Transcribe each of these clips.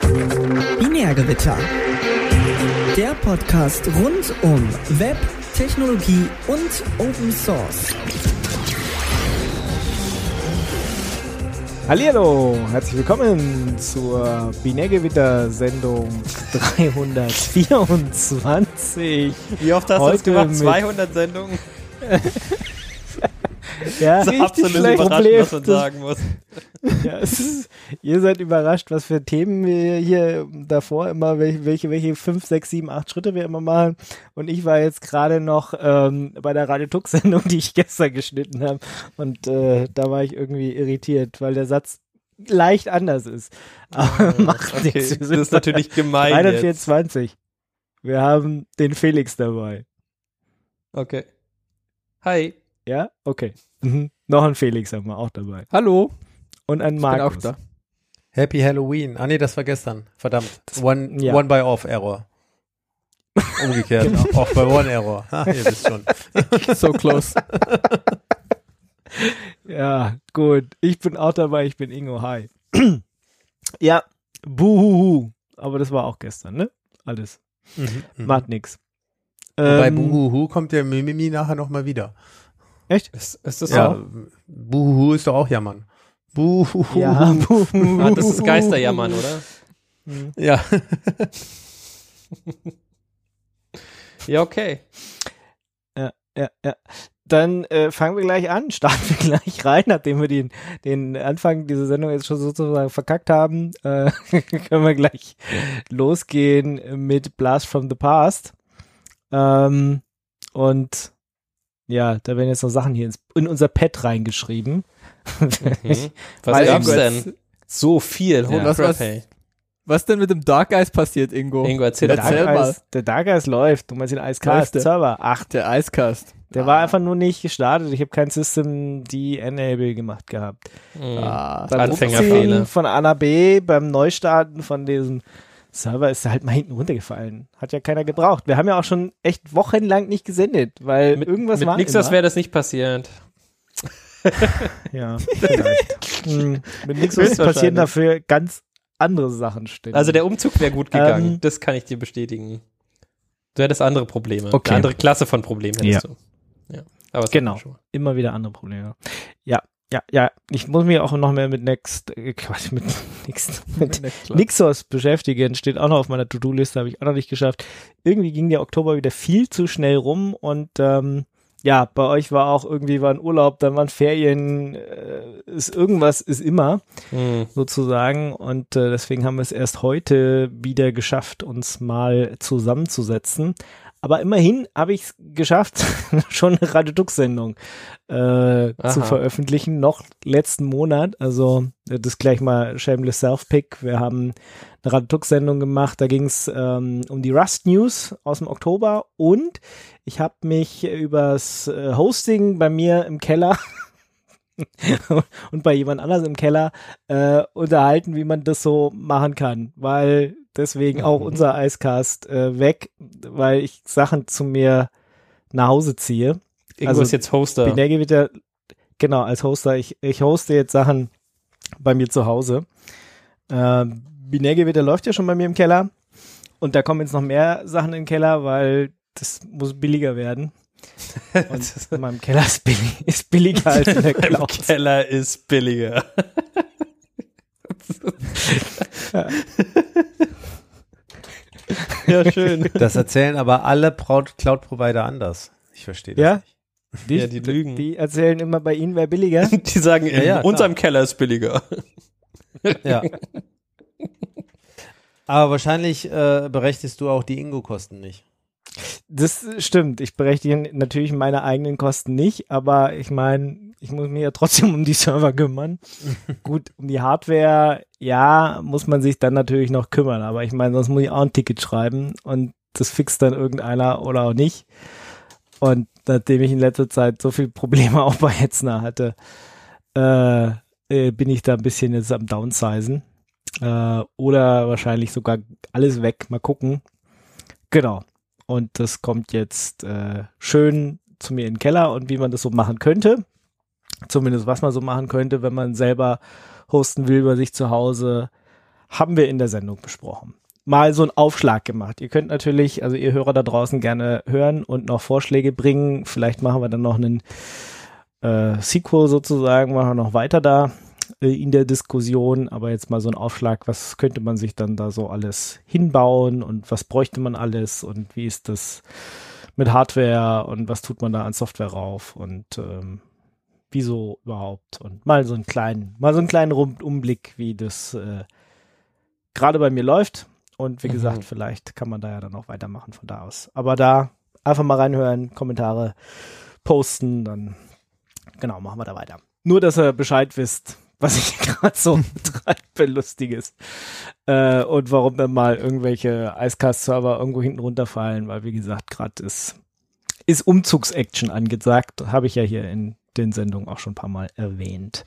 Binärgewitter. Der Podcast rund um Web, Technologie und Open Source. Hallihallo, herzlich willkommen zur Binärgewitter-Sendung 324. Wie oft hast du das gemacht? 200 Sendungen? ja, so richtig absolut schlecht. Problem. was man sagen muss. Ja, ist, ihr seid überrascht, was für Themen wir hier davor immer, welche, welche, welche fünf, sechs, sieben, acht Schritte wir immer machen. Und ich war jetzt gerade noch ähm, bei der Radio Tux Sendung, die ich gestern geschnitten habe. Und äh, da war ich irgendwie irritiert, weil der Satz leicht anders ist. Aber macht Okay, nichts. Das ist natürlich gemein jetzt. 324. Wir haben den Felix dabei. Okay. Hi. Ja? Okay. Mhm. Noch ein Felix haben wir auch dabei. Hallo, Und ein ich bin auch Markus. da. Happy Halloween. Ah nee, das war gestern. Verdammt. One, Ja. one by off Error. Umgekehrt. Off by one Error. Ha, ihr wisst schon. So close. Ja, gut. Ich bin auch dabei, ich bin Ingo. Hi. ja, buhuhu. Aber das war auch gestern, ne? Alles. Mhm, mhm. Macht nix. Und Bei Ähm, Buhuhu kommt der Mimimi nachher nochmal wieder. Echt? Ist, ist das Ja, so? Buhuhu ist doch auch Jammern. Buhuhu. Ja, buhuhu. Ah, das ist Geisterjammern, oder? Ja. Ja, okay. Ja, ja. Dann äh, fangen wir gleich an, starten wir gleich rein, nachdem wir den, den Anfang dieser Sendung jetzt schon sozusagen verkackt haben, äh, können wir gleich losgehen mit Blast from the Past. Ähm, und ja, da werden jetzt noch Sachen hier ins, in unser Pad reingeschrieben. Mhm. Was Weil gab's denn? So viel. Holy was- was-. Was denn mit dem Dark Eyes passiert, Ingo? Ingo, erzähl Der Erzähl Dark mal. Eyes, der Dark Eyes läuft. Du meinst den Eiskast Läuft der? Server. Ach, Der Eiscast. der war einfach nur nicht gestartet. Ich habe kein System die Enable gemacht gehabt. Mhm. Ah, beim Anfängerfehler. Von A nach B, beim Neustarten von diesem Server ist halt mal hinten runtergefallen. Hat ja keiner gebraucht. Wir haben ja auch schon echt wochenlang nicht gesendet, weil Mit, irgendwas mit war Nixos immer. wäre das nicht passiert. Ja, vielleicht. hm, mit Nixos passieren dafür ganz andere Sachen. Ständig. Also der Umzug wäre gut gegangen. Ähm, das kann ich dir bestätigen. Du hättest andere Probleme. Okay. Eine andere Klasse von Problemen hättest Ja. du. Ja. Aber es Genau. immer wieder andere Probleme. Ja, ja, ja. Ich muss mich auch noch mehr mit Next, äh, Quatsch, mit Next, mit Nixos beschäftigen. Steht auch noch auf meiner To-Do-Liste, habe ich auch noch nicht geschafft. Irgendwie ging der Oktober wieder viel zu schnell rum und ähm, ja, bei euch war auch irgendwie war ein Urlaub, dann waren Ferien, äh, ist irgendwas ist immer Mhm. sozusagen und äh, deswegen haben wir es erst heute wieder geschafft, uns mal zusammenzusetzen. Aber immerhin habe ich es geschafft, schon eine Radio Dux-Sendung äh, zu veröffentlichen, noch letzten Monat. Also äh, das gleich mal Shameless Self-Pick. Wir haben eine Radio Dux-Sendung gemacht, da ging es ähm, um die Rust News aus dem Oktober. Und ich habe mich übers äh, Hosting bei mir im Keller und bei jemand anders im Keller äh, unterhalten, wie man das so machen kann, weil deswegen auch unser Icecast äh, weg, weil ich Sachen zu mir nach Hause ziehe. Ingo Also, ist jetzt Hoster. Binärge wieder, genau, als Hoster, ich, ich hoste jetzt Sachen bei mir zu Hause. Äh, Binärgewitter läuft ja schon bei mir im Keller und da kommen jetzt noch mehr Sachen in den Keller, weil das muss billiger werden. Und in meinem Keller ist, billig, ist billiger als in der Cloud. Keller ist billiger. ja, schön. Das erzählen aber alle Cloud-Provider anders. Ich verstehe das Ja? nicht. Die, Ja, die lügen. Die erzählen immer bei ihnen wäre billiger. Die sagen, in ja, klar. unserem Keller ist billiger. Ja. Aber wahrscheinlich äh, berechtigst du auch die Ingo-Kosten nicht. Das stimmt. Ich berechtige natürlich meine eigenen Kosten nicht, aber ich meine, ich muss mich ja trotzdem um die Server kümmern. Gut, um die Hardware, ja, muss man sich dann natürlich noch kümmern, aber ich meine, sonst muss ich auch ein Ticket schreiben und das fixt dann irgendeiner oder auch nicht. Und nachdem ich in letzter Zeit so viele Probleme auch bei Hetzner hatte, äh, äh, bin ich da ein bisschen jetzt am Downsizen. Äh, oder wahrscheinlich sogar alles weg. Mal gucken. Genau. Und das kommt jetzt äh, schön zu mir in den Keller und wie man das so machen könnte. Zumindest was man so machen könnte, wenn man selber hosten will bei sich zu Hause. haben wir in der Sendung besprochen. Mal so einen Aufschlag gemacht. Ihr könnt natürlich, also ihr Hörer da draußen gerne hören und noch Vorschläge bringen. Vielleicht machen wir dann noch einen äh, Sequel sozusagen, machen wir noch weiter da äh, in der Diskussion. Aber jetzt mal so ein Aufschlag, was könnte man sich dann da so alles hinbauen und was bräuchte man alles und wie ist das mit Hardware und was tut man da an Software rauf und ähm, wieso überhaupt und mal so einen kleinen, mal so einen kleinen Rundumblick, wie das äh, gerade bei mir läuft. Und wie Mhm. gesagt, vielleicht kann man da ja dann auch weitermachen von da aus. Aber da einfach mal reinhören, Kommentare posten, dann genau, machen wir da weiter. Nur, dass ihr Bescheid wisst, was ich gerade so treibe, lustiges. Äh, und warum dann mal irgendwelche Icecast-Server irgendwo hinten runterfallen, weil wie gesagt, gerade ist, ist Umzugs-Action angesagt. Habe ich ja hier in den Sendungen auch schon ein paar Mal erwähnt.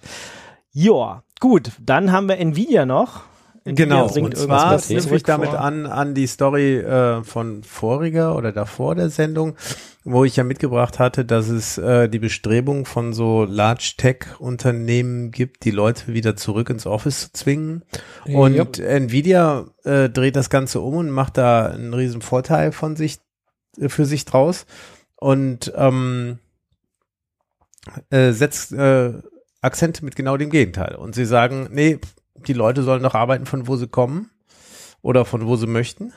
Joa, gut, dann haben wir Nvidia noch. Nvidia Genau, und zwar knüpfe ich damit vor. an, an die Story äh, von voriger oder davor der Sendung, wo ich ja mitgebracht hatte, dass es äh, die Bestrebung von so Large Tech-Unternehmen gibt, die Leute wieder zurück ins Office zu zwingen. Und Jupp. Nvidia äh, dreht das Ganze um und macht da einen riesen Vorteil von sich, äh, für sich draus und ähm, äh, setzt äh, Akzente mit genau dem Gegenteil. Und sie sagen, nee, die Leute sollen doch arbeiten von wo sie kommen oder von wo sie möchten.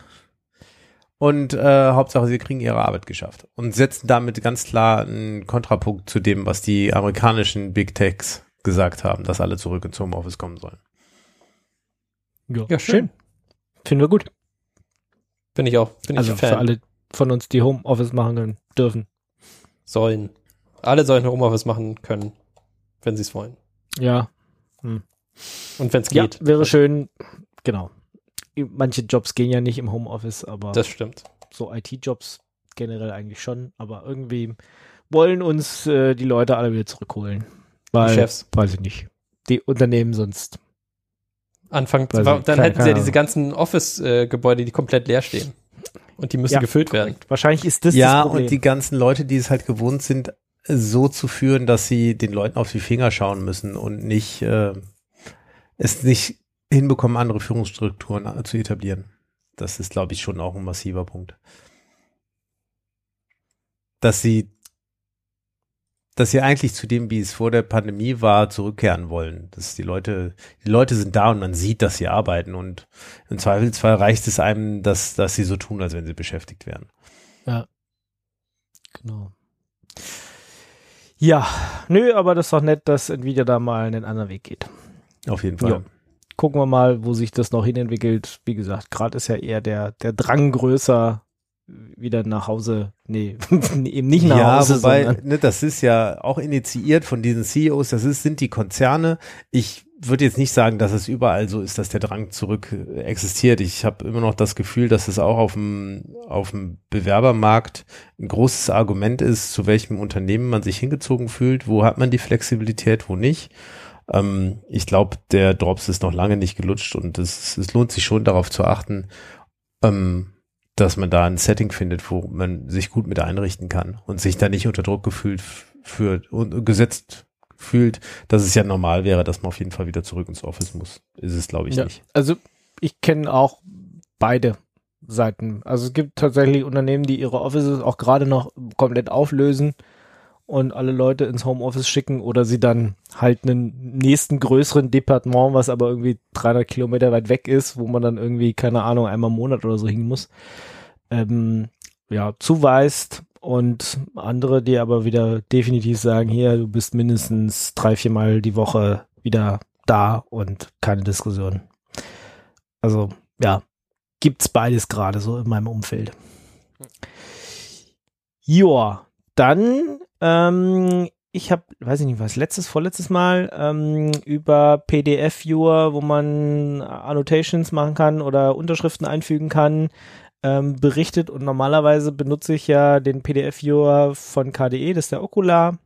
Und äh, Hauptsache, sie kriegen ihre Arbeit geschafft. Und setzen damit ganz klar einen Kontrapunkt zu dem, was die amerikanischen Big Techs gesagt haben, dass alle zurück ins Homeoffice kommen sollen. Ja, Ja, schön. Finden wir gut. Bin ich auch. Bin Also ich Fan. für alle von uns, die Homeoffice machen können, dürfen. Sollen. Alle sollen Homeoffice machen können, wenn sie es wollen. Ja, Und wenn es ja, geht. wäre schön. Genau. Manche Jobs gehen ja nicht im Homeoffice, aber Das stimmt. so IT-Jobs generell eigentlich schon. Aber irgendwie wollen uns äh, die Leute alle wieder zurückholen. Weil, Die Chefs. weiß ich nicht. Die Unternehmen sonst. Anfang, dann keine- hätten sie ja diese ganzen Office-Gebäude, die komplett leer stehen. Und die müssen Ja. gefüllt werden. Wahrscheinlich ist das ja, das Problem. und die ganzen Leute, die es halt gewohnt sind, so zu führen, dass sie den Leuten auf die Finger schauen müssen und nicht äh, es nicht hinbekommen, andere Führungsstrukturen äh, zu etablieren. Das ist, glaube ich, schon auch ein massiver Punkt. Dass sie dass sie eigentlich zu dem, wie es vor der Pandemie war, zurückkehren wollen. Dass die Leute, die Leute sind da und man sieht, dass sie arbeiten und im Zweifelsfall reicht es einem, dass, dass sie so tun, als wenn sie beschäftigt wären. Genau. Ja, nö, aber das ist doch nett, dass Nvidia da mal einen anderen Weg geht. Auf jeden Fall. Ja. Gucken wir mal, wo sich das noch hinentwickelt. Wie gesagt, gerade ist ja eher der, der Drang größer, wieder nach Hause, nee, eben nicht nach ja, Hause, wobei, sondern ne, das ist ja auch initiiert von diesen CEOs, das ist, sind die Konzerne. Ich würde jetzt nicht sagen, dass es überall so ist, dass der Drang zurück äh, existiert. Ich habe immer noch das Gefühl, dass es auch auf dem, auf dem Bewerbermarkt ein großes Argument ist, zu welchem Unternehmen man sich hingezogen fühlt, wo hat man die Flexibilität, wo nicht. Ähm, ich glaube, der Drops ist noch lange nicht gelutscht und es, es lohnt sich schon darauf zu achten, ähm, dass man da ein Setting findet, wo man sich gut mit einrichten kann und sich da nicht unter Druck gefühlt fühlt und gesetzt fühlt, dass es ja normal wäre, dass man auf jeden Fall wieder zurück ins Office muss. Ist es, glaube ich, Ja. nicht. Also ich kenne auch beide Seiten. Also es gibt tatsächlich Unternehmen, die ihre Offices auch gerade noch komplett auflösen und alle Leute ins Homeoffice schicken oder sie dann halt einen nächsten größeren Departement, was aber irgendwie 300 Kilometer weit weg ist, wo man dann irgendwie, keine Ahnung, einmal im Monat oder so hin muss, ähm, ja, zuweist und andere, die aber wieder definitiv sagen, hier, du bist mindestens drei, viermal die Woche wieder da und keine Diskussion. Also, ja, gibt's beides gerade so in meinem Umfeld. Joa, dann, ähm, ich habe, weiß ich nicht was, letztes, vorletztes Mal ähm, über PDF-Viewer, wo man Annotations machen kann oder Unterschriften einfügen kann, ähm, berichtet und normalerweise benutze ich ja den PDF-Viewer von KDE, das ist der Okular.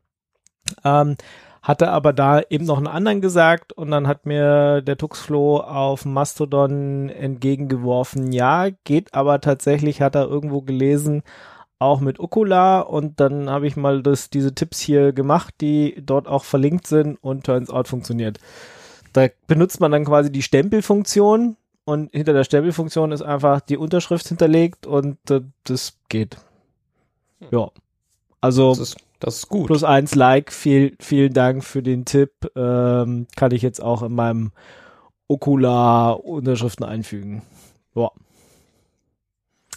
Ähm, hatte aber da eben noch einen anderen gesagt und dann hat mir der Tuxflo auf Mastodon entgegengeworfen, ja, geht aber tatsächlich, hat er irgendwo gelesen, auch mit Okular und dann habe ich mal das, diese Tipps hier gemacht, die dort auch verlinkt sind und turns out funktioniert. Da benutzt man dann quasi die Stempelfunktion und hinter der Stempelfunktion ist einfach die Unterschrift hinterlegt und äh, das geht. Ja. Also Das ist, das ist gut. plus eins Like, viel, vielen Dank für den Tipp. Ähm, kann ich jetzt auch in meinem Okular Unterschriften einfügen. Ja.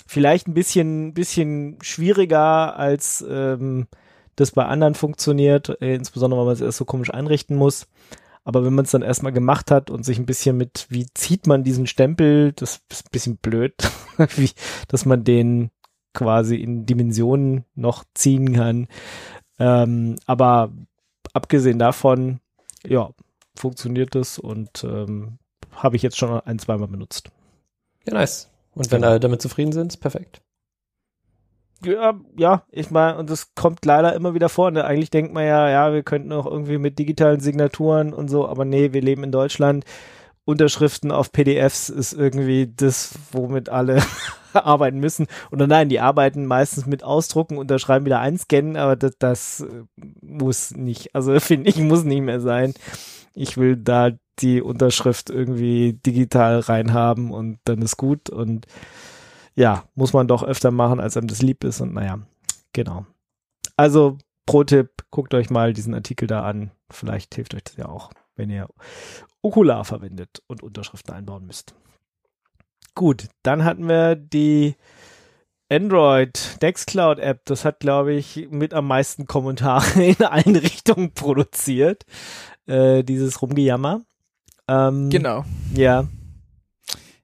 Vielleicht ein bisschen, bisschen schwieriger, als ähm, das bei anderen funktioniert, insbesondere weil man es erst so komisch einrichten muss. Aber wenn man es dann erstmal gemacht hat und sich ein bisschen mit, wie zieht man diesen Stempel, das ist ein bisschen blöd, wie, dass man den quasi in Dimensionen noch ziehen kann. Ähm, aber abgesehen davon, ja, funktioniert das und ähm, habe ich jetzt schon ein, zweimal benutzt. Ja, nice. Und wenn alle damit zufrieden sind, ist perfekt. Ja, ja, ich meine, und das kommt leider immer wieder vor. Ne? Eigentlich denkt man ja, ja, wir könnten auch irgendwie mit digitalen Signaturen und so, aber nee, wir leben in Deutschland. Unterschriften auf PDFs ist irgendwie das, womit alle arbeiten müssen. Oder nein, die arbeiten meistens mit Ausdrucken, unterschreiben wieder einscannen, aber das, das äh, muss nicht, also finde ich, muss nicht mehr sein. Ich will da die Unterschrift irgendwie digital reinhaben und dann ist gut und ja, muss man doch öfter machen, als einem das lieb ist und naja, genau. Also Pro-Tipp, guckt euch mal diesen Artikel da an. Vielleicht hilft euch das ja auch, wenn ihr Okular verwendet und Unterschriften einbauen müsst. Gut, dann hatten wir die Android Nextcloud App. Das hat, glaube ich, mit am meisten Kommentare in allen Richtungen produziert. Äh, dieses Rumgejammer. Ähm, Genau. Ja.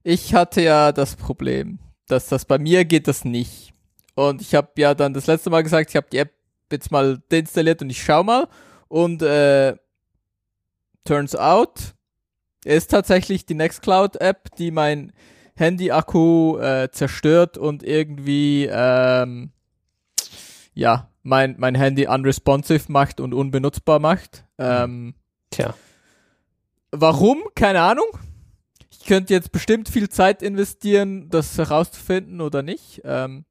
Ich hatte ja das Problem, dass das bei mir geht das nicht. Und ich habe ja dann das letzte Mal gesagt, ich habe die App jetzt mal deinstalliert und ich schau mal. Und äh, turns out, ist tatsächlich die Nextcloud-App, die mein Handy-Akku äh, zerstört und irgendwie ähm, ja mein mein Handy unresponsive macht und unbenutzbar macht. Ähm, Tja. Warum? Keine Ahnung. Könnte jetzt bestimmt viel Zeit investieren, das herauszufinden oder nicht. Ähm,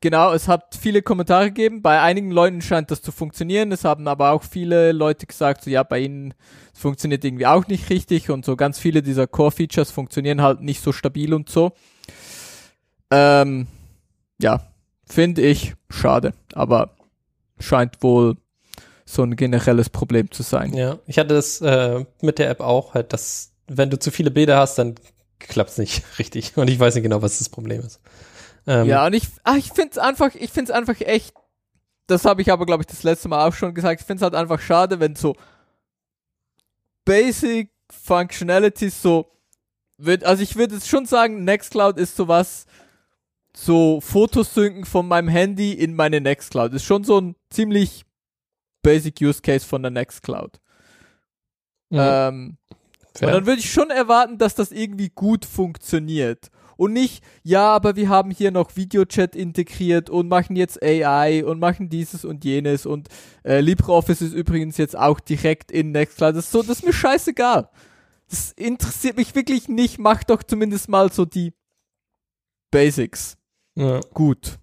genau, es hat viele Kommentare gegeben. Bei einigen Leuten scheint das zu funktionieren. Es haben aber auch viele Leute gesagt, so ja, bei ihnen funktioniert irgendwie auch nicht richtig und so ganz viele dieser Core-Features funktionieren halt nicht so stabil und so. Ähm, ja, finde ich schade, aber scheint wohl so ein generelles Problem zu sein. Ja, ich hatte das äh, mit der App auch, halt, dass wenn du zu viele Bilder hast, dann klappt's nicht richtig. Und ich weiß nicht genau, was das Problem ist. Ähm, Ja, und ich, ach, ich find's einfach, ich find's einfach echt, das habe ich aber, glaube ich, das letzte Mal auch schon gesagt, ich find's halt einfach schade, wenn so Basic Functionalities so, wird, also ich würde jetzt schon sagen, Nextcloud ist sowas, so Fotosynken von meinem Handy in meine Nextcloud. Ist schon so ein ziemlich Basic Use Case von der Nextcloud. mhm, Ähm, fair. und dann würde ich schon erwarten, dass das irgendwie gut funktioniert. Und nicht, ja, aber wir haben hier noch Videochat integriert und machen jetzt AI und machen dieses und jenes und äh, LibreOffice ist übrigens jetzt auch direkt in Nextcloud. Das ist so, das ist mir scheißegal. Das interessiert mich wirklich nicht. Macht doch zumindest mal so die Basics ja. gut.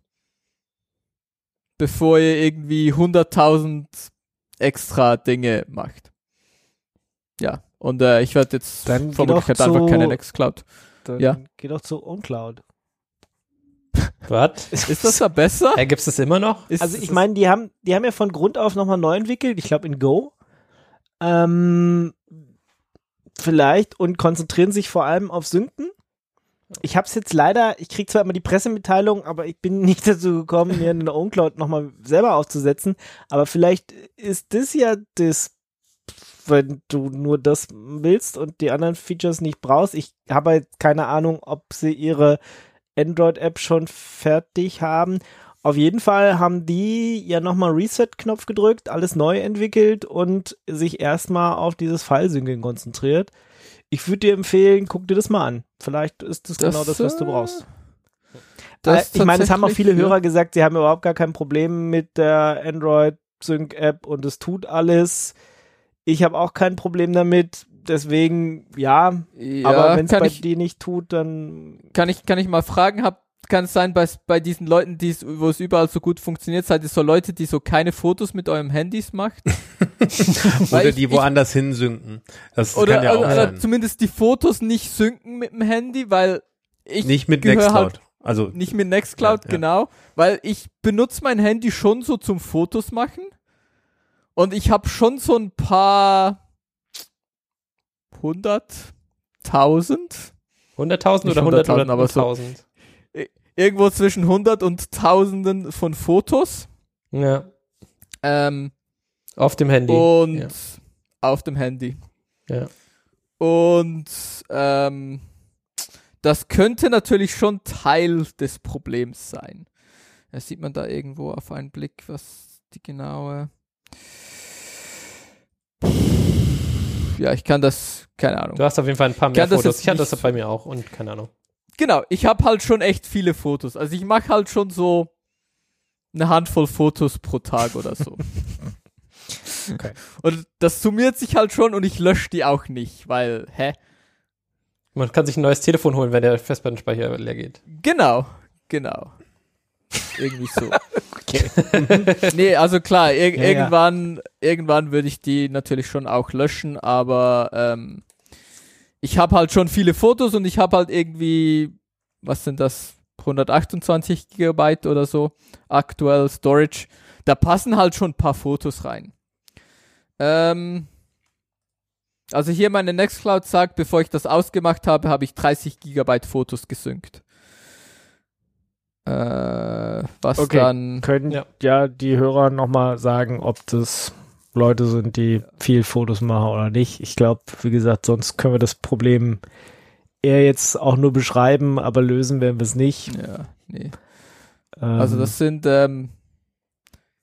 Bevor ihr irgendwie 100.000 extra Dinge macht. Ja, und äh, ich werde jetzt Dann vermutlich doch halt einfach keine Nextcloud. Dann Ja. geh doch zu OnCloud. Was? Ist das da besser? Äh, gibt's das immer noch? Ist, Also ich meine, die haben, die haben ja von Grund auf nochmal neu entwickelt, ich glaube in Go. Ähm, vielleicht und konzentrieren sich vor allem auf Synken. Ich habe es jetzt leider, ich kriege zwar immer die Pressemitteilung, aber ich bin nicht dazu gekommen, mir eine OwnCloud nochmal selber aufzusetzen. Aber vielleicht ist das ja das, wenn du nur das willst und die anderen Features nicht brauchst. Ich habe halt keine Ahnung, ob sie ihre Android-App schon fertig haben. Auf jeden Fall haben die ja nochmal Reset-Knopf gedrückt, alles neu entwickelt und sich erstmal auf dieses File-Synken konzentriert. Ich würde dir empfehlen, guck dir das mal an. Vielleicht ist das, Das, genau das, was du äh, brauchst. das Äh, ich meine, es haben auch viele ja. Hörer gesagt, sie haben überhaupt gar kein Problem mit der Android-Sync-App und es tut alles. Ich habe auch kein Problem damit. Deswegen, ja, Ja, aber wenn es bei ich, dir nicht tut, dann kann ich, kann ich mal fragen, hab, kann es sein, bei, bei diesen Leuten, die's, wo es überall so gut funktioniert, seid ihr so Leute, die so keine Fotos mit eurem Handys macht? Oder ich- die ich- woanders hinsynken. Das Oder, kann ja auch oder, oder sein. zumindest die Fotos nicht synken mit dem Handy, weil ich Nicht mit Nextcloud. halt also nicht mit Nextcloud, Ja, ja. genau, weil ich benutze mein Handy schon so zum Fotos machen und ich habe schon so ein paar hunderttausend 100.000 Nicht oder 100 100.000, oder aber so. 1000? irgendwo zwischen 100 und Tausenden von Fotos Ja. ähm, Auf dem Handy. und ja. auf dem Handy. Ja. Und ähm, das könnte natürlich schon Teil des Problems sein. Das sieht man da irgendwo auf einen Blick, was die genaue. Ja, ich kann das, keine Ahnung. Du hast auf jeden Fall ein paar mehr Fotos. Ich hatte das bei mir auch und keine Ahnung. Genau, ich habe halt schon echt viele Fotos. Also ich mache halt schon so eine Handvoll Fotos pro Tag oder so. Okay. Und das summiert sich halt schon und ich lösche die auch nicht, weil, hä? Man kann sich ein neues Telefon holen, wenn der Festplattenspeicher leer geht. Genau, genau. Irgendwie so. nee, also klar, ir Ja, ja. irgendwann, irgendwann würde ich die natürlich schon auch löschen, aber ähm, ich habe halt schon viele Fotos und ich habe halt irgendwie, was sind das, 128 Gigabyte oder so aktuell Storage. Da passen halt schon ein paar Fotos rein. Ähm, also hier meine Nextcloud sagt, bevor ich das ausgemacht habe, habe ich 30 Gigabyte Fotos gesynkt. Äh, was Okay. dann Können Ja. ja, die Hörer nochmal sagen, ob das Leute sind, die viel Fotos machen oder nicht. Ich glaube, wie gesagt, sonst können wir das Problem eher jetzt auch nur beschreiben, aber lösen werden wir es nicht. ja, nee. Ähm, Also das sind ähm,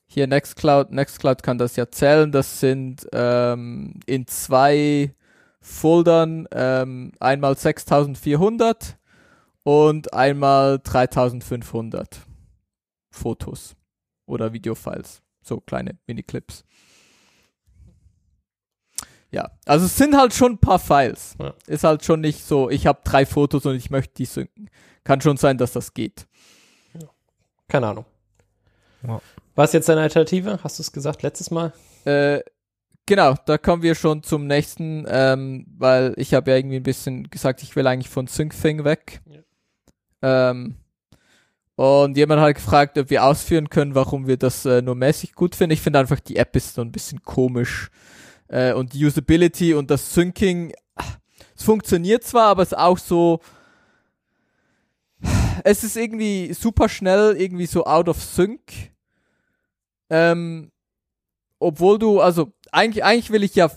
hier Nextcloud, Nextcloud kann das ja zählen, das sind ähm, in zwei Foldern ähm, einmal 6400 und einmal 3500 Fotos oder Videofiles, so kleine Miniclips. Ja, also es sind halt schon ein paar Files. Ja. Ist halt schon nicht so, ich habe drei Fotos und ich möchte die synken. Kann schon sein, dass das geht. Keine Ahnung. Ja. Was ist jetzt deine Alternative? Hast du es gesagt letztes Mal? Äh, genau, da kommen wir schon zum nächsten, ähm, weil ich habe ja irgendwie ein bisschen gesagt, ich will eigentlich von SyncThing weg. Ähm, und jemand hat gefragt, ob wir ausführen können, warum wir das äh, nur mäßig gut finden. Ich finde einfach, die App ist so ein bisschen komisch. Äh, und die Usability und das Syncing, es funktioniert zwar, aber es ist auch so, es ist irgendwie super schnell, irgendwie so out of sync. Ähm, obwohl du, also eigentlich, eigentlich will ich ja,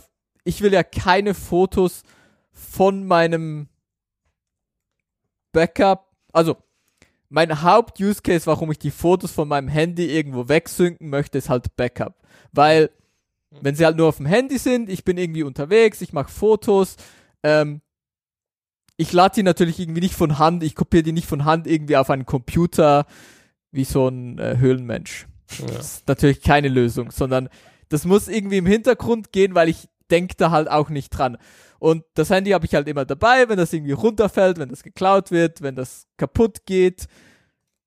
ich will ja keine Fotos von meinem Backup, also mein Haupt-Use-Case, warum ich die Fotos von meinem Handy irgendwo wegsynken möchte, ist halt Backup. Weil, wenn sie halt nur auf dem Handy sind, ich bin irgendwie unterwegs, ich mache Fotos, ähm, ich lade die natürlich irgendwie nicht von Hand, ich kopiere die nicht von Hand irgendwie auf einen Computer wie so ein äh, Höhlenmensch. Ja. Das ist natürlich keine Lösung, sondern das muss irgendwie im Hintergrund gehen, weil ich denke da halt auch nicht dran. Und das Handy habe ich halt immer dabei, wenn das irgendwie runterfällt, wenn das geklaut wird, wenn das kaputt geht,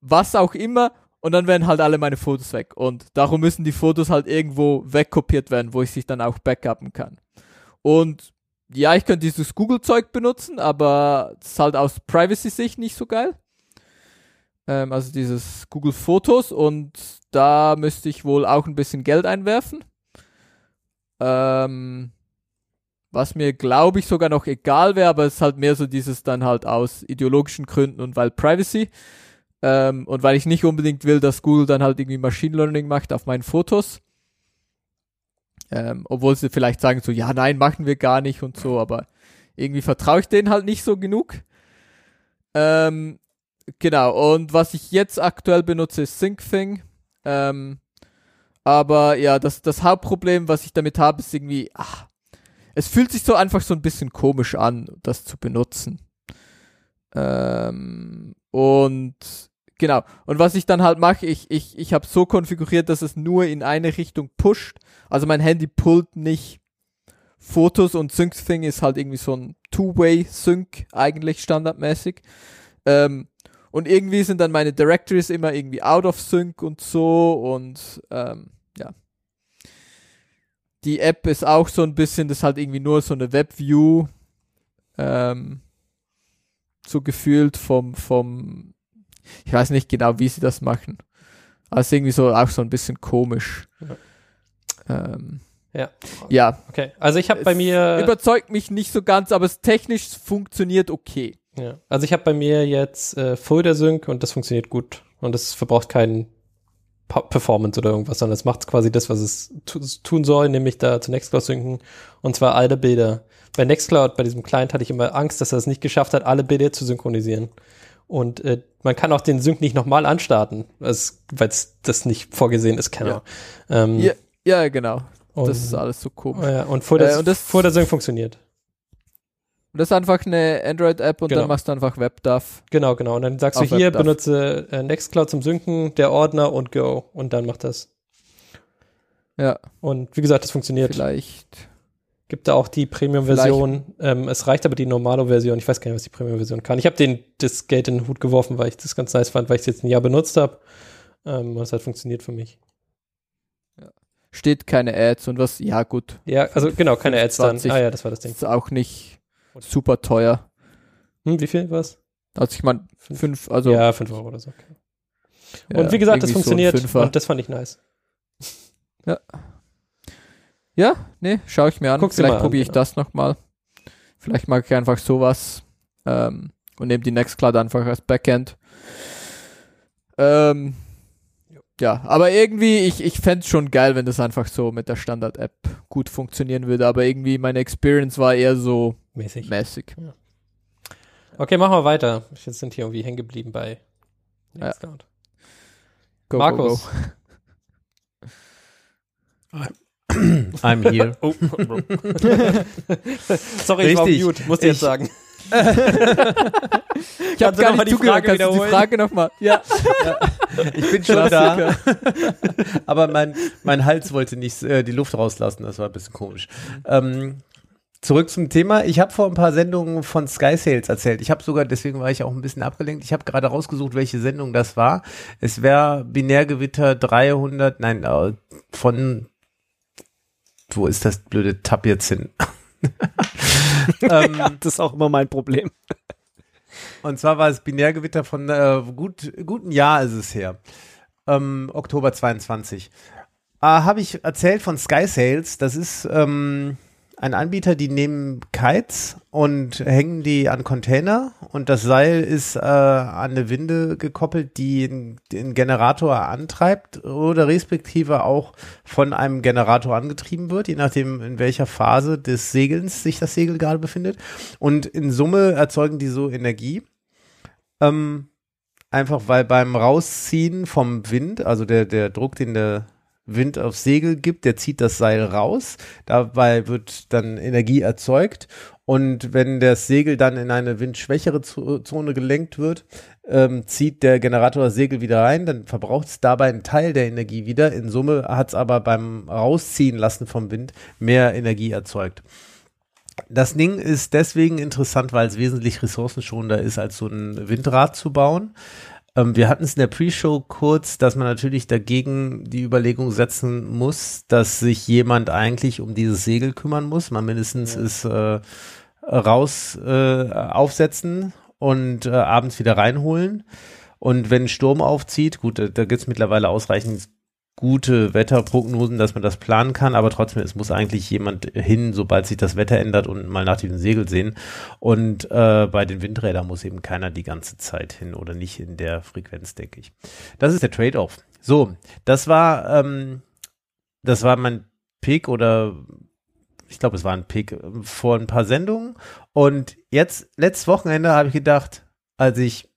was auch immer. Und dann werden halt alle meine Fotos weg. Und darum müssen die Fotos halt irgendwo wegkopiert werden, wo ich sich dann auch backuppen kann. Und ja, ich könnte dieses Google-Zeug benutzen, aber das ist halt aus Privacy-Sicht nicht so geil. Ähm, also dieses Google Fotos und da müsste ich wohl auch ein bisschen Geld einwerfen. Ähm, was mir, glaube ich, sogar noch egal wäre, aber es ist halt mehr so dieses dann halt aus ideologischen Gründen und weil Privacy. Ähm, und weil ich nicht unbedingt will, dass Google dann halt irgendwie Machine Learning macht auf meinen Fotos. Ähm, obwohl sie vielleicht sagen so, ja, nein, machen wir gar nicht und so, aber irgendwie vertraue ich denen halt nicht so genug. Ähm, genau, und was ich jetzt aktuell benutze, ist SyncThing. Ähm, aber ja, das, das Hauptproblem, was ich damit habe, ist irgendwie, ach, es fühlt sich so einfach so ein bisschen komisch an, das zu benutzen. Ähm, und genau, und was ich dann halt mache, ich, ich, ich habe so konfiguriert, dass es nur in eine Richtung pusht. Also mein Handy pullt nicht Fotos und SyncThing ist halt irgendwie so ein Two-Way-Sync eigentlich standardmäßig. Ähm, und irgendwie sind dann meine Directories immer irgendwie out of sync und so und ähm. Die App ist auch so ein bisschen, das ist halt irgendwie nur so eine Webview, ähm, so gefühlt vom, vom, ich weiß nicht genau, wie sie das machen. Ist irgendwie so auch so ein bisschen komisch. Ähm, Ja. ja, Okay. Also ich habe bei mir. überzeugt mich nicht so ganz, aber es technisch funktioniert okay. Ja. Also ich habe bei mir jetzt äh, Folder Sync und das funktioniert gut und das verbraucht keinen Performance oder irgendwas, sondern es macht quasi das, was es tu tun soll, nämlich da zu Nextcloud synken und zwar alle Bilder. Bei Nextcloud, bei diesem Client hatte ich immer Angst, dass er es nicht geschafft hat, alle Bilder zu synchronisieren. Und äh, man kann auch den Sync nicht nochmal anstarten, weil es das nicht vorgesehen ist, keine Ja. Ahnung. Ähm, Ja, ja, genau. und, Das ist alles so komisch. ja, und Folder, Äh, und das- Folder Sync funktioniert. Und das ist einfach eine Android-App und Genau. dann machst du einfach WebDAV. Genau, genau. Und dann sagst du hier, WebDAV. benutze äh, Nextcloud zum Synken, der Ordner und Go. Und dann macht das. Ja, Und wie gesagt, das funktioniert. vielleicht. Gibt da auch die Premium-Version. Ähm, es reicht aber die normale Version. Ich weiß gar nicht, was die Premium-Version kann. Ich habe den das Geld in den Hut geworfen, weil ich das ganz nice fand, weil ich es jetzt ein Jahr benutzt habe. Ähm, und es hat funktioniert für mich. Steht keine Ads und was, ja gut. Ja, also genau, keine Ads dann. 20. Ah ja, das war das Ding. Ist auch nicht super teuer. Hm, wie viel war's? Also ich meine, fünf, also ja, 5 Euro oder so. Okay. ja, und wie gesagt, das so funktioniert. Fünfer. und das fand ich nice. ja, nee, schaue ich mir an. Guck's Vielleicht probiere ich genau. das nochmal. Vielleicht mag ich einfach sowas ähm, und nehme die Nextcloud einfach als Backend. Ähm, ja, aber irgendwie, ich, ich fände es schon geil, wenn das einfach so mit der Standard-App gut funktionieren würde, aber irgendwie meine Experience war eher so Mäßig. mäßig. Okay, machen wir weiter. Jetzt sind hier irgendwie hängen geblieben bei Ja. Nextcloud. Go, Markus. Go, I'm here. Oh, Sorry, ich war auf Richtig. mute, jetzt Ich- sagen. Ich habe gar nicht die zugehört. Frage Kannst du die? Frage nochmal? Ja, Ich bin schon da, aber mein, mein Hals wollte nicht äh, die Luft rauslassen, das war ein bisschen komisch. Ähm, zurück zum Thema. Ich habe vor ein paar Sendungen von Sky Sales erzählt. Ich habe sogar, deswegen war ich auch ein bisschen abgelenkt, ich habe gerade rausgesucht, welche Sendung das war. Es wäre Binärgewitter 300, nein, äh, von, wo ist das blöde Tab jetzt hin? ähm, Das ist auch immer mein Problem. Und zwar war es Binärgewitter von äh, gut guten Jahr ist es her. Ähm, Oktober 22. Äh, Habe ich erzählt von Sky Sales. Das ist ähm, ein Anbieter, die nehmen Kites und hängen die an Container und das Seil ist äh, an eine Winde gekoppelt, die den- Generator antreibt oder respektive auch von einem Generator angetrieben wird, je nachdem in welcher Phase des Segelns sich das Segel gerade befindet. Und in Summe erzeugen die so Energie. Ähm, einfach weil beim Rausziehen vom Wind, also der, der Druck, den der Wind aufs Segel gibt, der zieht das Seil raus. Dabei wird dann Energie erzeugt. Und wenn das Segel dann in eine windschwächere Zo- Zone gelenkt wird, ähm, zieht der Generator das Segel wieder rein, dann verbraucht es dabei einen Teil der Energie wieder. In Summe hat es aber beim Rausziehen lassen vom Wind mehr Energie erzeugt. Das Ding ist deswegen interessant, weil es wesentlich ressourcenschonender ist, als so ein Windrad zu bauen. Ähm, wir hatten es in der Pre-Show kurz, dass man natürlich dagegen die Überlegung setzen muss, dass sich jemand eigentlich um dieses Segel kümmern muss. Man mindestens ist äh, raus äh, aufsetzen und äh, abends wieder reinholen. Und wenn Sturm aufzieht, gut, da, da gibt es mittlerweile ausreichend gute Wetterprognosen, dass man das planen kann, aber trotzdem, es muss eigentlich jemand hin, sobald sich das Wetter ändert und mal nach dem Segel sehen. Und äh, bei den Windrädern muss eben keiner die ganze Zeit hin oder nicht in der Frequenz, denke ich. Das ist der Trade-off. So, das war, ähm, das war mein Pick oder ich glaube, es war ein Pick äh, vor ein paar Sendungen. Und jetzt, letztes Wochenende habe ich gedacht, als ich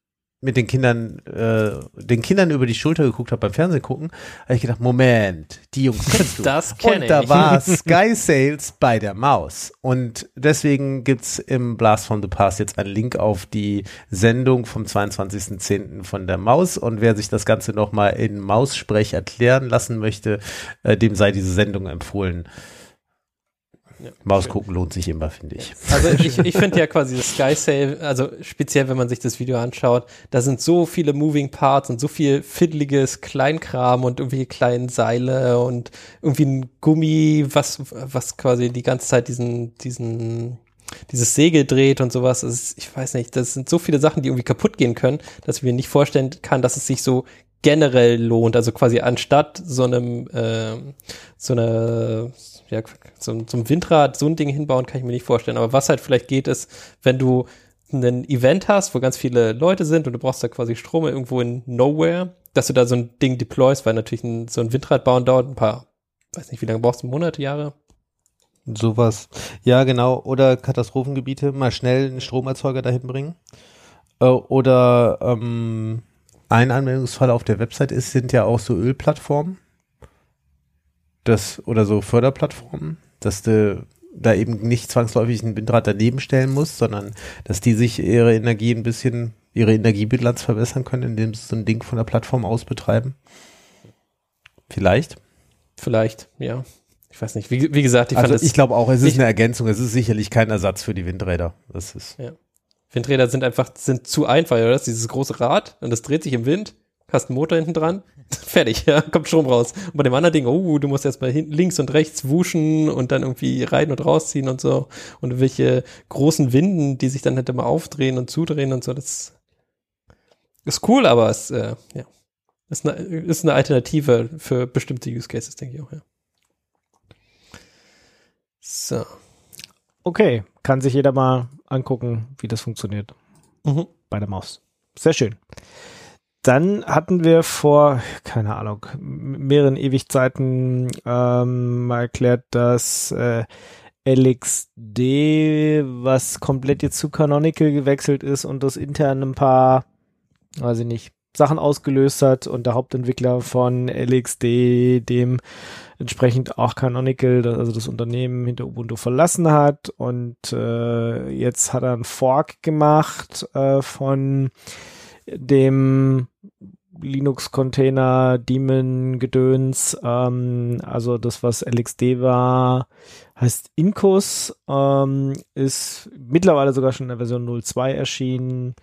mit den Kindern, äh, den Kindern über die Schulter geguckt habe beim Fernsehen gucken, habe ich gedacht, Moment, die Jungs kennst du. Das kenne Und da ich. war Sky Sales bei der Maus. Und deswegen gibt's im Blast from the Past jetzt einen Link auf die Sendung vom 22.10. von der Maus. Und wer sich das Ganze nochmal in Maussprech erklären lassen möchte, äh, dem sei diese Sendung empfohlen. Maus gucken lohnt sich immer, finde ich. Also ich, ich finde ja quasi das Sky Sale, also speziell wenn man sich das Video anschaut, da sind so viele Moving Parts und so viel fiddliges Kleinkram und irgendwie kleine Seile und irgendwie ein Gummi, was, was quasi die ganze Zeit diesen, diesen, dieses Segel dreht und sowas. Ist, ich weiß nicht, das sind so viele Sachen, die irgendwie kaputt gehen können, dass ich mir nicht vorstellen kann, dass es sich so generell lohnt. Also quasi anstatt so einem, äh, so eine, so, so ein Windrad, so ein Ding hinbauen, kann ich mir nicht vorstellen. Aber was halt vielleicht geht, ist, wenn du ein Event hast, wo ganz viele Leute sind und du brauchst da quasi Strom irgendwo in Nowhere, dass du da so ein Ding deployst, weil natürlich ein, so ein Windrad bauen dauert ein paar, weiß nicht, wie lange brauchst du, Monate, Jahre? Sowas. Ja, genau. Oder Katastrophengebiete, mal schnell einen Stromerzeuger dahin bringen. Äh, oder ähm, ein Anwendungsfall auf der Website ist, sind ja auch so Ölplattformen. Das, oder so Förderplattformen, dass du da eben nicht zwangsläufig ein Windrad daneben stellen musst, sondern dass die sich ihre Energie ein bisschen, ihre Energiebilanz verbessern können, indem sie so ein Ding von der Plattform aus betreiben. Vielleicht. Vielleicht, ja. Ich weiß nicht. Wie, wie gesagt, ich also fand ich glaube auch, es ist eine Ergänzung. Es ist sicherlich kein Ersatz für die Windräder. Das ist Windräder sind einfach, sind zu einfach, oder? Das ist dieses große Rad und das dreht sich im Wind, hast einen Motor hinten dran, fertig, ja, kommt Strom raus. Und bei dem anderen Ding, oh, du musst erst mal hin, links und rechts wuschen und dann irgendwie rein und rausziehen und so. Und welche großen Winden, die sich dann halt immer aufdrehen und zudrehen und so, das ist cool, aber es, äh, ja, ist eine, ist eine Alternative für bestimmte Use Cases, denke ich auch, ja. So. Okay, kann sich jeder mal angucken, wie das funktioniert Mhm. bei der Maus. Sehr schön. Dann hatten wir vor, keine Ahnung, mehreren Ewigzeiten ähm, mal erklärt, dass äh, LXD, was komplett jetzt zu Canonical gewechselt ist und das intern ein paar, weiß ich nicht, Sachen ausgelöst hat und der Hauptentwickler von LXD dem entsprechend auch Canonical, also das Unternehmen hinter Ubuntu verlassen hat und äh, jetzt hat er einen Fork gemacht äh, von dem Linux-Container Daemon Gedöns, ähm, also das, was LXD war, heißt Incus, ähm, ist mittlerweile sogar schon in der Version 02 erschienen.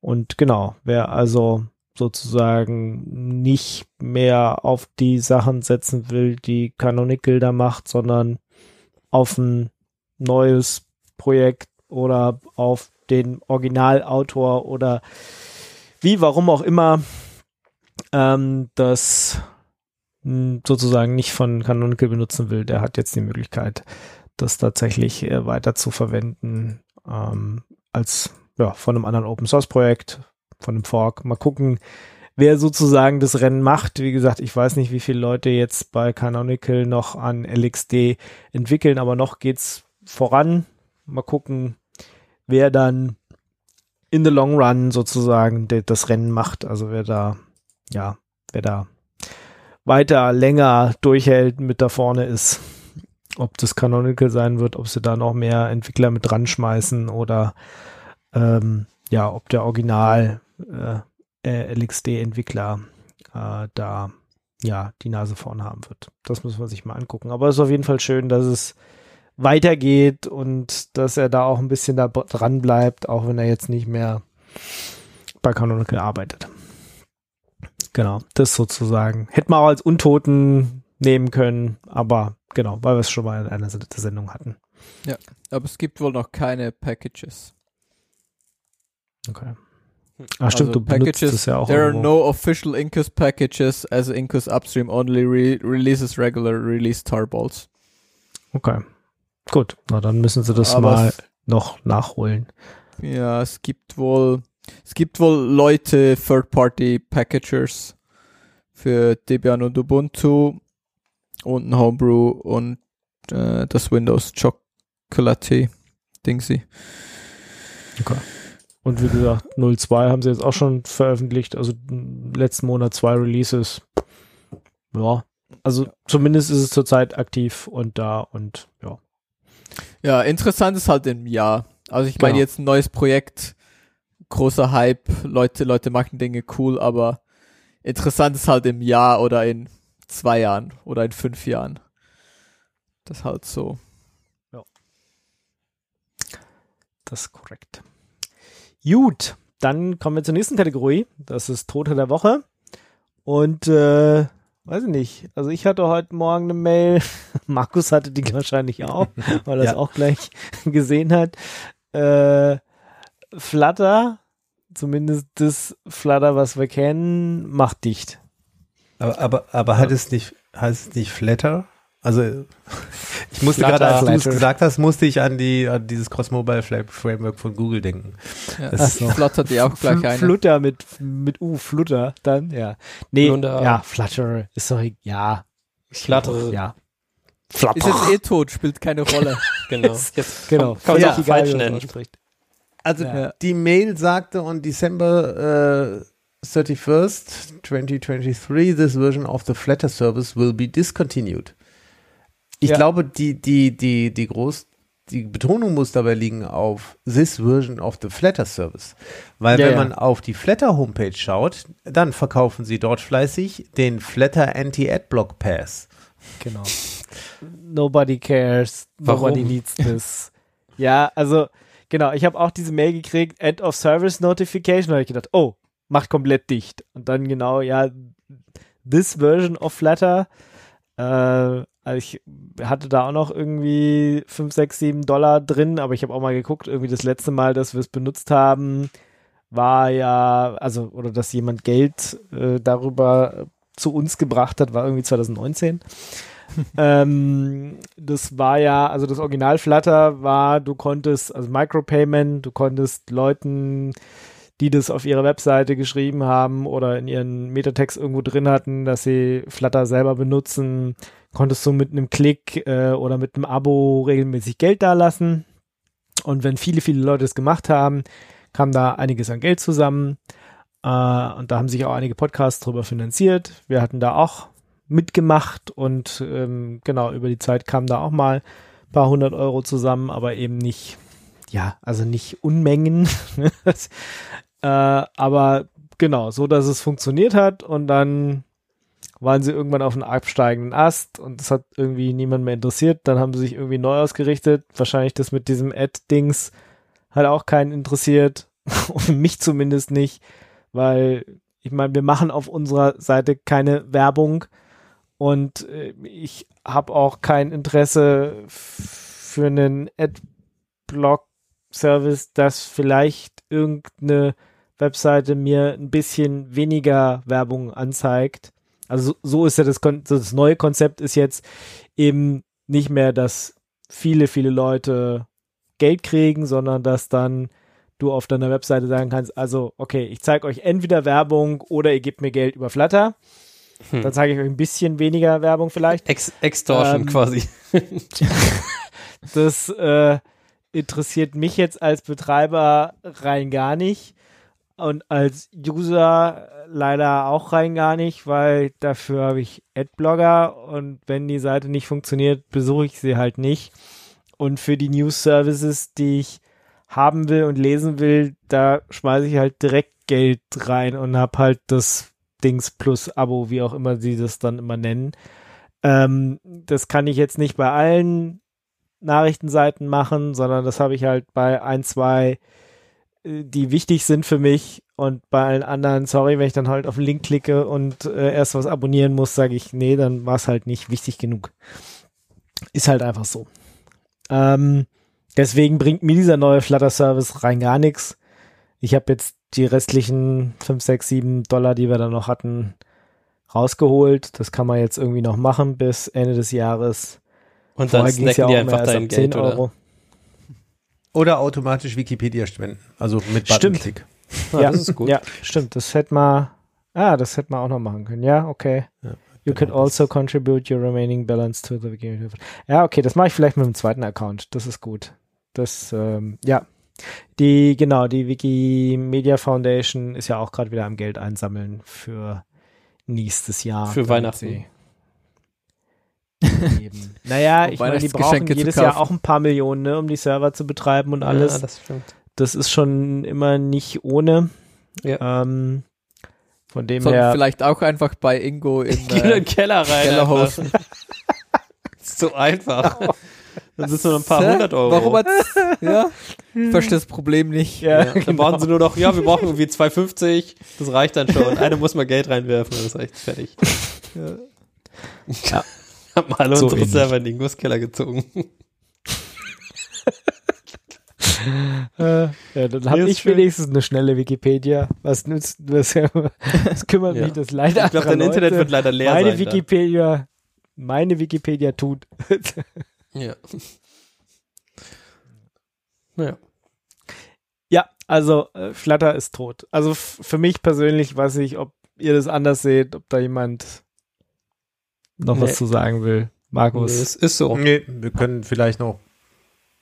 Und genau, wer also sozusagen nicht mehr auf die Sachen setzen will, die Canonical da macht, sondern auf ein neues Projekt oder auf den Originalautor oder wie, warum auch immer, ähm, das mh, sozusagen nicht von Canonical benutzen will, der hat jetzt die Möglichkeit, das tatsächlich äh, weiter zu verwenden ähm, als ja, von einem anderen Open Source Projekt, von einem Fork. Mal gucken, wer sozusagen das Rennen macht. Wie gesagt, ich weiß nicht, wie viele Leute jetzt bei Canonical noch an LXD entwickeln, aber noch geht's voran. Mal gucken, wer dann in the long run sozusagen das Rennen macht. Also wer da, ja, wer da weiter länger durchhält, mit da vorne ist. Ob das Canonical sein wird, ob sie da noch mehr Entwickler mit dran schmeißen oder ähm, ja, ob der Original äh, äh, LXD-Entwickler äh, da ja die Nase vorn haben wird. Das muss man sich mal angucken. Aber es ist auf jeden Fall schön, dass es weitergeht und dass er da auch ein bisschen da dran bleibt, auch wenn er jetzt nicht mehr bei Canonical arbeitet. Genau, das sozusagen. Hätte man auch als Untoten nehmen können, aber genau, weil wir es schon mal in einer Sendung hatten. Aber es gibt wohl noch keine Packages. Okay. Ah, stimmt, Also du benutzt Packages, es ja auch. There are irgendwo. no official Incus packages as Incus Upstream only re releases regular release tarballs. Okay. Gut, na dann müssen sie das Aber mal noch nachholen. Ja, es gibt wohl, es gibt wohl Leute, Third-Party Packagers für Debian und Ubuntu und ein Homebrew und äh, das Windows Chocolate Dingsy. Und wie gesagt, 02 haben sie jetzt auch schon veröffentlicht, also letzten Monat zwei Releases. Ja, also zumindest ist es zurzeit aktiv und da und ja. Ja, interessant ist halt im Jahr. Also ich meine Genau. jetzt ein neues Projekt, großer Hype, Leute, Leute machen Dinge cool, aber interessant ist halt im Jahr oder in zwei Jahren oder in fünf Jahren. Das halt so. Ja. Das ist korrekt. Gut, dann kommen wir zur nächsten Kategorie. Das ist Tote der Woche. Und äh, weiß ich nicht. Also ich hatte heute Morgen eine Mail. Markus hatte die wahrscheinlich auch, weil er es Ja. auch gleich gesehen hat. Äh, Flutter, zumindest das Flutter, was wir kennen, macht dicht. Aber, aber, aber hat es nicht, heißt es nicht Flatter? Also ich musste Flutter. gerade, als du es Flutter. gesagt hast, musste ich an die an dieses Cross Mobile Fla- Framework von Google denken. Ja, Das noch- flattert dir auch gleich Fl eine. Flutter mit, mit U, Flutter, dann, ja. Nee, Flutter. ja, Flutter ist doch, ja. Flutter. Ja. Ist jetzt eh tot, spielt keine Rolle. Genau. Jetzt Genau. kann man es Ja, auch falsch man nennen. Also Ja. die Mail sagte on December äh, 31st, 2023, this version of the Flatter service will be discontinued. Ich Ja. glaube, die, die, die, die groß, die Betonung muss dabei liegen auf this version of the Flatter service. Weil Ja, wenn ja. man auf die Flatter Homepage schaut, dann verkaufen sie dort fleißig den Flatter Anti-Adblock Pass. Genau. Nobody cares. Nobody Warum? needs this. ja, also, genau. Ich habe auch diese Mail gekriegt, End of Service Notification. Da habe ich gedacht, oh, macht komplett dicht. Und dann genau, ja, this version of Flutter. Äh, also ich hatte da auch noch irgendwie 5, 6, 7 Dollar drin, aber ich habe auch mal geguckt, irgendwie das letzte Mal, dass wir es benutzt haben, war ja, also, oder dass jemand Geld äh, darüber zu uns gebracht hat, war irgendwie 2019. ähm, das war ja, also das Original Flutter war, du konntest, also Micropayment, du konntest Leuten, die das auf ihrer Webseite geschrieben haben oder in ihren Metatext irgendwo drin hatten, dass sie Flutter selber benutzen, konntest du mit einem Klick äh, oder mit einem Abo regelmäßig Geld dalassen. Und wenn viele, viele Leute es gemacht haben, kam da einiges an Geld zusammen. Äh, und da haben sich auch einige Podcasts drüber finanziert. Wir hatten da auch mitgemacht und ähm, genau, über die Zeit kamen da auch mal ein paar hundert Euro zusammen, aber eben nicht, ja, also nicht Unmengen. äh, aber genau, so dass es funktioniert hat und dann waren sie irgendwann auf einem absteigenden Ast und das hat irgendwie niemand mehr interessiert. Dann haben sie sich irgendwie neu ausgerichtet. Wahrscheinlich das mit diesem Ad-Dings hat auch keinen interessiert. Mich zumindest nicht, weil ich meine, wir machen auf unserer Seite keine Werbung und äh, ich habe auch kein Interesse für einen Adblock-Service, das vielleicht irgendeine Webseite mir ein bisschen weniger Werbung anzeigt. Also so, so ist ja das, Kon das neue Konzept ist jetzt eben nicht mehr, dass viele, viele Leute Geld kriegen, sondern dass dann du auf deiner Webseite sagen kannst, also okay, ich zeige euch entweder Werbung oder ihr gebt mir Geld über Flutter. Hm. Dann zeige ich euch ein bisschen weniger Werbung vielleicht. Ex Extortion Ähm, quasi. Das äh, interessiert mich jetzt als Betreiber rein gar nicht und als User leider auch rein gar nicht, weil dafür habe ich Adblogger und wenn die Seite nicht funktioniert, besuche ich sie halt nicht. Und für die News Services, die ich haben will und lesen will, da schmeiße ich halt direkt Geld rein und habe halt das Dings plus Abo, wie auch immer sie das dann immer nennen. Ähm, das kann ich jetzt nicht bei allen Nachrichtenseiten machen, sondern das habe ich halt bei ein, zwei, die wichtig sind für mich und bei allen anderen, sorry, wenn ich dann halt auf den Link klicke und äh, erst was abonnieren muss, sage ich, nee, dann war es halt nicht wichtig genug. Ist halt einfach so. Ähm, deswegen bringt mir dieser neue Flutter-Service rein gar nichts. Ich habe jetzt die restlichen 5, 6, 7 Dollar, die wir da noch hatten, rausgeholt. Das kann man jetzt irgendwie noch machen bis Ende des Jahres. Und dann snacken die immer einfach dein Geld, oder? Oder automatisch Wikipedia spenden. Also mit Stimmt. Buttonklick. Ja, ja, das ist gut. Ja, stimmt. Das hätte man. Ah, das hätte man auch noch machen können. Ja, okay. Ja, You genau, can das- also contribute your remaining balance to the Wikimedia. Ja, okay, das mache ich vielleicht mit dem zweiten Account. Das ist gut. Das, ähm, ja. Die, genau, die Wikimedia Foundation ist ja auch gerade wieder am Geld einsammeln für nächstes Jahr. Für Weihnachten. Sie Eben. Naja, ich meine, die brauchen jedes Jahr auch ein paar Millionen, ne, um die Server zu betreiben und alles. Ja, das stimmt. das ist schon immer nicht ohne. Ja. Ähm, von dem Sondern her. vielleicht auch einfach bei Ingo in in äh, den Keller rein. Kellerhosen. einfach. ist so einfach. Dann sind es nur ein paar hundert Euro. Warum hat's, ja? Ich verstehe das Problem nicht. Ja, ja, dann brauchen sie nur noch, ja, wir brauchen irgendwie 2,50, das reicht dann schon. Einer muss mal Geld reinwerfen, dann ist echt fertig. Ja. Haben alle So unsere ähnlich. Server in den Gusskeller gezogen. Äh, ja, dann habe ich schön. wenigstens eine schnelle Wikipedia. Was nützt das? Das kümmert Ja. mich das leider. Ich glaube, dein Internet wird leider leer meine sein. Wikipedia, meine Wikipedia tut. Ja. Naja. ja, also äh, Flutter ist tot. Also für mich persönlich weiß ich, ob ihr das anders seht, ob da jemand noch Nee. was zu sagen will. Nee, Markus. es ist so. Nee, wir können vielleicht noch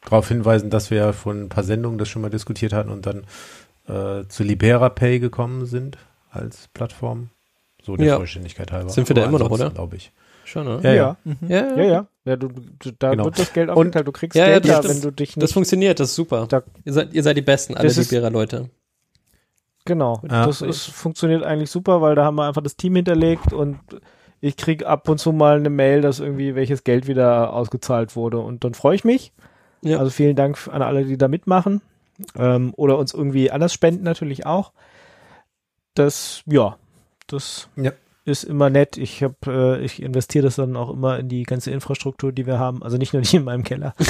darauf hinweisen, dass wir ja vor ein paar Sendungen das schon mal diskutiert hatten und dann äh, zu Libera Pay gekommen sind als Plattform. So der Ja. Vollständigkeit halber. Sind wir da immer noch, oder? Glaube ich. Schon, oder? Ja, ja. ja. Mhm. Ja, Ja, ja. ja du, du, da Genau. wird das Geld aufgeteilt. Du kriegst Ja, ja, Geld das da, wenn du dich Das nicht. funktioniert, das ist super. Da- ihr, seid, ihr seid die Besten, alle Das Libera-Leute. Genau. Ja. Das ist, funktioniert eigentlich super, weil da haben wir einfach das Team hinterlegt und ich krieg ab und zu mal eine Mail, dass irgendwie welches Geld wieder ausgezahlt wurde und dann freue ich mich. Ja. Also vielen Dank an alle, die da mitmachen ähm, oder uns irgendwie anders spenden natürlich auch. Das, ja, das Ja. Ist immer nett. Ich habe, äh, ich investiere das dann auch immer in die ganze Infrastruktur, die wir haben. Also nicht nur die in meinem Keller.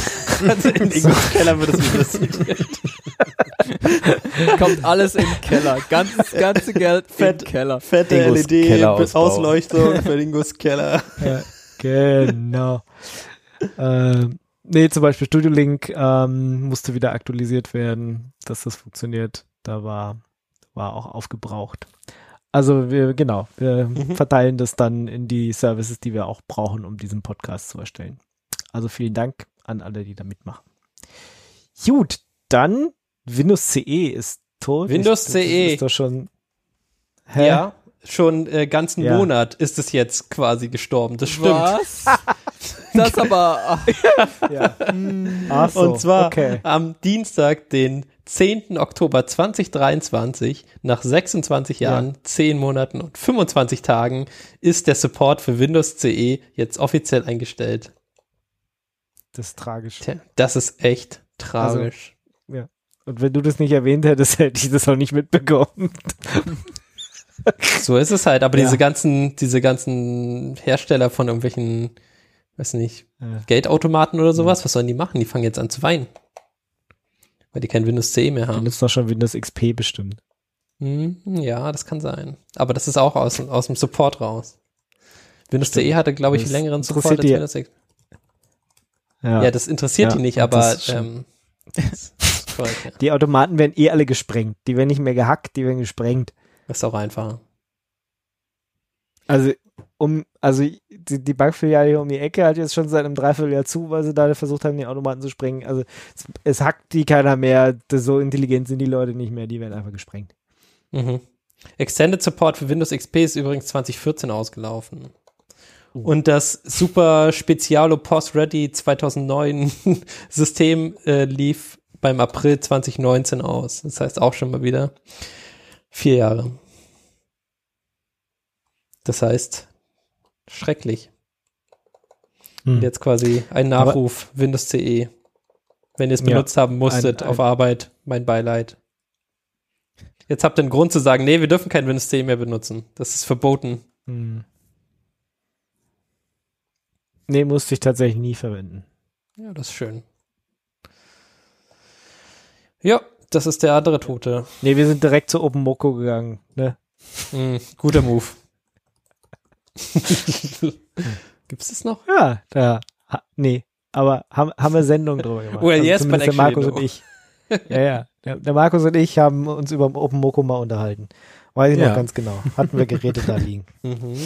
Also in den Keller wird es investiert. Kommt alles in den Keller. Ganz, ganze Geld Fett. im Keller. Fette Ingos LED, Kellerausbau. Ausleuchtung für Ingos Keller. Ja, genau. ähm, nee, zum Beispiel Studio Link ähm, musste wieder aktualisiert werden, dass das funktioniert. Da war, war auch aufgebraucht. Also wir, genau, wir Mhm. verteilen das dann in die Services, die wir auch brauchen, um diesen Podcast zu erstellen. Also vielen Dank an alle, die da mitmachen. Gut, dann Windows CE ist tot. Windows das CE. Ist doch schon. Hä? Ja, schon äh, ganzen Ja. Monat ist es jetzt quasi gestorben. Das stimmt. Was? Das aber. ach, Ja. Ach so, Und zwar okay. am Dienstag, den 10. Oktober 2023, nach 26 Ja. Jahren, 10 Monaten und 25 Tagen, ist der Support für Windows CE jetzt offiziell eingestellt. Das ist tragisch. Tja, das ist echt tragisch. Und wenn du das nicht erwähnt hättest, hätte ich das auch nicht mitbekommen. so ist es halt. Aber Ja. diese ganzen, diese ganzen Hersteller von irgendwelchen, weiß nicht, Ja. Geldautomaten oder sowas, was sollen die machen? Die fangen jetzt an zu weinen. Weil die kein Windows CE mehr haben. nutzt doch schon Windows XP bestimmt. Hm, ja, das kann sein. Aber das ist auch aus, aus dem Support raus. Windows Stimmt. CE hatte, glaube ich, Das längeren Support als die- Windows XP. Ja, das interessiert Ja, die nicht, aber ähm, korrekt, ja. Die Automaten werden eh alle gesprengt. Die werden nicht mehr gehackt, die werden gesprengt. Das ist auch einfacher. Also, um, also die, die Bankfiliale hier um die Ecke hat jetzt schon seit einem Dreivierteljahr zu, weil sie da versucht haben, die Automaten zu sprengen. Also es, es hackt die keiner mehr. Das, so intelligent sind die Leute nicht mehr, die werden einfach gesprengt. Mhm. Extended Support für Windows XP ist übrigens 2014 ausgelaufen. Und das Super Spezialo Post Ready 2009 System äh, lief beim April 2019 aus. Das heißt auch schon mal wieder vier Jahre. Das heißt, schrecklich. Hm. Jetzt quasi ein Aber- Nachruf, Windows CE. Wenn ihr es Ja, benutzt haben musstet ein- auf ein- Arbeit, mein Beileid. Jetzt habt ihr einen Grund zu sagen, nee, wir dürfen kein Windows CE mehr benutzen. Das ist verboten. Hm. Nee, musste ich tatsächlich nie verwenden. Ja, das ist schön. Ja, das ist der andere Tote. Nee, wir sind direkt zu OpenMoko gegangen. Ne? Hm, guter Move. Gibt's das noch? Ja, da. Ha, nee, aber haben, haben wir Sendungen drüber gemacht. Also Well, yes, zumindest der Markus actually und ich. Ja, ja. Der, der Markus und ich haben uns über OpenMoko mal unterhalten. Weiß ich Ja. noch ganz genau. Hatten wir Geräte da liegen. Mhm.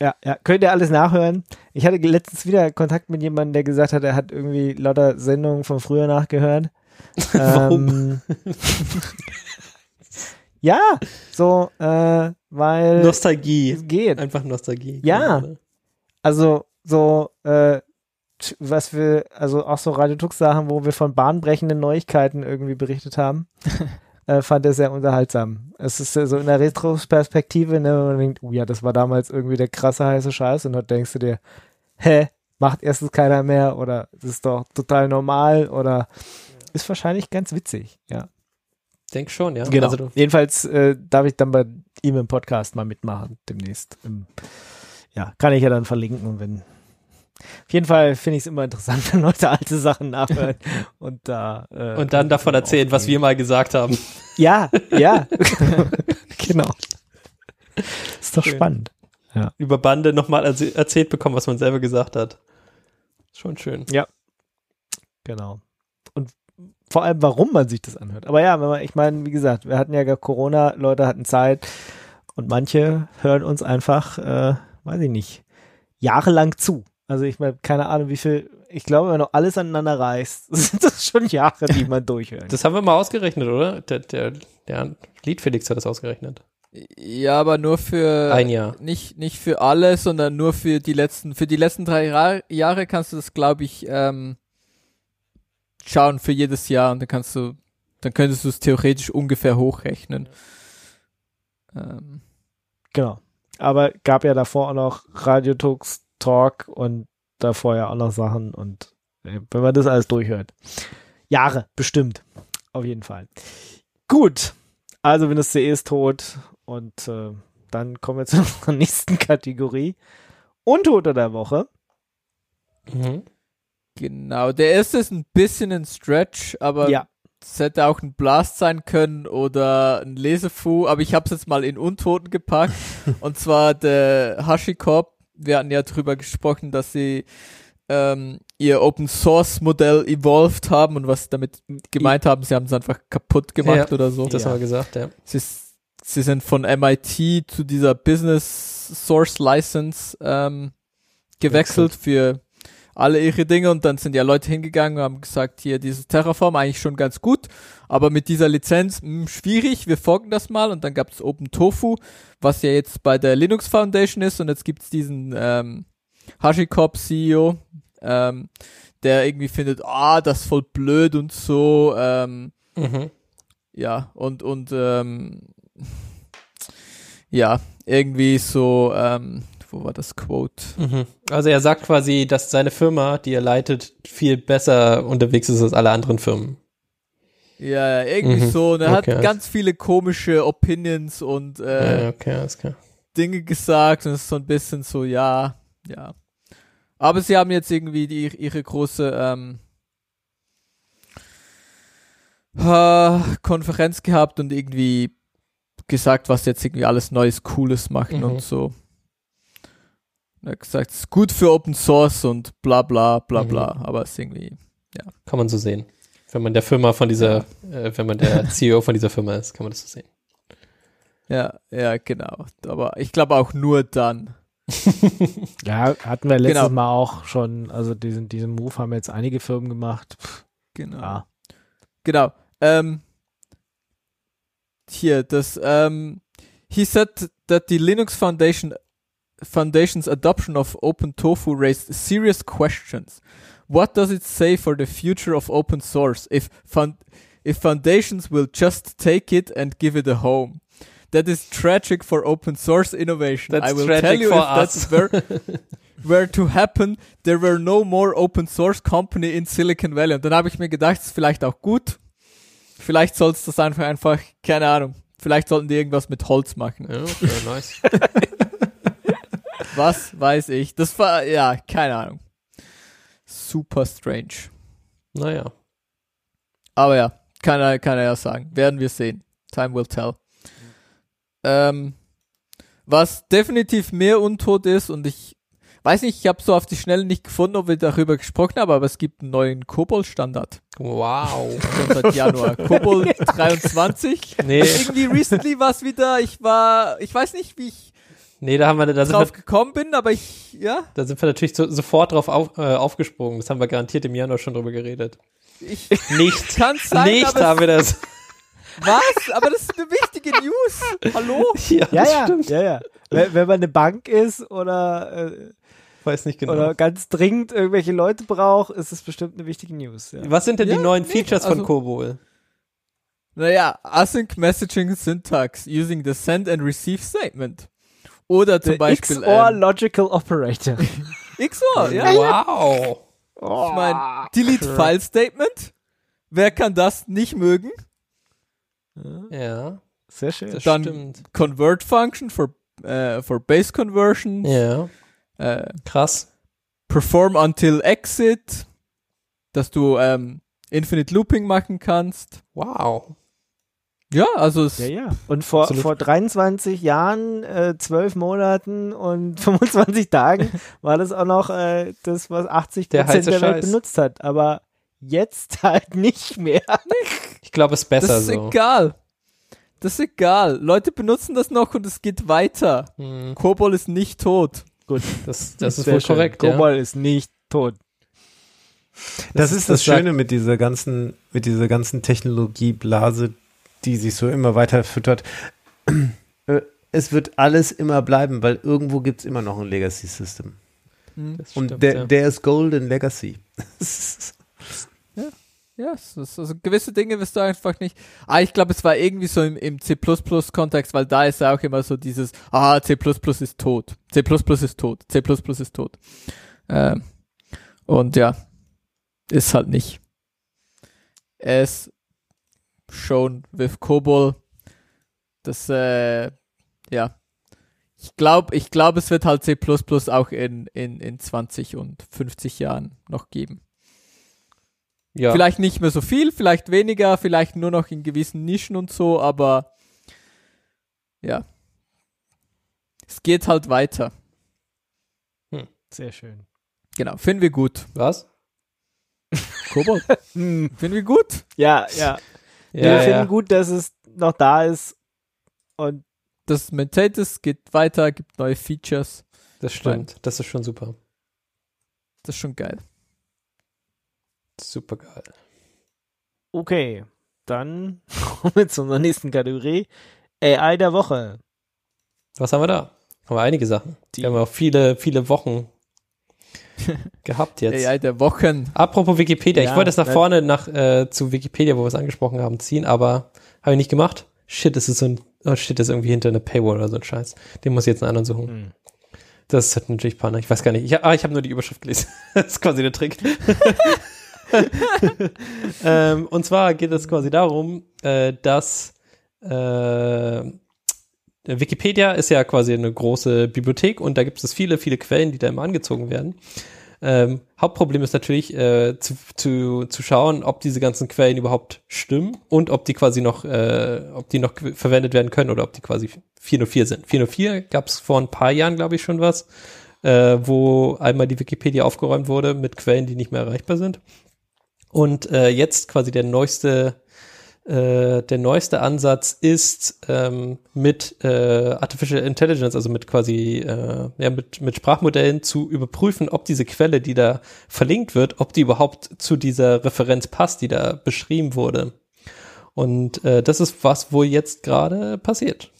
Ja, ja, könnt ihr alles nachhören. Ich hatte letztens wieder Kontakt mit jemandem, der gesagt hat, er hat irgendwie lauter Sendungen von früher nachgehört. Warum? Ähm, ja, so, äh, weil Nostalgie. es geht. Einfach Nostalgie. Ja. Also so, äh, was wir, also auch so Radio Tux Sachen, wo wir von bahnbrechenden Neuigkeiten irgendwie berichtet haben, äh, fand er sehr unterhaltsam. Es ist äh, so in der Retrospektive, ne, wo man denkt, oh ja, das war damals irgendwie der krasse heiße Scheiß und dann denkst du dir, hä, macht erstens keiner mehr oder es ist doch total normal oder ist wahrscheinlich ganz witzig, ja. Denk schon, ja. Genau. Also Jedenfalls äh, darf ich dann bei ihm im Podcast mal mitmachen demnächst. Im, ja, kann ich ja dann verlinken, wenn. Auf jeden Fall finde ich es immer interessant, wenn Leute alte Sachen nachhören und da. Äh, und dann davon erzählen, was wir mal gesagt haben. Ja, ja. genau. Ist doch Schön. spannend. Über Bande nochmal erz- erzählt bekommen, was man selber gesagt hat. Schon schön. Genau. Vor allem, warum man sich das anhört. Aber ja, wenn man, ich meine, wie gesagt, wir hatten ja gar Corona, Leute hatten Zeit und manche hören uns einfach, äh, weiß ich nicht, jahrelang zu. Also ich meine, keine Ahnung, wie viel, ich glaube, wenn du alles aneinander reißt, sind das schon Jahre, die man durchhört. Das haben wir mal ausgerechnet, oder? Der, der, der Lied Felix hat das ausgerechnet. Ja, aber nur für Ein Jahr. nicht nicht für alle, sondern nur für die letzten für die letzten drei Jahre kannst du das, glaube ich, ähm, schauen für jedes Jahr und dann kannst du dann könntest du es theoretisch ungefähr hochrechnen. Ähm, Genau. Aber gab ja davor auch noch Radio Talks Talk und davor ja auch noch Sachen und äh, wenn man das alles durchhört. Jahre, bestimmt. Auf jeden Fall. Gut. Also Windows CE ist tot und äh, dann kommen wir zu unserer nächsten Kategorie. Untoter der Woche. Mhm. Genau, der erste ist ein bisschen ein Stretch, aber Ja. es hätte auch ein Blast sein können oder ein Lesefu, aber ich habe es jetzt mal in Untoten gepackt. und zwar der Hashicorp. Wir hatten ja drüber gesprochen, dass sie ähm, ihr Open Source Modell evolved haben und was sie damit gemeint haben, sie haben es einfach kaputt gemacht Ja, oder so. Das Ja. haben wir gesagt, ja. Sie, sie sind von MIT zu dieser Business Source License ähm, gewechselt für alle ihre Dinge und dann sind ja Leute hingegangen und haben gesagt, hier dieses Terraform eigentlich schon ganz gut, aber mit dieser Lizenz mh, schwierig, wir folgen das mal und dann gab es Open Tofu, was ja jetzt bei der Linux Foundation ist und jetzt gibt es diesen ähm, HashiCorp CEO, ähm, der irgendwie findet, ah, das ist voll blöd und so, ähm, Mhm. ja, und, und, ähm, ja, irgendwie so, ähm, wo war das Quote? Mhm. Also er sagt quasi, dass seine Firma, die er leitet, viel besser unterwegs ist als alle anderen Firmen. Ja, irgendwie Mhm. so, und er Okay, hat ganz viele komische Opinions und, äh, ja, okay, alles klar. Dinge gesagt und es ist so ein bisschen so, ja, ja. Aber sie haben jetzt irgendwie die, ihre große, ähm, äh, Konferenz gehabt und irgendwie gesagt, was jetzt irgendwie alles Neues, Cooles machen Mhm. und so. Er hat gesagt, es ist gut für Open Source und bla bla bla Mhm. bla, aber es ist irgendwie, Kann man so sehen. Wenn man der Firma von dieser, äh, wenn man der CEO von dieser Firma ist, kann man das so sehen. ja, ja, genau. Aber ich glaube auch nur dann. Ja, hatten wir letztes Genau. Mal auch schon, also diesen, diesen Move haben jetzt einige Firmen gemacht. Pff, Genau. ja. Genau. Ähm, hier, das, ähm, he said that the Linux Foundation Foundation's adoption of Open Tofu raised serious questions. What does it say for the future of open source if found if foundations will just take it and give it a home? That is tragic for open source innovation. That's I will tell you if that's were, were to happen, there were no more open source company in Silicon Valley. Und dann habe ich mir gedacht, ist vielleicht auch gut. Vielleicht soll es das einfach einfach, keine Ahnung. Vielleicht sollten die irgendwas mit Holz machen. Ja, okay, nice. Was weiß ich. Das war, ja, keine Ahnung. Super strange. naja. Aber ja, kann er, kann er ja sagen. Werden wir sehen. Time will tell. Ähm, was definitiv mehr untot ist und ich weiß nicht, ich habe so auf die Schnelle nicht gefunden, ob wir darüber gesprochen haben, aber es gibt einen neuen Kobold-Standard. Wow. Schon seit Januar. Kobold 23. Nee, Irgendwie recently war es wieder, ich war, ich weiß nicht, wie ich nee, da haben wir, da sind drauf wir, gekommen bin, aber ich, ja, da sind wir natürlich so, sofort drauf auf, äh, aufgesprungen. Das haben wir garantiert im Januar schon drüber geredet. ich Nicht. kann sein, nicht aber haben wir das. was? Aber das ist eine wichtige News. Hallo? Ja, Ja, das ja, stimmt. ja, ja. Wenn, wenn man eine Bank ist oder, äh, Weiß nicht genau. oder ganz dringend irgendwelche Leute braucht, ist es bestimmt eine wichtige News. Ja. Was sind denn Ja, die neuen nee, Features von also- Kobol? Naja, Async Messaging Syntax using the Send and Receive Statement. Oder zum Der Beispiel XOR ähm, Logical Operator. XOR, ja. Wow. Ich meine, Delete File Statement. Wer kann das nicht mögen? Ja, Sehr schön. das Dann- stimmt. Convert Function for, äh, for Base Conversion. Ja, Äh, krass. Perform until exit. Dass du ähm, Infinite Looping machen kannst. Wow. Ja, also es, Ja, ja. Und vor, Absolut. vor 23 Jahren, äh, 12 Monaten und 25 Tagen war das auch noch äh, das, was 80 Der Prozent der Welt Scheiß. benutzt hat. Aber jetzt halt nicht mehr. Ich glaube, es ist das besser ist so. egal. Das ist egal. Leute benutzen das noch und es geht weiter. Hm, Kobol ist nicht tot. Gut, Das, das ist sehr wohl schön. korrekt, ja. Kobol ist nicht tot. Das, ist das, das Schöne mit dieser ganzen, mit dieser ganzen Technologieblase, die sich so immer weiter füttert. Äh, Es wird alles immer bleiben, weil irgendwo gibt es immer noch ein Legacy-System. Das Und stimmt, der, ja. der ist Golden Legacy. Ja, es ist, also gewisse Dinge wirst du einfach nicht. Ah, ich glaube, es war irgendwie so im, im C++-Kontext, weil da ist ja auch immer so dieses, ah, C++ ist tot. C++ ist tot. C++ ist tot. Ähm, und ja, ist halt nicht. Es schon with Cobol, das, äh, ja. Ich glaube, ich glaube, es wird halt C++ auch in, in, in 20 und 50 Jahren noch geben. ja. Vielleicht nicht mehr so viel, vielleicht weniger, vielleicht nur noch in gewissen Nischen und so, aber ja. Es geht halt weiter. Sehr schön. Genau, finden wir gut. Was? Kobold, Hm. finden wir gut. Ja, ja. Ja, Wir ja. finden gut, dass es noch da ist. Und Das maintaint es, geht weiter, gibt neue Features. Das stimmt. Das ist schon super. Das ist schon geil. Super geil. okay, dann kommen wir zu unserer nächsten Kategorie. AI der Woche. Was haben wir da? Haben wir einige Sachen. Die Die- haben wir auch viele, viele Wochen gehabt jetzt. AI der Wochen. Apropos Wikipedia, ich Ja, wollte es nach ne- vorne nach äh, zu Wikipedia, wo wir es angesprochen haben, ziehen, aber habe ich nicht gemacht. Shit, es ist so ein, oh shit, das ist irgendwie hinter einer Paywall oder so ein Scheiß. Den muss ich jetzt einen anderen suchen. Hm. Das halt natürlich Panne. Ich weiß gar nicht. Ich, ah, ich habe nur die Überschrift gelesen. das ist quasi der Trick. ähm, und zwar geht es quasi darum, äh, dass äh, Wikipedia ist ja quasi eine große Bibliothek und da gibt es viele, viele Quellen, die da immer angezogen werden. Ähm, Hauptproblem ist natürlich äh, zu, zu, zu schauen, ob diese ganzen Quellen überhaupt stimmen und ob die quasi noch, äh, ob die noch verwendet werden können oder ob die quasi 404 sind. 404 gab es vor ein paar Jahren, glaube ich, schon was, äh, wo einmal die Wikipedia aufgeräumt wurde mit Quellen, die nicht mehr erreichbar sind. Und äh, jetzt quasi der neueste äh, der neueste Ansatz ist ähm, mit äh, Artificial Intelligence, also mit quasi äh, ja, mit, mit Sprachmodellen zu überprüfen, ob diese Quelle, die da verlinkt wird, ob die überhaupt zu dieser Referenz passt, die da beschrieben wurde. Und äh, das ist was, wo jetzt gerade passiert.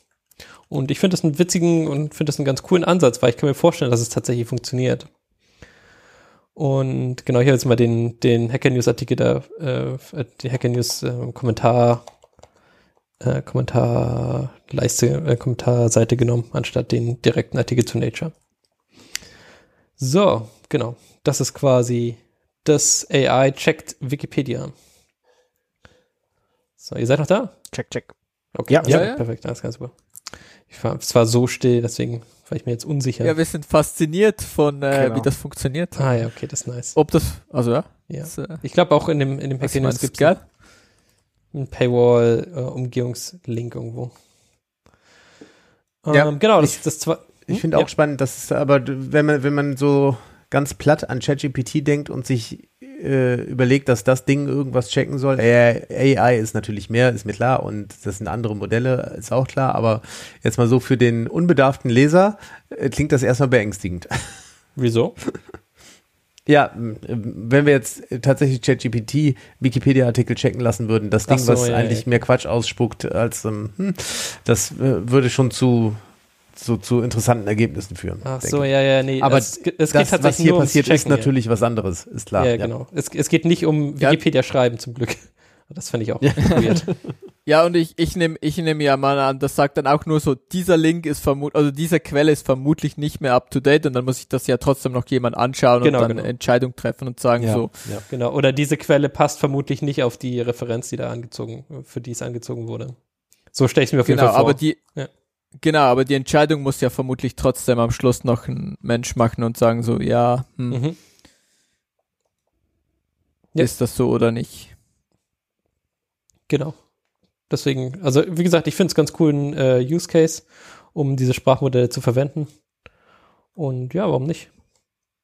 Und ich finde das einen witzigen und finde das einen ganz coolen Ansatz, weil ich kann mir vorstellen, dass es tatsächlich funktioniert. Und genau, ich habe jetzt mal den, den Hacker News Artikel da, äh, die Hacker News äh, Kommentar, äh, Kommentarleiste, äh, Kommentarseite genommen, anstatt den direkten Artikel zu Nature. So, genau. Das ist quasi das AI checkt Wikipedia. So, ihr seid noch da? Check, check. Okay, Ja. alles Ja, ja. perfekt, alles ganz super. Ich war, es war so still, deswegen war ich mir jetzt unsicher. Ja, wir sind fasziniert von, äh, Genau. wie das funktioniert. ah ja, okay, das ist nice. Ob das, also ja. Ja. Das, äh, Ich glaube auch in dem, in dem Hacker News gibt es einen Paywall-Umgehungslink irgendwo. Ja, ähm, genau, das, das zwar. Ich finde auch spannend, dass es aber, wenn man, wenn man so ganz platt an ChatGPT denkt und sich äh, überlegt, dass das Ding irgendwas checken soll, AI, ist natürlich mehr, ist mir klar und das sind andere Modelle, ist auch klar, aber jetzt mal so für den unbedarften Leser äh, klingt das erstmal beängstigend. Wieso? Ja, wenn wir jetzt äh, tatsächlich ChatGPT Wikipedia-Artikel checken lassen würden, das Ding, so, was ja, eigentlich ja. mehr Quatsch ausspuckt, als ähm, hm, das äh, würde schon zu, zu, zu interessanten Ergebnissen führen. Ach so, ja, ja, nee. Aber es, es geht das, tatsächlich was hier passiert, ist Checken, ja. natürlich was anderes, ist klar. Ja, genau. Es, es geht nicht um Ja. Wikipedia schreiben, zum Glück. Das fand ich auch weird. Ja, und ich, ich nehme ich nehm ja mal an, das sagt dann auch nur so, dieser Link ist vermutlich, also diese Quelle ist vermutlich nicht mehr up to date und dann muss ich das ja trotzdem noch jemand anschauen Genau, und dann genau. eine Entscheidung treffen und sagen Ja, so, ja, genau. Oder diese Quelle passt vermutlich nicht auf die Referenz, die da angezogen, für die es angezogen wurde. So stelle ich es mir auf jeden genau, Fall vor. aber die, Ja. Genau, aber die Entscheidung muss ja vermutlich trotzdem am Schluss noch ein Mensch machen und sagen so, ja, hm, mhm. Ja. ist das so oder nicht? Genau. Deswegen, also wie gesagt, ich finde es ganz cool, ein äh, Use Case, um diese Sprachmodelle zu verwenden. Und ja, warum nicht?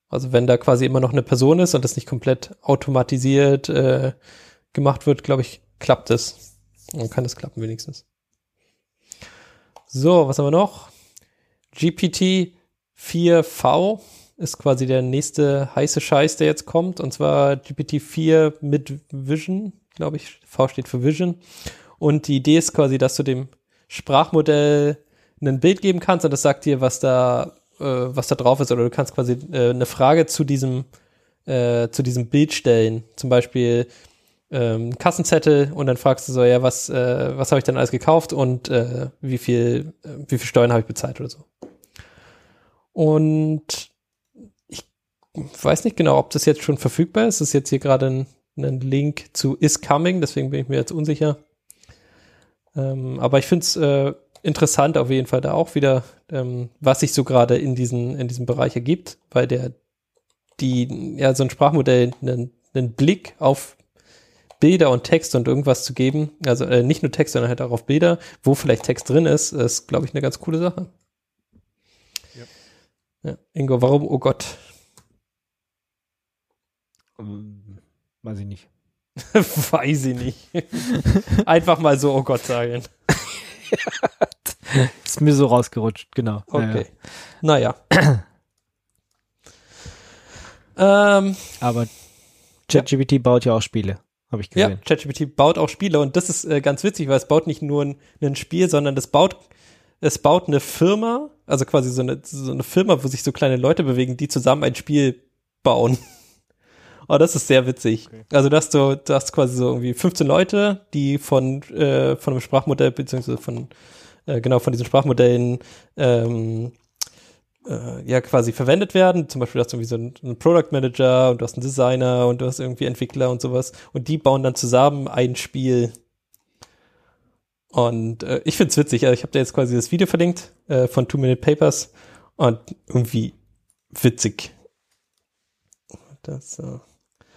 Also wenn da quasi immer noch eine Person ist und das nicht komplett automatisiert äh, gemacht wird, glaube ich, klappt es. Und kann es klappen wenigstens. So, was haben wir noch? GPT 4V ist quasi der nächste heiße Scheiß, der jetzt kommt. Und zwar GPT 4 mit Vision, glaube ich. V steht für Vision. Und die Idee ist quasi, dass du dem Sprachmodell ein Bild geben kannst und das sagt dir, was da, äh, was da drauf ist. Oder du kannst quasi äh, eine Frage zu diesem, äh, zu diesem Bild stellen. Zum Beispiel ähm, Kassenzettel und dann fragst du so, ja, was, äh, was habe ich denn alles gekauft und äh, wie viel, äh, wie viel Steuern habe ich bezahlt oder so. Und ich weiß nicht genau, ob das jetzt schon verfügbar ist. Es ist jetzt hier gerade ein, ein Link zu Is Coming, deswegen bin ich mir jetzt unsicher. Ähm, aber ich finde es äh, interessant auf jeden Fall da auch wieder, ähm, was sich so gerade in, diesen, in diesem Bereich ergibt, weil der die, ja, so ein Sprachmodell einen, einen Blick auf Bilder und Text und irgendwas zu geben, also äh, nicht nur Text, sondern halt auch auf Bilder, wo vielleicht Text drin ist, ist, glaube ich, eine ganz coole Sache. Ja. Ingo, warum? Oh Gott. Ähm, Weiß ich nicht. Weiß ich nicht. Einfach mal so, oh Gott sagen. Ist mir so rausgerutscht, genau. Okay. Ja, ja. Naja. ähm, Aber ChatGPT baut ja auch Spiele, habe ich ja, gesehen. ChatGPT baut auch Spiele und das ist äh, ganz witzig, weil es baut nicht nur ein, ein Spiel, sondern das baut, es baut eine Firma, also quasi so eine, so eine Firma, wo sich so kleine Leute bewegen, die zusammen ein Spiel bauen. Oh, das ist sehr witzig. Also, dass du, du hast quasi so irgendwie 15 Leute, die von, äh, von einem Sprachmodell, beziehungsweise von, äh, genau, von diesen Sprachmodellen, ähm, äh, ja, quasi verwendet werden. Zum Beispiel hast du irgendwie so einen, einen Product Manager und du hast einen Designer und du hast irgendwie Entwickler und sowas. Und die bauen dann zusammen ein Spiel. Und äh, ich find's witzig. Also ich habe da jetzt quasi das Video verlinkt äh, von Two Minute Papers und irgendwie witzig. Das, äh,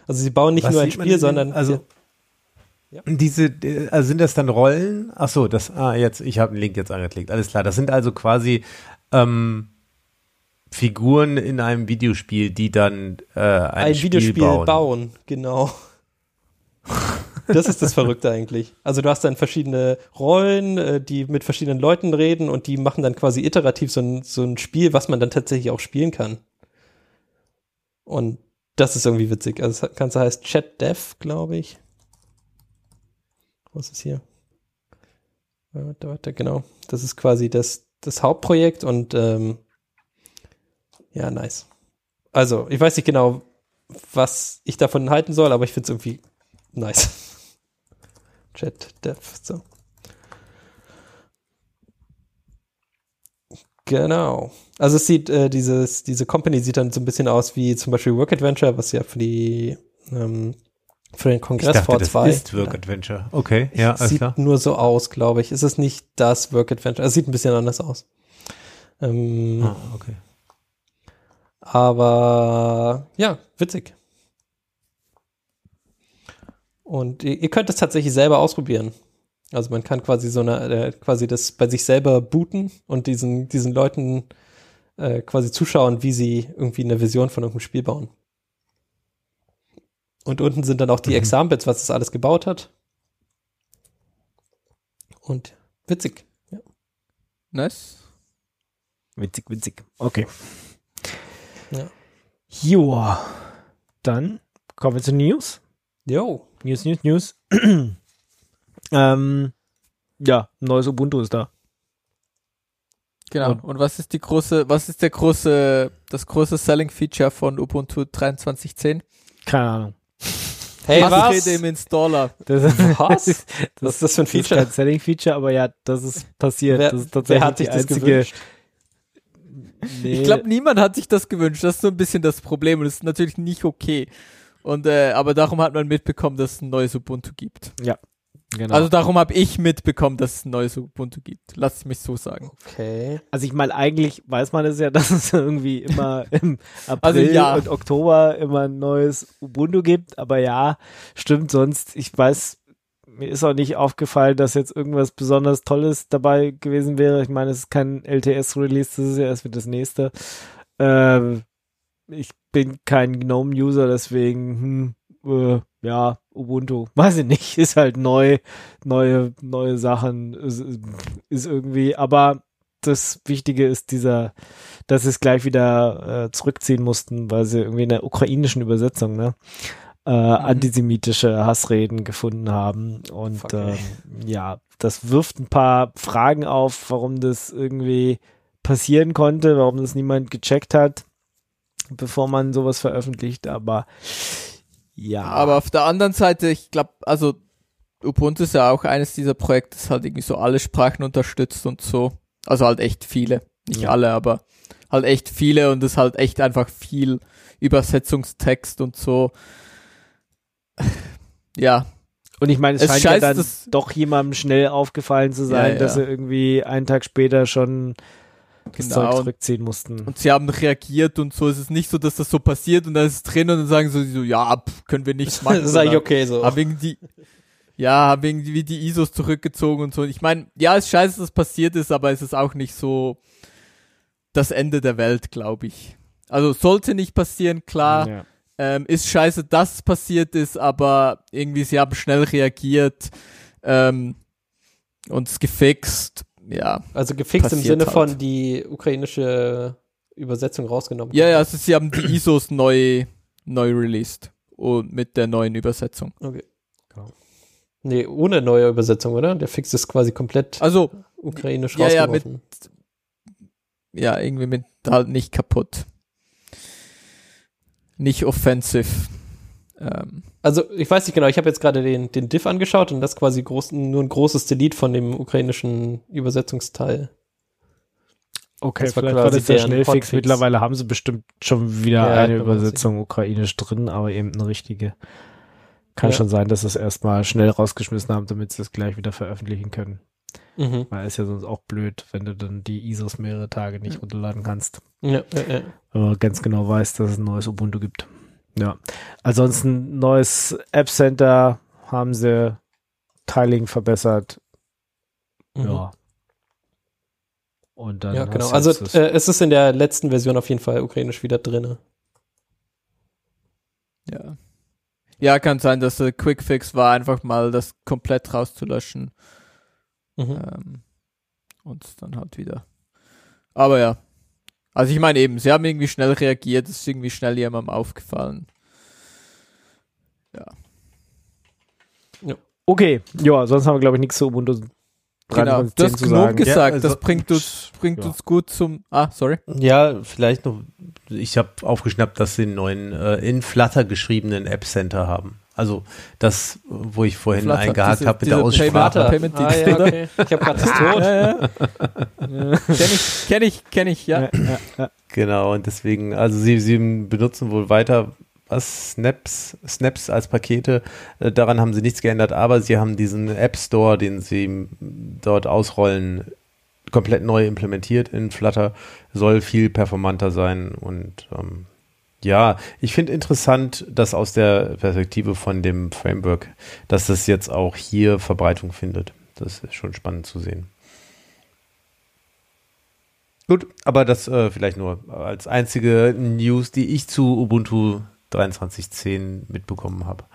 also sie bauen nicht Was nur ein Spiel, sondern also Ja. diese, äh, also sind das dann Rollen? Ach so, das, ah, jetzt, ich habe einen Link jetzt angeklickt. Alles klar. Das sind also quasi ähm, Figuren in einem Videospiel, die dann äh, ein, ein, Spiel Videospiel bauen. bauen. genau. Das ist das Verrückte eigentlich. Also du hast dann verschiedene Rollen, äh, die mit verschiedenen Leuten reden und die machen dann quasi iterativ so ein, so ein Spiel, was man dann tatsächlich auch spielen kann. Und das ist irgendwie witzig. Also das Ganze heißt Chat Dev, glaube ich. Was ist hier? Warte, warte, genau. Das ist quasi das, das Hauptprojekt und ähm, ja, nice. Also, ich weiß nicht genau, was ich davon halten soll, aber ich finde es irgendwie nice. Chat Dev, so. Genau. Also es sieht, äh, dieses, diese Company sieht dann so ein bisschen aus wie zum Beispiel Work Adventure, was ja für die ähm, für den Ich Kongress dachte, vor das zwei. ist Work Adventure. Okay, ja, alles sieht klar. nur so aus, glaube ich. Es ist nicht das Work Adventure. Es sieht ein bisschen anders aus. Ähm, Ah, okay. Aber ja, witzig. Und ihr, ihr könnt es tatsächlich selber ausprobieren. Also man kann quasi so eine, äh, quasi das bei sich selber booten und diesen, diesen Leuten äh, quasi zuschauen, wie sie irgendwie eine Vision von irgendeinem Spiel bauen. Und unten sind dann auch die Mhm. Examples, was es alles gebaut hat. Und witzig. Ja. Nice. Witzig, witzig. Okay. Ja. Joa. Dann kommen wir zu News. Jo. News, News, News. ähm, ja, neues Ubuntu ist da. Genau. Und- Und was ist die große, was ist der große, das große Selling Feature von Ubuntu 23.10? Keine Ahnung. Hey, Hassrede im Installer. Das, Was? Was ist das für ein Das ist Feature? kein Selling-Feature, aber ja, das ist passiert. Wer, das ist tatsächlich wer hat sich die das einzige, gewünscht? Nee, Ich glaube, niemand hat sich das gewünscht. Das ist so ein bisschen das Problem und das ist natürlich nicht okay. Und äh, aber darum hat man mitbekommen, dass es ein neues Ubuntu gibt. genau. Also darum habe ich mitbekommen, dass es ein neues Ubuntu gibt. Lass es mich so sagen. Okay. Also ich meine, eigentlich weiß man es ja, dass es irgendwie immer im April Also ja. und Oktober immer ein neues Ubuntu gibt, aber ja, stimmt sonst, ich weiß, mir ist auch nicht aufgefallen, dass jetzt irgendwas besonders Tolles dabei gewesen wäre. Ich meine, es ist kein LTS-Release, das ist ja erst für das nächste. Ähm, ich bin kein GNOME-User, deswegen, hm, äh, ja, Ubuntu, weiß ich nicht, ist halt neu, neue, neue Sachen, ist, ist irgendwie, aber das Wichtige ist dieser, dass sie es gleich wieder äh, zurückziehen mussten, weil sie irgendwie in der ukrainischen Übersetzung, ne, äh, antisemitische Hassreden gefunden haben. Und Fuck, ähm, ja, das wirft ein paar Fragen auf, warum das irgendwie passieren konnte, warum das niemand gecheckt hat, bevor man sowas veröffentlicht, aber ja. Aber auf der anderen Seite, ich glaube, also Ubuntu ist ja auch eines dieser Projekte, das halt irgendwie so alle Sprachen unterstützt und so. Also halt echt viele. Nicht Ja. alle, aber halt echt viele und es halt echt einfach viel Übersetzungstext und so. Ja, Und ich meine, es, Es scheint ja scheißt, dann dass- doch jemandem schnell aufgefallen zu sein, Ja, ja. dass sie irgendwie einen Tag später schon das Zeug genau. zurückziehen mussten. Und sie haben reagiert und so. Es ist nicht so, dass das so passiert und dann ist es drin und dann sagen so, so ja, pff, können wir nichts machen. Das ist eigentlich oder okay so. Haben irgendwie, ja, haben irgendwie die ISOs zurückgezogen und so. Ich meine, ja, es ist scheiße, dass das passiert ist, aber es ist auch nicht so das Ende der Welt, glaube ich. Also sollte nicht passieren, klar. Ja. Ähm, ist scheiße, dass es passiert ist, aber irgendwie sie haben schnell reagiert ähm, und es gefixt. Ja, Also gefixt im Sinne von halt. die ukrainische Übersetzung rausgenommen. ja, ja, also sie haben die ISOs neu, neu released und mit der neuen Übersetzung. Okay. Genau. Nee, ohne neue Übersetzung, oder? Der Fix ist quasi komplett Also ukrainisch ja, ja, mit- rausgeworfen. ja, irgendwie mit halt nicht kaputt. Nicht offensive. Ähm, also ich weiß nicht genau, ich habe jetzt gerade den, den Diff angeschaut und das ist quasi groß, nur ein großes Delete von dem ukrainischen Übersetzungsteil. Okay, Das war vielleicht war quasi das der Schnellfix. Hotfix. Mittlerweile haben sie bestimmt schon wieder Ja, eine Übersetzung ukrainisch drin, aber eben eine richtige. Kann Ja. schon sein, dass sie es erstmal schnell rausgeschmissen haben, damit sie es gleich wieder veröffentlichen können. Mhm. Weil ist ja sonst auch blöd, wenn du dann die ISOs mehrere Tage nicht runterladen kannst. Ja, ja, ja. wenn man ganz genau weiß, dass es ein neues Ubuntu gibt. Ja. Ansonsten neues App Center haben sie Tiling verbessert. Mhm. Ja. Und dann Ja, genau. Also äh, es ist in der letzten Version auf jeden Fall ukrainisch wieder drinne. ja. Ja, kann sein, dass der Quickfix war, einfach mal das komplett rauszulöschen. Mhm. Ähm, und dann halt wieder. Aber ja. Also ich meine eben, sie haben irgendwie schnell reagiert, es ist irgendwie schnell jemandem aufgefallen. okay, ja, sonst haben wir, glaube ich, nichts zu Ubuntu Genau, 23.10 du hast zu Gnome sagen. gesagt, Ja, also- das bringt uns, bringt Ja. uns gut zum. Ah, sorry. Ja, vielleicht noch, ich habe aufgeschnappt, dass sie einen neuen äh, in Flutter geschriebenen App Center haben. Also das, wo ich vorhin Flutter, eingehakt habe mit der Aussprache. Payment- ah, Payment-Dienst, ja, oder? okay. Ich habe gerade das tot. Ja, ja. kenn ich, kenn ich, kenn ich, ja. Ja, ja, ja. Genau, und deswegen, also sie, sie benutzen wohl weiter was Snaps, Snaps als Pakete. Äh, daran haben sie nichts geändert, aber sie haben diesen App Store, den sie dort ausrollen, komplett neu implementiert in Flutter. Soll viel performanter sein und ähm, ja, ich finde interessant, dass aus der Perspektive von dem Framework, dass das jetzt auch hier Verbreitung findet. Das ist schon spannend zu sehen. Gut, aber das äh, vielleicht nur als einzige News, die ich zu Ubuntu 23.10 mitbekommen habe.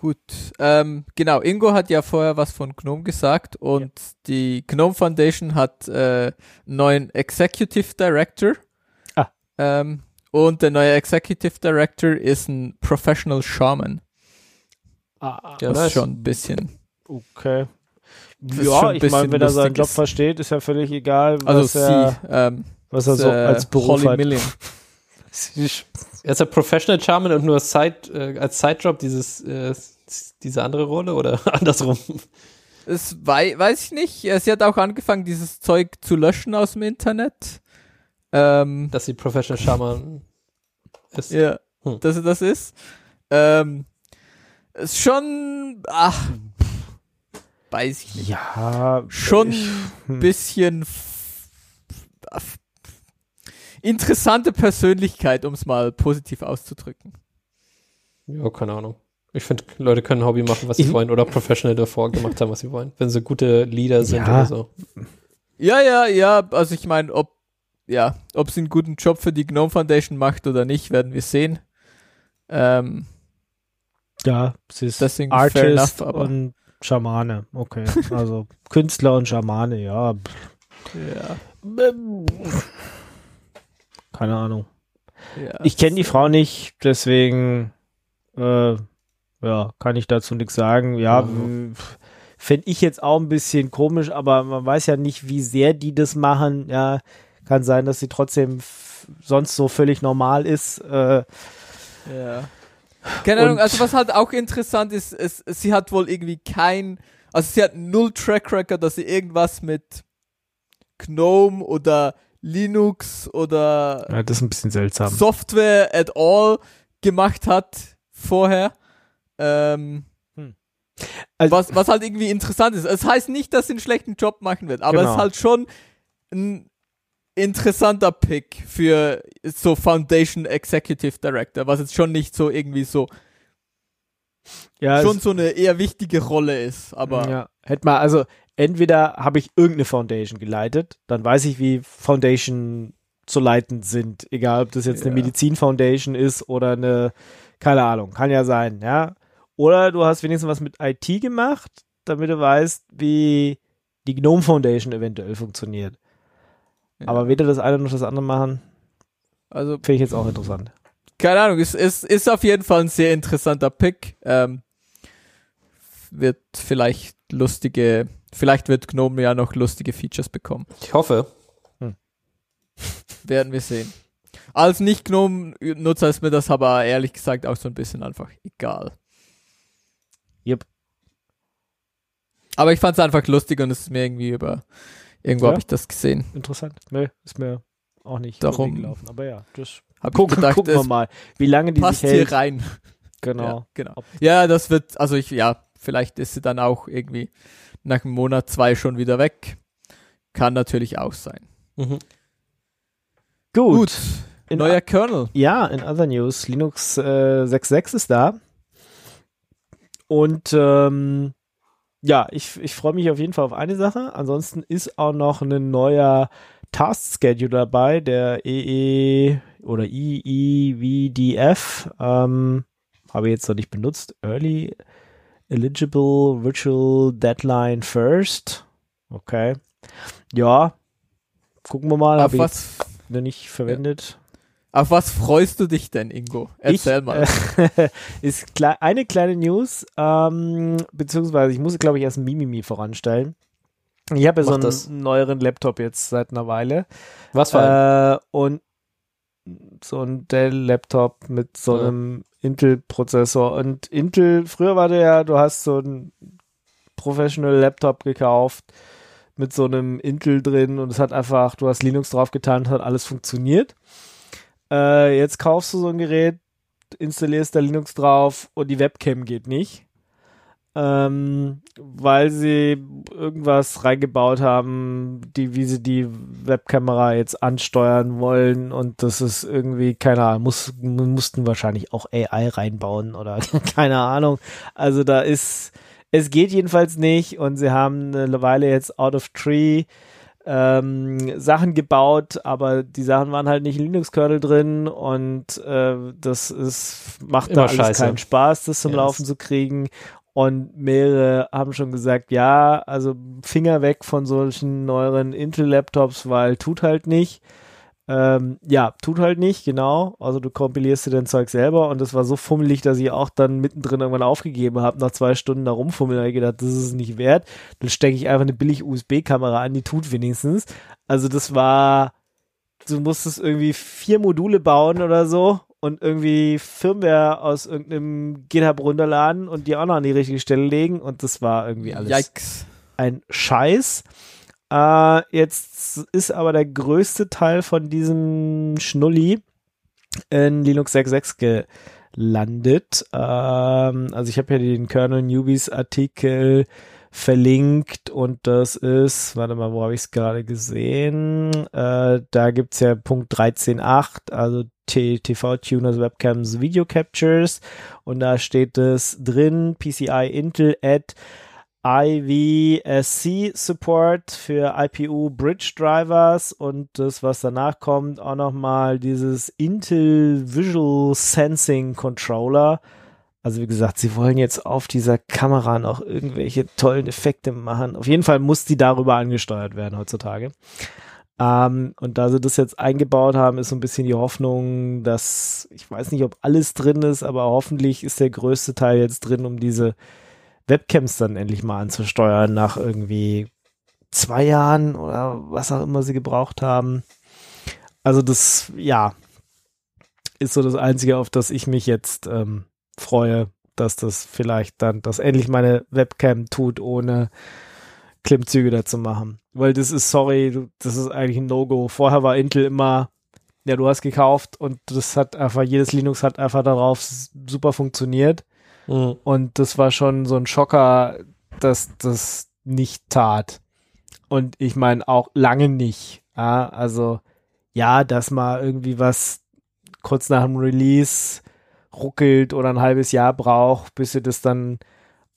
Gut, ähm, genau, Ingo hat ja vorher was von GNOME gesagt und die GNOME Foundation hat äh, einen neuen Executive Director. Ah. Ähm, und der neue Executive Director ist ein Professional Shaman. Ah, Ja, das ist schon ein bisschen. okay. Ja, ich meine, wenn er seinen Job ist. versteht, ist ja völlig egal, Also was sie, er, ähm, was er so äh, als Beruf Holly hat. Million. Sie, Er ist ja Professional Charmin und nur Side, äh, als Side-Job dieses, äh, diese andere Rolle oder andersrum? Das wei weiß ich nicht. Sie hat auch angefangen, dieses Zeug zu löschen aus dem Internet. Ähm, Dass sie Professional Charmin ist. ja, Hm. dass sie das ist. Ähm, ist schon, ach, weiß ich nicht. Ja, Schon ein hm. bisschen interessante Persönlichkeit, um es mal positiv auszudrücken. Ja, keine Ahnung. Ich finde, Leute können Hobby machen, was sie Ich- wollen oder professional davor gemacht haben, was sie wollen. Wenn sie gute Leader sind Ja. oder so. Ja, ja, ja, also ich meine, ob, ja, ob sie einen guten Job für die Gnome Foundation macht oder nicht, werden wir sehen. Ähm, Ja, sie ist Deswegen fair Artist enough, aber- und Schamane. Okay, also Künstler und Schamane, ja. ja, ähm, Keine Ahnung. ja. Ich kenne die Frau nicht, deswegen äh, ja, kann ich dazu nichts sagen. Ja, Mhm. fände ich jetzt auch ein bisschen komisch, aber man weiß ja nicht, wie sehr die das machen. Ja, kann sein, dass sie trotzdem sonst so völlig normal ist. Äh, Ja. Keine Ahnung, also was halt auch interessant ist, ist, sie hat wohl irgendwie kein, also sie hat null Track Record, dass sie irgendwas mit GNOME oder Linux oder ja, das ist ein bisschen seltsam. Software at all gemacht hat vorher. Ähm, Also- was, was halt irgendwie interessant ist. Es heißt nicht, dass sie einen schlechten Job machen wird, aber es Genau. ist halt schon ein interessanter Pick für so Foundation Executive Director, was jetzt schon nicht so irgendwie so ja, schon es- so eine eher wichtige Rolle ist, aber ja, hätte mal, also entweder habe ich irgendeine Foundation geleitet, dann weiß ich, wie Foundation zu leiten sind, egal ob das jetzt eine Ja. Medizin-Foundation ist oder eine, keine Ahnung, kann ja sein, ja. Oder du hast wenigstens was mit IT gemacht, damit du weißt, wie die Gnome Foundation eventuell funktioniert. Ja. Aber weder das eine noch das andere machen, also finde ich jetzt auch interessant. keine Ahnung, es ist, ist auf jeden Fall ein sehr interessanter Pick. Ähm, wird vielleicht lustige, vielleicht wird Gnome ja noch lustige Features bekommen. Ich hoffe. Werden wir sehen. Als Nicht-Gnome-Nutzer ist mir das aber ehrlich gesagt auch so ein bisschen einfach egal. Yep. Aber ich fand es einfach lustig und es ist mir irgendwie über, irgendwo Ja. habe ich das gesehen. Interessant. Nö, ist mir auch nicht Darum- gelaufen. Aber ja, das ich gedacht, gucken wir mal, wie lange die passt sich hier hält. rein. Genau. Ja, genau. Ja, das wird, also ich, ja, vielleicht ist sie dann auch irgendwie nach einem Monat, zwei schon wieder weg. Kann natürlich auch sein. Mhm. Gut. In Neuer Kernel. Ja, in other news, Linux äh, 6.6 ist da. Und ähm, ja, ich, ich freue mich auf jeden Fall auf eine Sache. Ansonsten ist auch noch ein neuer Task Schedule dabei, der EE oder EEVDF. Ähm, habe ich jetzt noch nicht benutzt. Early Eligible Virtual Deadline First. Okay. Ja, gucken wir mal. Auf Habe ich jetzt was, noch nicht verwendet. auf was freust du dich denn, Ingo? Erzähl ich, mal. Äh, ist kle eine kleine News, ähm, beziehungsweise ich muss, glaube ich, erst ein Mimimi voranstellen. Ich habe ja so einen das. neueren Laptop jetzt seit einer Weile. Was ein? Äh, und so ein Dell-Laptop mit so Ja. einem Intel-Prozessor. Und Intel, früher war der ja, du hast so einen Professional Laptop gekauft mit so einem Intel drin und es hat einfach, du hast Linux drauf getan, hat alles funktioniert. Äh, jetzt kaufst du so ein Gerät, installierst da Linux drauf und die Webcam geht nicht. Ähm, weil sie irgendwas reingebaut haben, die, wie sie die Webkamera jetzt ansteuern wollen und das ist irgendwie, keine Ahnung, muss, mussten wahrscheinlich auch AI reinbauen oder keine Ahnung. Also da ist, es geht jedenfalls nicht und sie haben eine Weile jetzt out of tree ähm, Sachen gebaut, aber die Sachen waren halt nicht im Linux-Kernel drin und äh, das ist, macht da Immer alles scheiße. keinen Spaß, das zum Ja, Laufen zu kriegen. Und mehrere haben schon gesagt, ja, also Finger weg von solchen neueren Intel-Laptops, weil tut halt nicht. Ähm, ja, tut halt nicht, genau. Also du kompilierst dir dein Zeug selber und das war so fummelig, dass ich auch dann mittendrin irgendwann aufgegeben habe, nach zwei Stunden da rumfummeln, habe ich gedacht, das ist nicht wert. Dann stecke ich einfach eine billig USB-Kamera an, die tut wenigstens. Also das war, du musstest irgendwie vier Module bauen oder so und irgendwie Firmware aus irgendeinem GitHub runterladen und die auch noch an die richtige Stelle legen und das war irgendwie alles Yikes. ein Scheiß. Äh, jetzt ist aber der größte Teil von diesem Schnulli in Linux 6.6 gelandet. Ähm, also ich habe ja den Kernel Newbies Artikel verlinkt und das ist, warte mal, wo habe ich es gerade gesehen? Äh, da gibt's ja Punkt 13.8, also TV-Tuners, Webcams, Video Captures und da steht es drin, PCI Intel at IVSC Support für IPU Bridge Drivers und das, was danach kommt, auch nochmal dieses Intel Visual Sensing Controller. Also wie gesagt, sie wollen jetzt auf dieser Kamera noch irgendwelche tollen Effekte machen. Auf jeden Fall muss die darüber angesteuert werden heutzutage. Ähm, und da sie das jetzt eingebaut haben, ist so ein bisschen die Hoffnung, dass, ich weiß nicht, ob alles drin ist, aber hoffentlich ist der größte Teil jetzt drin, um diese Webcams dann endlich mal anzusteuern nach irgendwie zwei Jahren oder was auch immer sie gebraucht haben. Also das, ja, ist so das Einzige, auf das ich mich jetzt ähm, freue, dass das vielleicht dann, dass endlich meine Webcam tut, ohne Klimmzüge dazu machen. Weil das ist, sorry, das ist eigentlich ein No-Go. Vorher war Intel immer, ja, du hast gekauft und das hat einfach, jedes Linux hat einfach darauf super funktioniert. Mhm. Und das war schon so ein Schocker, dass das nicht tat. Und ich meine auch lange nicht. Ja, also ja, dass mal irgendwie was kurz nach dem Release ruckelt oder ein halbes Jahr braucht, bis sie das dann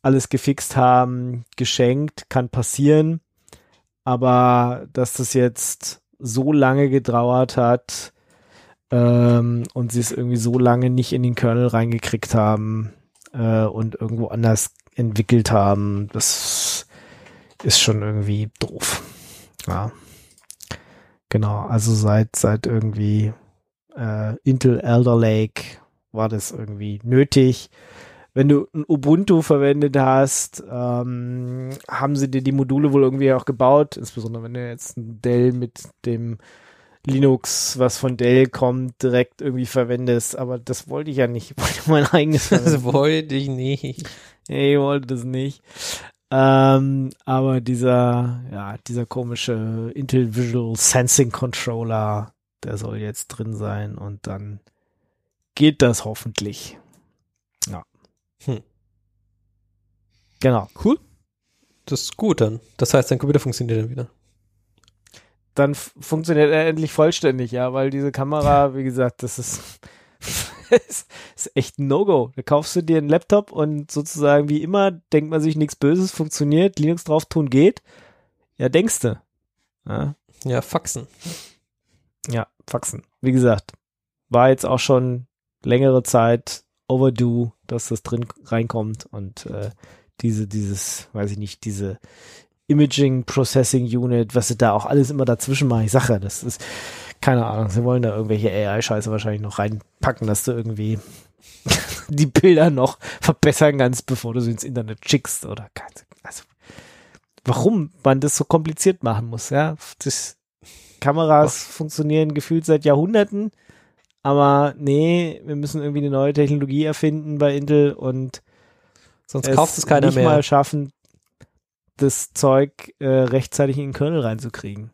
alles gefixt haben, geschenkt, kann passieren. Aber dass das jetzt so lange gedauert hat ähm, und sie es irgendwie so lange nicht in den Kernel reingekriegt haben äh, und irgendwo anders entwickelt haben, das ist schon irgendwie doof. Ja. Genau, also seit, seit irgendwie äh, Intel Elder Lake war das irgendwie nötig. Wenn du ein Ubuntu verwendet hast, ähm, haben sie dir die Module wohl irgendwie auch gebaut, insbesondere wenn du jetzt ein Dell mit dem Linux, was von Dell kommt, direkt irgendwie verwendest. Aber das wollte ich ja nicht. Ich wollte mein eigenes Das wollte ich nicht. Nee, ich wollte das nicht. Ähm, aber dieser, ja, dieser komische Intel Visual Sensing Controller, der soll jetzt drin sein und dann geht das hoffentlich. Ja. Hm. Genau. Cool. Das ist gut dann. Das heißt, dein Computer funktioniert dann wieder. Dann funktioniert er endlich vollständig, ja, weil diese Kamera, wie gesagt, das ist, ist, ist echt ein No-Go. Da kaufst du dir einen Laptop und sozusagen wie immer denkt man sich nichts Böses, funktioniert, Linux drauf tun geht. Ja, denkst du. Ja, Ja, Faxen. ja, Faxen. Wie gesagt, war jetzt auch schon längere Zeit overdue, dass das drin reinkommt und äh, diese, dieses, weiß ich nicht, diese Imaging Processing Unit, was sie da auch alles immer dazwischen machen. Ich sage das ist, keine Ahnung, sie wollen da irgendwelche AI-Scheiße wahrscheinlich noch reinpacken, dass du irgendwie die Bilder noch verbessern kannst, bevor du sie ins Internet schickst oder also warum man das so kompliziert machen muss, ja. Das, Kameras funktionieren gefühlt seit Jahrhunderten, aber nee, wir müssen irgendwie eine neue Technologie erfinden bei Intel und Sonst kauft es keiner nicht mehr. mal schaffen, das Zeug äh, rechtzeitig in den Kernel reinzukriegen.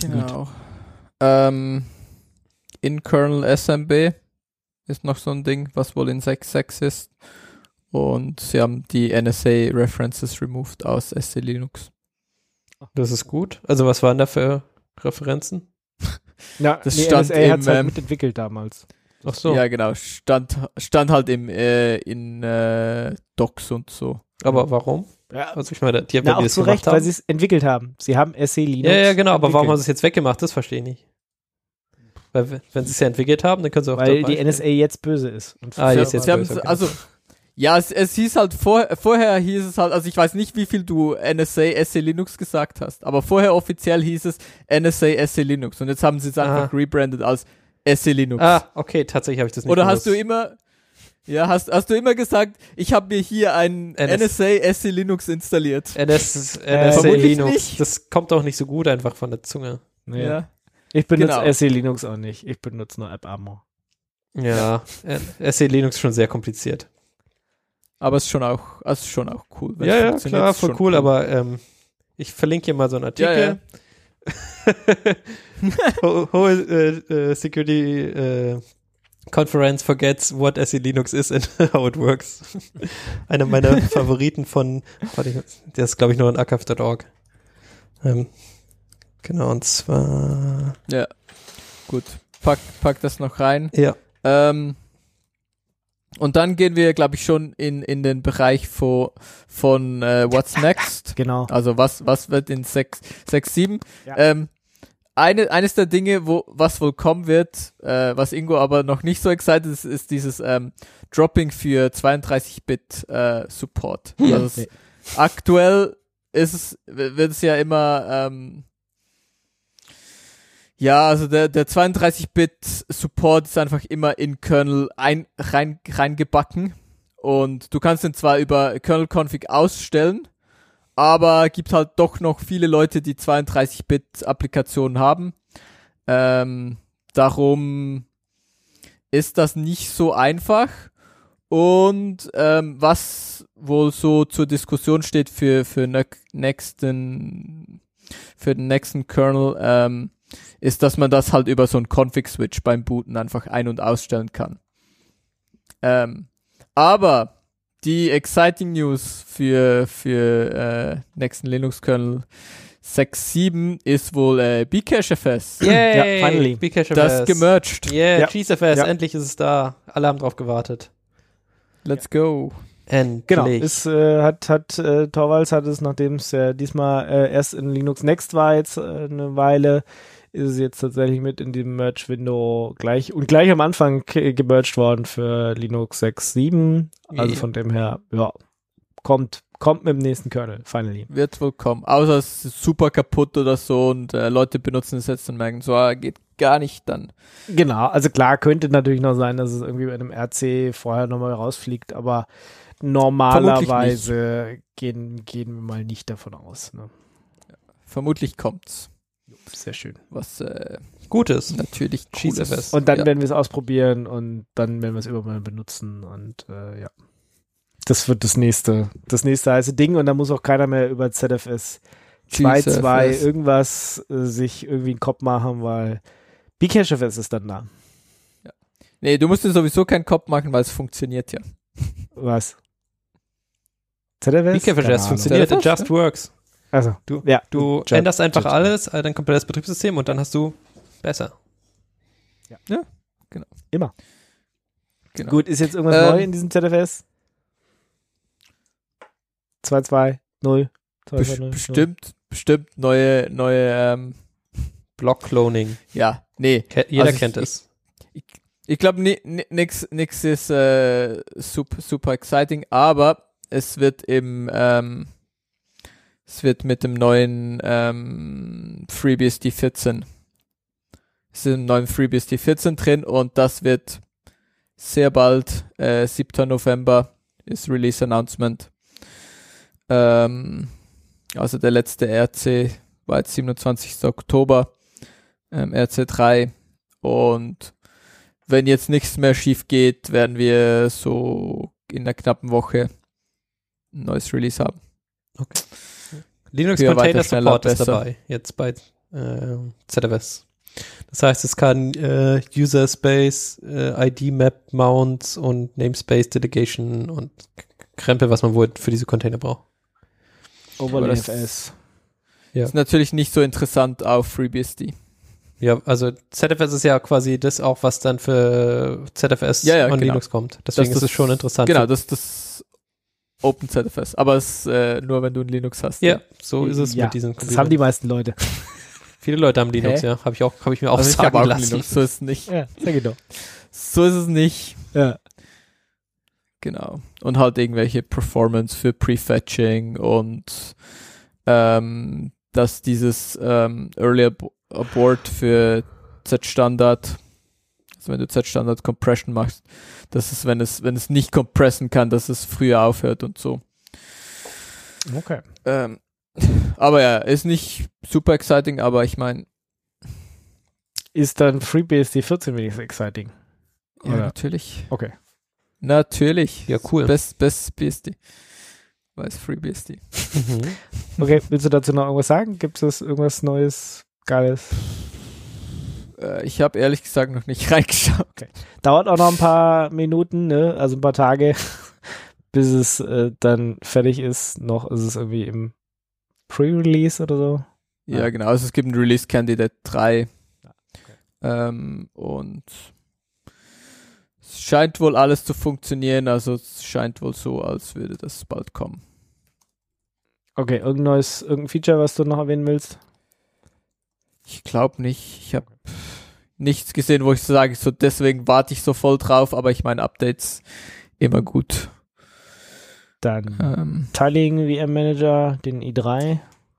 Genau. Ähm, in Kernel SMB ist noch so ein Ding, was wohl in 6.6 ist. Und sie haben die NSA References removed aus SC Linux. Das ist gut. Also was waren da für Referenzen? Ja, Das nee, stand NSA hat's im, halt ähm, mitentwickelt damals. Ach so. Ja, genau. Stand, stand halt im, äh, in äh, Docs und so. Aber warum? Ja, Also ich meine, die haben na, die auch zu Recht, weil haben. sie es entwickelt haben. Sie haben SC Linux. Ja, ja, genau. Aber warum haben sie es jetzt weggemacht? Das verstehe ich nicht. Weil wenn sie es ja entwickelt haben, dann können sie auch Weil die NSA jetzt böse ist. Und Ah, jetzt- jetzt böse, okay. also, ja, es, es hieß halt vor, vorher hieß es halt, also ich weiß nicht, wie viel du NSA SC Linux gesagt hast, aber vorher offiziell hieß es NSA SC Linux und jetzt haben sie es einfach Ah. rebrandet als SC Linux. Ah, okay, tatsächlich habe ich das nicht Oder hast du gewusst. immer, ja, hast, hast du immer gesagt, ich habe mir hier ein NS NSA SC Linux installiert? NS, Äh, NSA vermutlich Linux. nicht. Das kommt auch nicht so gut einfach von der Zunge. Nee. Ja. Ich benutze Genau. SE Linux auch nicht. Ich benutze nur AppArmor. Ja, äh, SE Linux ist schon sehr kompliziert. Aber es ist schon auch, also schon auch cool. Ja, ja, klar, voll schon cool, aber ähm, ich verlinke hier mal so einen. Artikel. Ho- Whole äh, äh, Security äh, Conference forgets what SE Linux is and how it works. Einer meiner Favoriten von, warte, der ist glaube ich nur in archive.org. Ähm, genau, und zwar, Ja. Gut. Pack, pack das noch rein. ja, Ähm, und dann gehen wir, glaube ich, schon in, in den Bereich von, von äh, What's Next. Genau. Also was, was wird in 6, 6 7? Ja. Ähm, eine, eines der Dinge, wo, was wohl kommen wird, äh, was Ingo aber noch nicht so excited ist, ist dieses ähm, Dropping für 32-Bit äh, Support. Also Nee. aktuell ist es, wird es ja immer, ähm, ja, also der, der 32-Bit Support ist einfach immer in Kernel ein, rein, reingebacken. Und du kannst den zwar über Kernel-Config ausstellen, aber gibt halt doch noch viele Leute, die 32-Bit-Applikationen haben. Ähm, darum ist das nicht so einfach. Und ähm, was wohl so zur Diskussion steht für für ne nächsten für den nächsten Kernel, ähm, ist, dass man das halt über so einen Config-Switch beim Booten einfach ein- und ausstellen kann. Ähm, aber die exciting News für, für äh, nächsten Linux-Kernel 6.7 ist wohl äh, Bcachefs. Yay! Ja, finally. Bcache Das gemerged. Yeah, Ja. GSFS, Ja. endlich ist es da. Alle haben drauf gewartet. Let's go. Endlich. Genau, ist, äh, hat, hat äh, Torvalds hat es, nachdem es ja diesmal äh, erst in Linux Next war jetzt äh, eine Weile, ist es jetzt tatsächlich mit in dem Merge-Window gleich und gleich am Anfang gemerged worden für Linux 6.7. Also Ja. von dem her, ja, kommt, kommt mit dem nächsten Kernel, finally. Wird wohl kommen. Außer es ist super kaputt oder so und äh, Leute benutzen es jetzt und merken, so ah, geht gar nicht dann. Genau, also klar, könnte natürlich noch sein, dass es irgendwie bei einem RC vorher nochmal rausfliegt, aber normalerweise gehen, gehen wir mal nicht davon aus. Ne? Vermutlich kommt's. Sehr schön. Was äh, Gutes. natürlich cool ist. Und dann ja. werden wir es ausprobieren und dann werden wir es irgendwann mal benutzen und äh, ja. Das wird das nächste, das nächste heiße Ding und da muss auch keiner mehr über ZFS 2.2 GSFS. irgendwas äh, sich irgendwie einen Kopf machen, weil Bcachefs ist dann da. Nee, du musst dir sowieso keinen Kopf machen, weil es funktioniert ja. Was? ZFS? Bcache Keine es Ahnung. funktioniert, it ZFS, just works. Also, Du, ja, du änderst einfach just- alles, äh, dann komplett das Betriebssystem und dann hast du besser. Genau. Gut, ist jetzt irgendwas Ähm, neu in diesem ZFS? 2.2, 0, Bes 2.2, bestimmt, bestimmt neue, neue, ähm, Block-Cloning. ja, nee. Ke jeder Also ich- kennt es. Ich glaube, ni, ni, nix, nix ist äh, super, super exciting, aber es wird im, ähm, es wird mit dem neuen ähm, FreeBSD 14, es ist im neuen FreeBSD 14 drin und das wird sehr bald, äh, 7. November ist Release Announcement. Ähm, also der letzte RC war jetzt 27. Oktober, ähm, RC3 und wenn jetzt nichts mehr schief geht, werden wir so in einer knappen Woche ein neues Release haben. Linux Früher Container Support ist dabei, jetzt bei äh, ZFS. Das heißt, es kann äh, User Space, äh, ID Map Mounts und Namespace Delegation und Krempel, was man wohl für diese Container braucht. Overlay das- FS. Ja. Ist natürlich nicht so interessant auf FreeBSD. Ja, also ZFS ist ja quasi das auch, was dann für ZFS Ja, ja, an genau. Linux kommt. Deswegen Das- ist es das- schon interessant. Genau, das ist OpenZFS. Aber es äh, nur, wenn du ein Linux hast. ja, so ist es ja, mit diesen Das haben die meisten Leute. Viele Leute haben Linux, Hä? ja. Habe ich auch, habe ich mir auch Also ich sagen ein lassen. Linux, so ist es nicht. Ja, ich doch. So ist es nicht. Ja. Genau. Und halt irgendwelche Performance für Prefetching und ähm, dass dieses ähm, Early Ab Abort für Z-Standard, also wenn du Z-Standard Compression machst, dass es, wenn es, wenn es nicht compressen kann, dass es früher aufhört und so. Okay. Ähm, aber ja, ist nicht super exciting, aber ich meine, ist dann FreeBSD 14 wenigstens exciting. Ja, Oder? natürlich. Okay. Natürlich. Ja, cool. Best, best BSD. Weiß FreeBSD. Mhm. Okay, willst du dazu noch irgendwas sagen? Gibt es irgendwas Neues, Geiles? Äh, ich habe ehrlich gesagt noch nicht reingeschaut. Dauert auch noch ein paar Minuten, ne? Also ein paar Tage, bis es äh, dann fertig ist. Noch ist es irgendwie im Pre-Release oder so. Ja, Ja. genau. Also es gibt ein Release Candidate 3. Ähm, und es scheint wohl alles zu funktionieren. Also es scheint wohl so, als würde das bald kommen. Okay, irgendein neues, irgendein Feature, was du noch erwähnen willst? Ich glaube nicht. Ich habe nichts gesehen, wo ich so sage, so deswegen warte ich so voll drauf. Aber ich meine, Updates immer gut. Dann Ähm, Tiling VM Manager, den i3.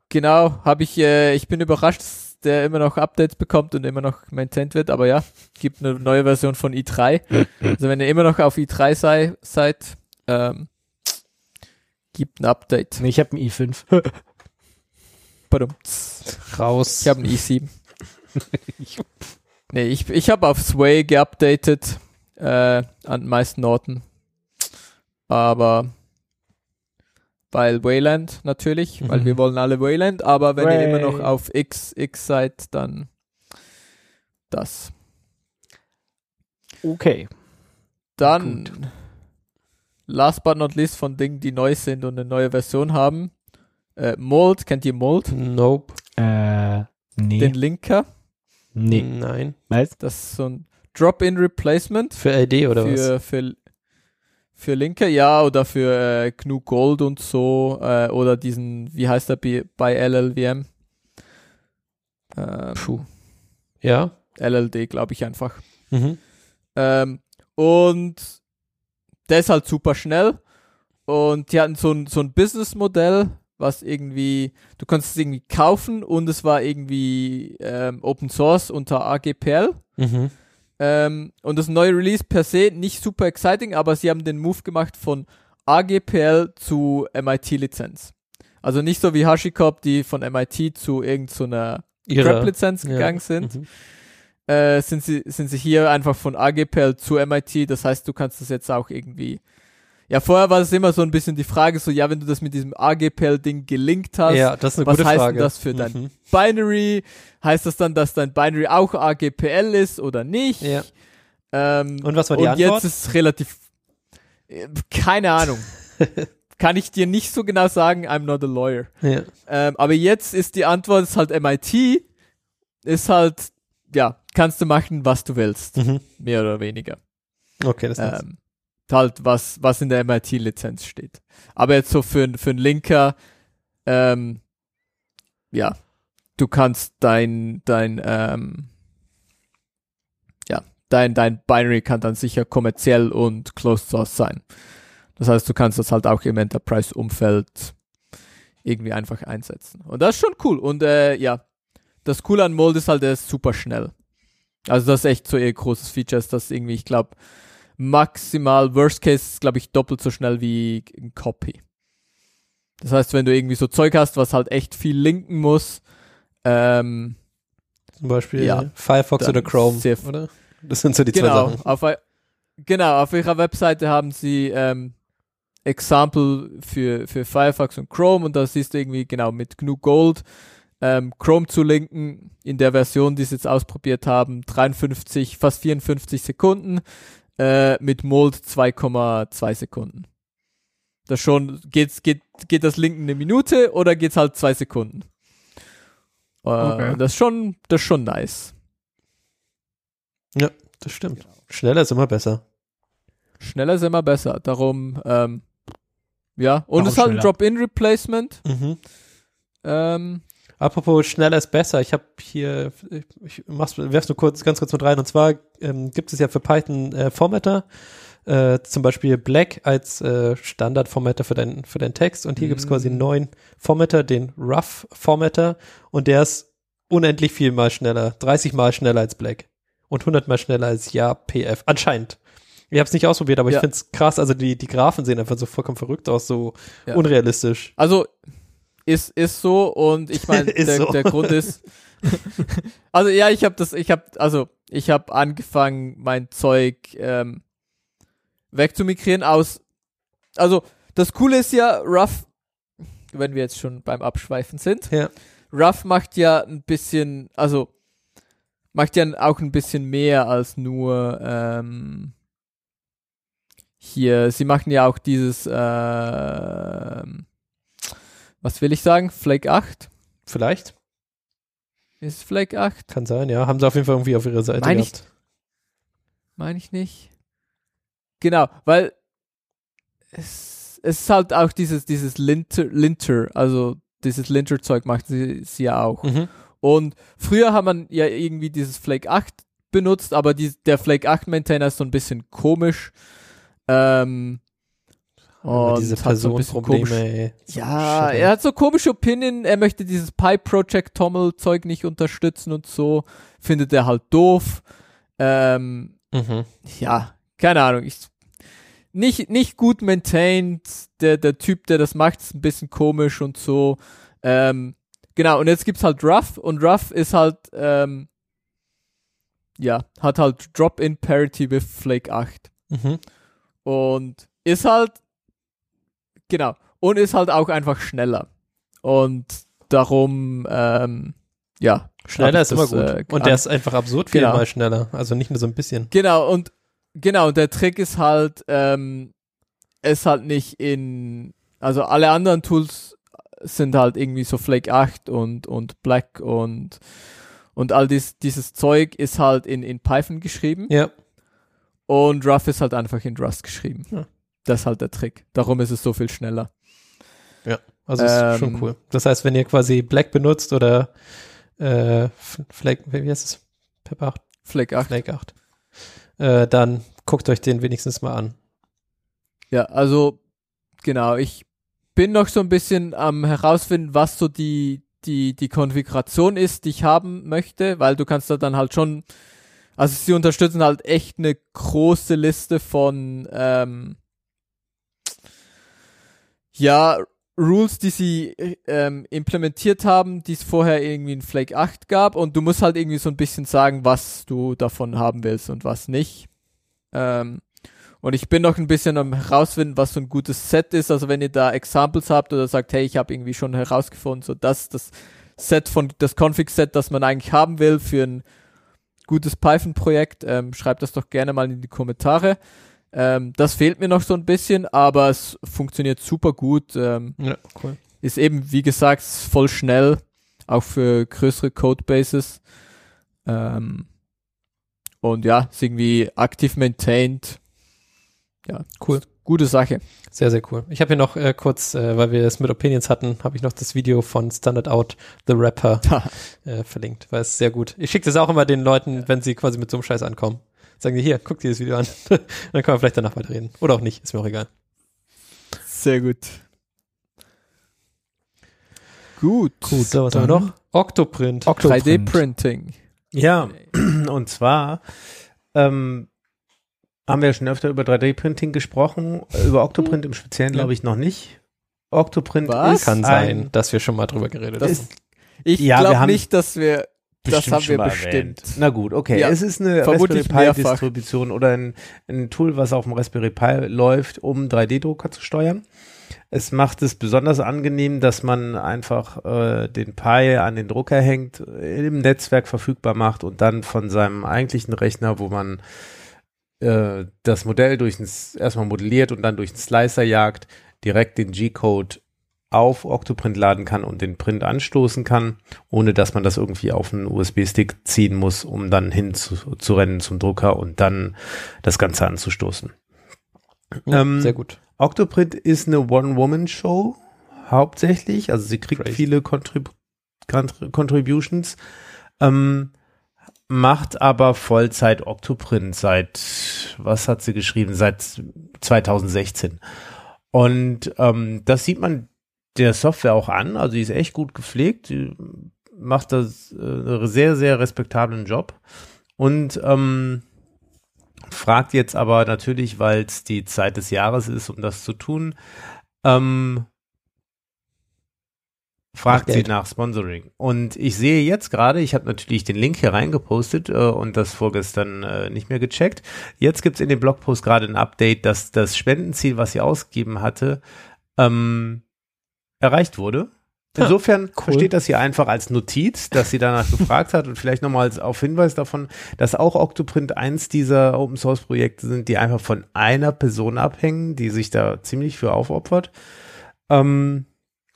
Genau, habe ich, äh, ich bin überrascht, dass der immer noch Updates bekommt und immer noch maintained wird, aber ja, gibt eine neue Version von i3. Also wenn ihr immer noch auf i3 sei, seid, ähm, gibt ein Update. Nee, ich habe einen i5. Badum. Raus. Ich habe ein i7. nee, ich, ich habe auf Sway geupdatet, äh, an den meisten Orten. Aber weil Wayland natürlich, weil Mhm. wir wollen alle Wayland, aber wenn ihr immer noch Way. auf X, X seid, dann das. Okay. Dann, Gut. last but not least von Dingen, die neu sind und eine neue Version haben. Äh, Mold, kennt ihr Mold? Nope. Äh, nee. Den Linker. Nee. Nein. Was? Das ist so ein Drop-in-Replacement. Für LD oder was? für, für, für Linke, ja, oder für äh, GNU Gold und so, äh, oder diesen, wie heißt der bei, bei LLVM? Ähm, Puh. Ja. LLD, glaube ich einfach. Mhm. Ähm, und der ist halt super schnell. Und die hatten so ein, so ein Businessmodell, was irgendwie, du konntest es irgendwie kaufen und es war irgendwie ähm, Open Source unter AGPL. Mhm. Ähm, und das neue Release per se nicht super exciting, aber sie haben den Move gemacht von AGPL zu MIT-Lizenz. Also nicht so wie HashiCorp, die von MIT zu irgendeiner Ihre. Prep-Lizenz Ja. gegangen sind, Mhm. äh, sind, sie, sind sie hier einfach von AGPL zu MIT. Das heißt, du kannst das jetzt auch irgendwie. Ja, vorher war es immer so ein bisschen die Frage, so, ja, wenn du das mit diesem AGPL-Ding gelinkt hast, Ja, das ist eine was gute heißt Frage. denn das für dein Mhm. Binary? Heißt das dann, dass dein Binary auch AGPL ist oder nicht? Ja. Ähm, Und was war die und Antwort? jetzt ist es relativ, äh, keine Ahnung. Kann ich dir nicht so genau sagen, I'm not a lawyer. Ja. Ähm, aber jetzt ist die Antwort, ist halt MIT, ist halt, ja, kannst du machen, was du willst. Mhm. Mehr oder weniger. Okay, das ist Ähm, halt, was, was in der MIT-Lizenz steht. Aber jetzt so für, für einen Linker, ähm, ja, du kannst dein, dein, ähm, ja, dein, dein Binary kann dann sicher kommerziell und closed source sein. Das heißt, du kannst das halt auch im Enterprise-Umfeld irgendwie einfach einsetzen. Und das ist schon cool. Und äh, ja, das Coole an Mold ist halt, er ist super schnell. Also das ist echt so ihr großes Feature, ist das irgendwie, ich glaube, maximal, worst case, glaube ich, doppelt so schnell wie ein Copy. Das heißt, wenn du irgendwie so Zeug hast, was halt echt viel linken muss, ähm, Zum Beispiel Ja. Firefox oder Chrome, oder? Das sind so die zwei genau, Sachen. auf, genau, auf ihrer Webseite haben sie ähm, Example für, für Firefox und Chrome und da siehst du irgendwie genau mit GNU Gold ähm, Chrome zu linken in der Version, die sie jetzt ausprobiert haben, 53, fast 54 Sekunden, äh, mit Mold 2,2 Sekunden. Das schon, geht's, geht, geht das Linken eine Minute oder geht's halt zwei Sekunden? Äh, Okay. Das ist schon, das ist schon nice. Das stimmt. Schneller ist immer besser. Schneller ist immer besser. Darum, ähm, ja. Und es ist halt ein? Drop-in-Replacement. Mhm. Ähm, Apropos schneller ist besser. Ich habe hier, ich, mach's, werf's nur kurz, ganz kurz mit rein. Und zwar ähm, gibt es ja für Python äh, Formatter, äh, zum Beispiel Black als äh, Standard-Formatter für deinen für deinen Text. Und hier gibt's quasi einen Mm. neuen Formatter, den Rough-Formatter. Und der ist unendlich viel mal schneller, 30 mal schneller als Black und 100 mal schneller als Ja PF. Anscheinend. Ich habe es nicht ausprobiert, aber Ja. ich find's krass. Also die die Graphen sehen einfach so vollkommen verrückt aus, so Ja. unrealistisch. also, ist, ist so und ich meine, der, so. der Grund ist, Also ja, ich habe das, ich habe, also ich habe angefangen, mein Zeug ähm, wegzumigrieren aus. Also das Coole ist ja, Ruff, wenn wir jetzt schon beim Abschweifen sind, Ja. Ruff macht ja ein bisschen, also macht ja auch ein bisschen mehr als nur ähm, hier. Sie machen ja auch dieses, ähm, was will ich sagen, Flake 8. Vielleicht. Ist Flake 8? Kann sein, ja. Haben sie auf jeden Fall irgendwie auf ihrer Seite Meine ich- gehabt. Meine ich nicht. Genau, weil es, es ist halt auch dieses, dieses Linter, Linter, also dieses Linter-Zeug macht sie, sie ja auch. Mhm. Und früher hat man ja irgendwie dieses Flake 8 benutzt, aber die, der Flake 8 Maintainer ist so ein bisschen komisch. Ähm, und diese hat so. So Ja, ey. er hat so komische Opinion, er möchte dieses Pi Project Tommel Zeug nicht unterstützen und so, findet er halt doof. Ähm, Mhm. ja, keine Ahnung, ich nicht nicht gut maintained, der der Typ, der das macht, ist ein bisschen komisch und so. Ähm, genau, und jetzt gibt's halt Ruff und Ruff ist halt ähm, ja, hat halt Drop-in Parity with Flake 8 Mhm. und ist halt genau und ist halt auch einfach schneller und darum ähm, ja Schneller ist ich immer das, gut. äh, Und der ist einfach absurd viel Genau. mal schneller. Also nicht nur so ein bisschen. Genau, und genau, und der Trick ist halt, ähm, es halt nicht in, also alle anderen Tools sind halt irgendwie so Flake 8 und, und Black und, und all dies, dieses Zeug ist halt in, in Python geschrieben Ja. und Ruff ist halt einfach in Rust geschrieben. Ja. Das ist halt der Trick. Darum ist es so viel schneller. Also ist Ähm, schon cool. Das heißt, wenn ihr quasi Black benutzt oder äh, F- Flake, wie heißt es? Pepper 8? Flake 8. Flake 8. Äh, dann guckt euch den wenigstens mal an. Ja, also genau, ich bin noch so ein bisschen am herausfinden, was so die, die, die Konfiguration ist, die ich haben möchte, weil du kannst da dann halt schon, also sie unterstützen halt echt eine große Liste von ähm, ja, Rules, die sie ähm, implementiert haben, die es vorher irgendwie in Flake 8 gab und du musst halt irgendwie so ein bisschen sagen, was du davon haben willst und was nicht. Ähm, und ich bin noch ein bisschen am herausfinden, was so ein gutes Set ist. Also wenn ihr da Examples habt oder sagt, hey, ich habe irgendwie schon herausgefunden, so das das Set von das Config-Set, das man eigentlich haben will für ein gutes Python-Projekt, ähm, schreibt das doch gerne mal in die Kommentare. Ähm, das fehlt mir noch so ein bisschen, aber es funktioniert super gut. Ähm, Ja, cool. ist eben, wie gesagt, voll schnell, auch für größere Codebases. Ähm, und ja, ist irgendwie aktiv maintained. Ja, Cool. Gute Sache. Sehr, sehr cool. Ich habe hier noch äh, kurz, äh, weil wir es mit Opinions hatten, habe ich noch das Video von Standard Out, The Rapper, äh, verlinkt, weil es sehr gut. Ich schicke das auch immer den Leuten, wenn sie quasi mit so einem Scheiß ankommen. Sagen die, hier, guck dir das Video an. Dann können wir vielleicht danach weiterreden. Oder auch nicht, ist mir auch egal. Sehr gut. Gut. Gut, So, was haben wir noch? Octoprint. 3D-Printing. Ja, und zwar ähm, haben wir schon öfter über 3D-Printing gesprochen, über Octoprint im Speziellen glaube ich noch nicht. Octoprint Was? ist Kann ein, sein, dass wir schon mal drüber geredet haben. Ich Ja, wir glaube nicht, dass wir das haben wir bestimmt. erwähnt. Na gut, okay. Ja, es ist eine Raspberry Pi mehrfach. Distribution oder ein, ein Tool, was auf dem Raspberry Pi läuft, um 3D-Drucker zu steuern. Es macht es besonders angenehm, dass man einfach äh, den Pi an den Drucker hängt, im Netzwerk verfügbar macht und dann von seinem eigentlichen Rechner, wo man äh, das Modell durch ein, erstmal modelliert und dann durch einen Slicer jagt, direkt den G-Code auf Octoprint laden kann und den Print anstoßen kann, ohne dass man das irgendwie auf einen USB-Stick ziehen muss, um dann hin zu, zu rennen zum Drucker und dann das Ganze anzustoßen. Ja, ähm, sehr gut. Octoprint ist eine One-Woman-Show hauptsächlich, also sie kriegt Crazy. viele Contrib Contri- Contributions, ähm, macht aber Vollzeit Octoprint seit, was hat sie geschrieben, seit 2016. Und ähm, das sieht man der Software auch an, also die ist echt gut gepflegt, die macht das äh, sehr, sehr respektablen Job und ähm, fragt jetzt aber natürlich, weil es die Zeit des Jahres ist, um das zu tun, ähm, fragt Nach sie nach Sponsoring. Und ich sehe jetzt gerade, ich habe natürlich den Link hier reingepostet äh, und das vorgestern äh, nicht mehr gecheckt. Jetzt gibt's in dem Blogpost gerade ein Update, dass das Spendenziel, was sie ausgegeben hatte, ähm, erreicht wurde. Insofern versteht das hier einfach als Notiz, dass sie danach gefragt hat und vielleicht nochmal als auf Hinweis davon, dass auch Octoprint eins dieser Open Source Projekte sind, die einfach von einer Person abhängen, die sich da ziemlich für aufopfert. Ähm,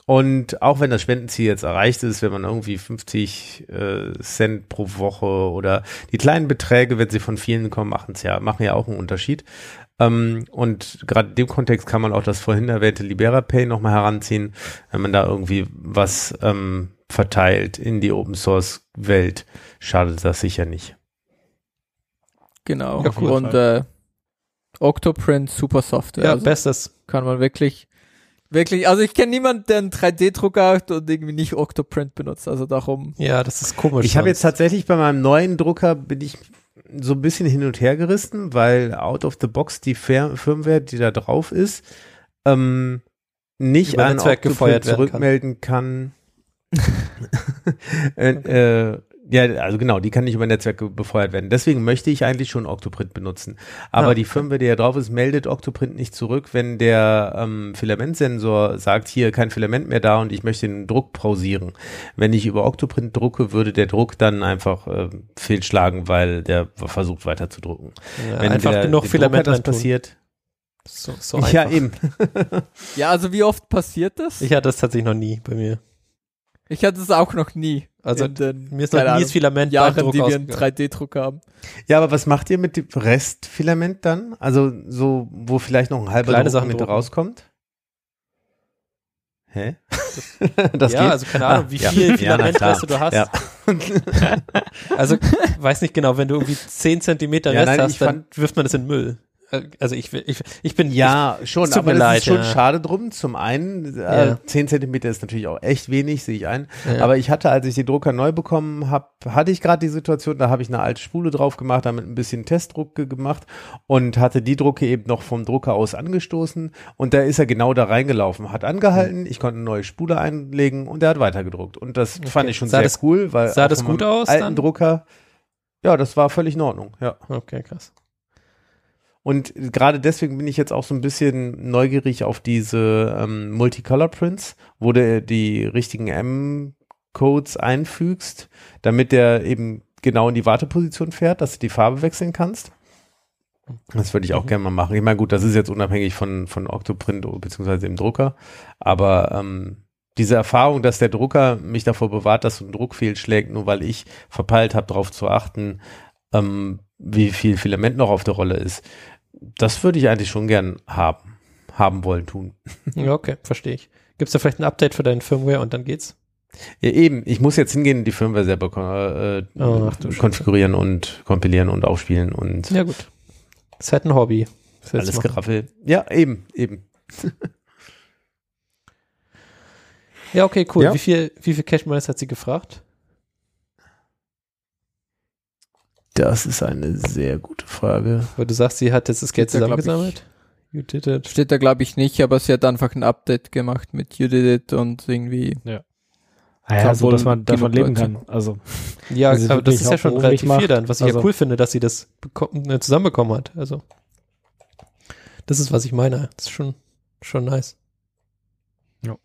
und auch wenn das Spendenziel jetzt erreicht ist, wenn man irgendwie 50 äh, Cent pro Woche oder die kleinen Beträge, wenn sie von vielen kommen, machen's ja, machen ja auch einen Unterschied. Ähm, und gerade in dem Kontext kann man auch das vorhin erwähnte LiberaPay nochmal heranziehen, wenn man da irgendwie was ähm, verteilt in die Open Source Welt, schadet das sicher nicht. Genau. Ja, cool. Und äh, Octoprint, super Software. Ja, also bestes. kann man wirklich, wirklich, also ich kenne niemanden, der einen 3D-Drucker hat und irgendwie nicht Octoprint benutzt. Also darum, Ja, das ist komisch. Ich habe jetzt tatsächlich bei meinem neuen Drucker bin ich so ein bisschen hin und her gerissen, weil out of the box die Fir Firmware, die da drauf ist, ähm, nicht Über an Netzwerk Octoprint gefeuert werden kann. zurückmelden kann. äh, äh, ja, also genau, die kann nicht über Netzwerk ge- befeuert werden. Deswegen möchte ich eigentlich schon Octoprint benutzen. Aber Ah, die Firmware, die da drauf ist, meldet Octoprint nicht zurück, wenn der ähm, Filamentsensor sagt, hier kein Filament mehr da und ich möchte den Druck pausieren. Wenn ich über Octoprint drucke, würde der Druck dann einfach äh, fehlschlagen, weil der versucht weiter zu drucken. ja, wenn einfach wieder genug Filament das passiert. So, so ja, einfach. eben. ja, also wie oft passiert das? Ich hatte das tatsächlich noch nie bei mir. Ich hatte es auch noch nie. Also in den, mir ist noch nie Ahnung, das Filament beim Jahren, Druck die wir einen ausgegangen. 3D-Drucker haben. Ja, aber was macht ihr mit dem Restfilament dann? Also so, wo vielleicht noch ein halber Kleine Druck Sachen mit drucken. rauskommt? Hä? das ja, geht? also keine Ahnung, Ah, wie ja. viel Ja, na Filament klar. weißt du, hast. Ja. Also weiß nicht genau, wenn du irgendwie 10 Zentimeter Ja, Rest nein, hast, dann wirft man das in den Müll. Äh, Also ich, ich, ich bin Ja, schon, es tut aber leid, ist schon ja. schade drum. Zum einen, äh, Ja. 10 Zentimeter ist natürlich auch echt wenig, sehe ich ein. Ja. Aber ich hatte, als ich den Drucker neu bekommen habe, hatte ich gerade die Situation, da habe ich eine alte Spule drauf gemacht, damit ein bisschen Testdruck ge- gemacht und hatte die Drucke eben noch vom Drucker aus angestoßen und da ist er genau da reingelaufen, hat angehalten, ich konnte eine neue Spule einlegen und er hat weitergedruckt. Und das fand ich schon Sah sehr das- cool, weil sah das gut aus alten dann? Drucker, ja, das war völlig in Ordnung, ja. Okay, krass. Und gerade deswegen bin ich jetzt auch so ein bisschen neugierig auf diese ähm, Multicolor Prints, wo du die richtigen M-Codes einfügst, damit der eben genau in die Warteposition fährt, dass du die Farbe wechseln kannst. Das würde ich auch Mhm. gerne mal machen. Ich meine, gut, das ist jetzt unabhängig von, von Octoprint beziehungsweise dem Drucker, aber ähm, diese Erfahrung, dass der Drucker mich davor bewahrt, dass so ein Druck fehlschlägt, nur weil ich verpeilt habe, darauf zu achten, ähm, wie viel Filament noch auf der Rolle ist, das würde ich eigentlich schon gern haben, haben wollen, tun. Ja, okay, verstehe ich. Gibt's da vielleicht ein Update für deinen Firmware und dann geht's? Ja, eben, ich muss jetzt hingehen die Firmware selber äh, Oh, Scheiße. konfigurieren und kompilieren und aufspielen und Ja, gut. Das ist halt ein Hobby. Alles. Geraffel. Ja, eben, eben. Ja, okay, cool. Ja. Wie viel, wie viel Cash Money hat sie gefragt? Das ist eine sehr gute Frage. Weil du sagst, sie hat jetzt das Geld zusammengesammelt. You did it. Steht da glaube ich nicht, aber sie hat einfach ein Update gemacht mit You Did It und irgendwie. Ah ja, so dass man davon leben Leute. kann. Also, Ja, sie aber das ist ja schon relativ viel macht, dann, was ich also- ja cool finde, dass sie das äh, zusammenbekommen hat. Also, das ist, was ich meine. Das ist schon, schon nice. Ja.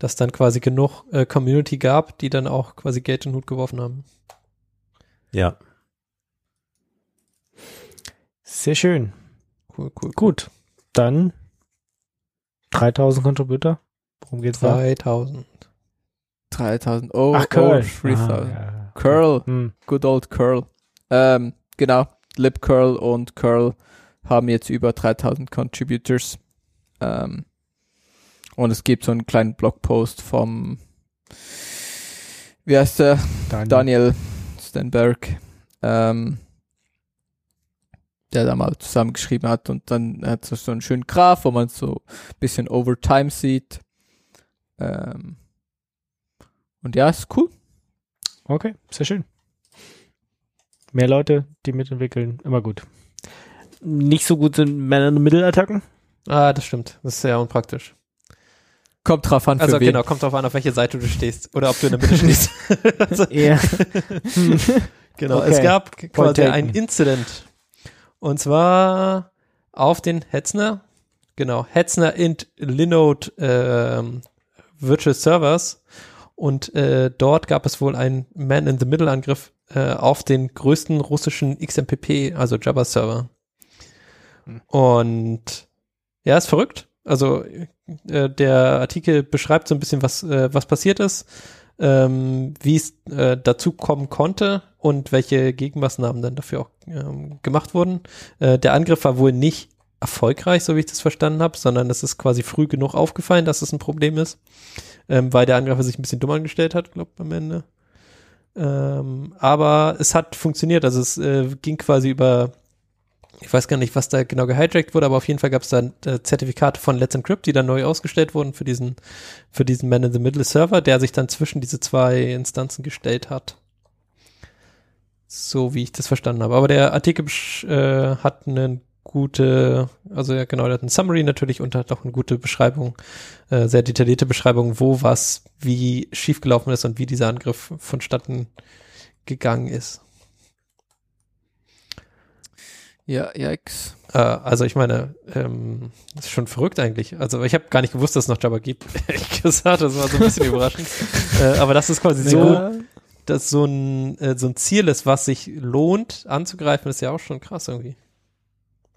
Dass dann quasi genug äh, Community gab, die dann auch quasi Geld in den Hut geworfen haben. Ja. Sehr schön. Cool, cool. Gut. Dann 3000 Contributor. Worum geht's da? 2000. 3000. Oh, Ach, Curl. Oh, 3000. Ah, ja. Curl. Hm. Good old Curl. Ähm, genau. Lip Curl und Curl haben jetzt über 3000 Contributors. Ähm, und es gibt so einen kleinen Blogpost vom, wie heißt der? Daniel. Daniel Stenberg, ähm, der da mal zusammengeschrieben hat und dann hat so so einen schönen Graph, wo man so ein bisschen Overtime sieht. Ähm, und ja, ist cool. Okay, sehr schön. Mehr Leute, die mitentwickeln, immer gut. Nicht so gut sind Man-in-the-Middle-Attacken. Ah, das stimmt. Das ist sehr unpraktisch. Kommt drauf an, für Also wen. genau, kommt drauf an, auf welche Seite du stehst oder ob du in der Mitte stehst. also, genau, Okay. es gab quasi ein Incident. Und zwar auf den Hetzner, genau, Hetzner int Linode ähm, Virtual Servers. Und äh, dort gab es wohl einen Man-in-the-Middle-Angriff äh, auf den größten russischen XMPP, also Java-Server. Und ja, ist verrückt. Also äh, der Artikel beschreibt so ein bisschen, was, äh, was passiert ist, ähm, wie es äh, dazu kommen konnte und welche Gegenmaßnahmen dann dafür auch ähm, gemacht wurden. Äh, der Angriff war wohl nicht erfolgreich, so wie ich das verstanden habe, sondern es ist quasi früh genug aufgefallen, dass es ein Problem ist, ähm, weil der Angreifer sich ein bisschen dumm angestellt hat, glaube am Ende. Ähm, aber es hat funktioniert, also es äh, ging quasi über ich weiß gar nicht, was da genau gehijackt wurde, aber auf jeden Fall gab es dann äh, Zertifikate von Let's Encrypt, die dann neu ausgestellt wurden für diesen, für diesen Man-in-the-Middle-Server, der sich dann zwischen diese zwei Instanzen gestellt hat. So wie ich das verstanden habe. Aber der Artikel äh, hat eine gute, also ja genau, der hat ein Summary natürlich und hat auch eine gute Beschreibung, äh, sehr detaillierte Beschreibung, wo was wie schiefgelaufen ist und wie dieser Angriff vonstatten gegangen ist. Ja, yikes. Äh, also ich meine, ähm, das ist schon verrückt eigentlich. Also ich habe gar nicht gewusst, dass es noch Java gibt. Ehrlich gesagt, das war so ein bisschen überraschend. Äh, aber das ist quasi so, Ja. Dass so ein, äh, so ein Ziel ist, was sich lohnt anzugreifen, ist ja auch schon krass irgendwie.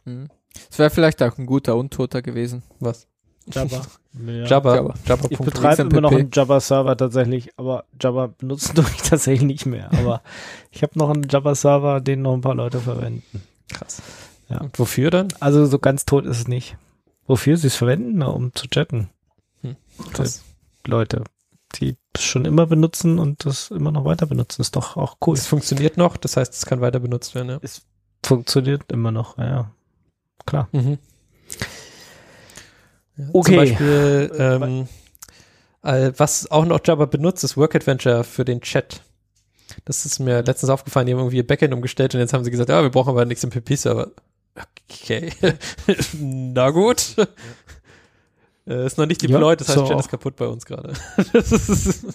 Hm. Es wäre vielleicht auch ein guter Untoter gewesen. Was? Java. Ja. Java, Java. Java. Ich betreibe immer noch einen Java-Server tatsächlich, aber Java benutzen tue ich tatsächlich nicht mehr. Aber ich habe noch einen Java-Server, den noch ein paar Leute verwenden. krass. Ja. Und wofür dann? Also so ganz tot ist es nicht. Wofür sie es verwenden? Na, um zu chatten. Krass. Leute, die es schon immer benutzen und das immer noch weiter benutzen, ist doch auch cool. Es funktioniert noch, das heißt, es kann weiter benutzt werden, ja. Funktioniert immer noch, ja. Klar. Mhm. Ja, Okay. Zum Beispiel, ähm, äh, was auch noch Java benutzt, ist Work Adventure für den Chat. Das ist mir letztens aufgefallen, die haben irgendwie ihr Backend umgestellt und jetzt haben sie gesagt, ja, wir brauchen aber einen XMPP-Server. Okay, na gut. Äh, ist noch nicht Ja, deployed, das heißt, so auch. ist kaputt bei uns gerade. Das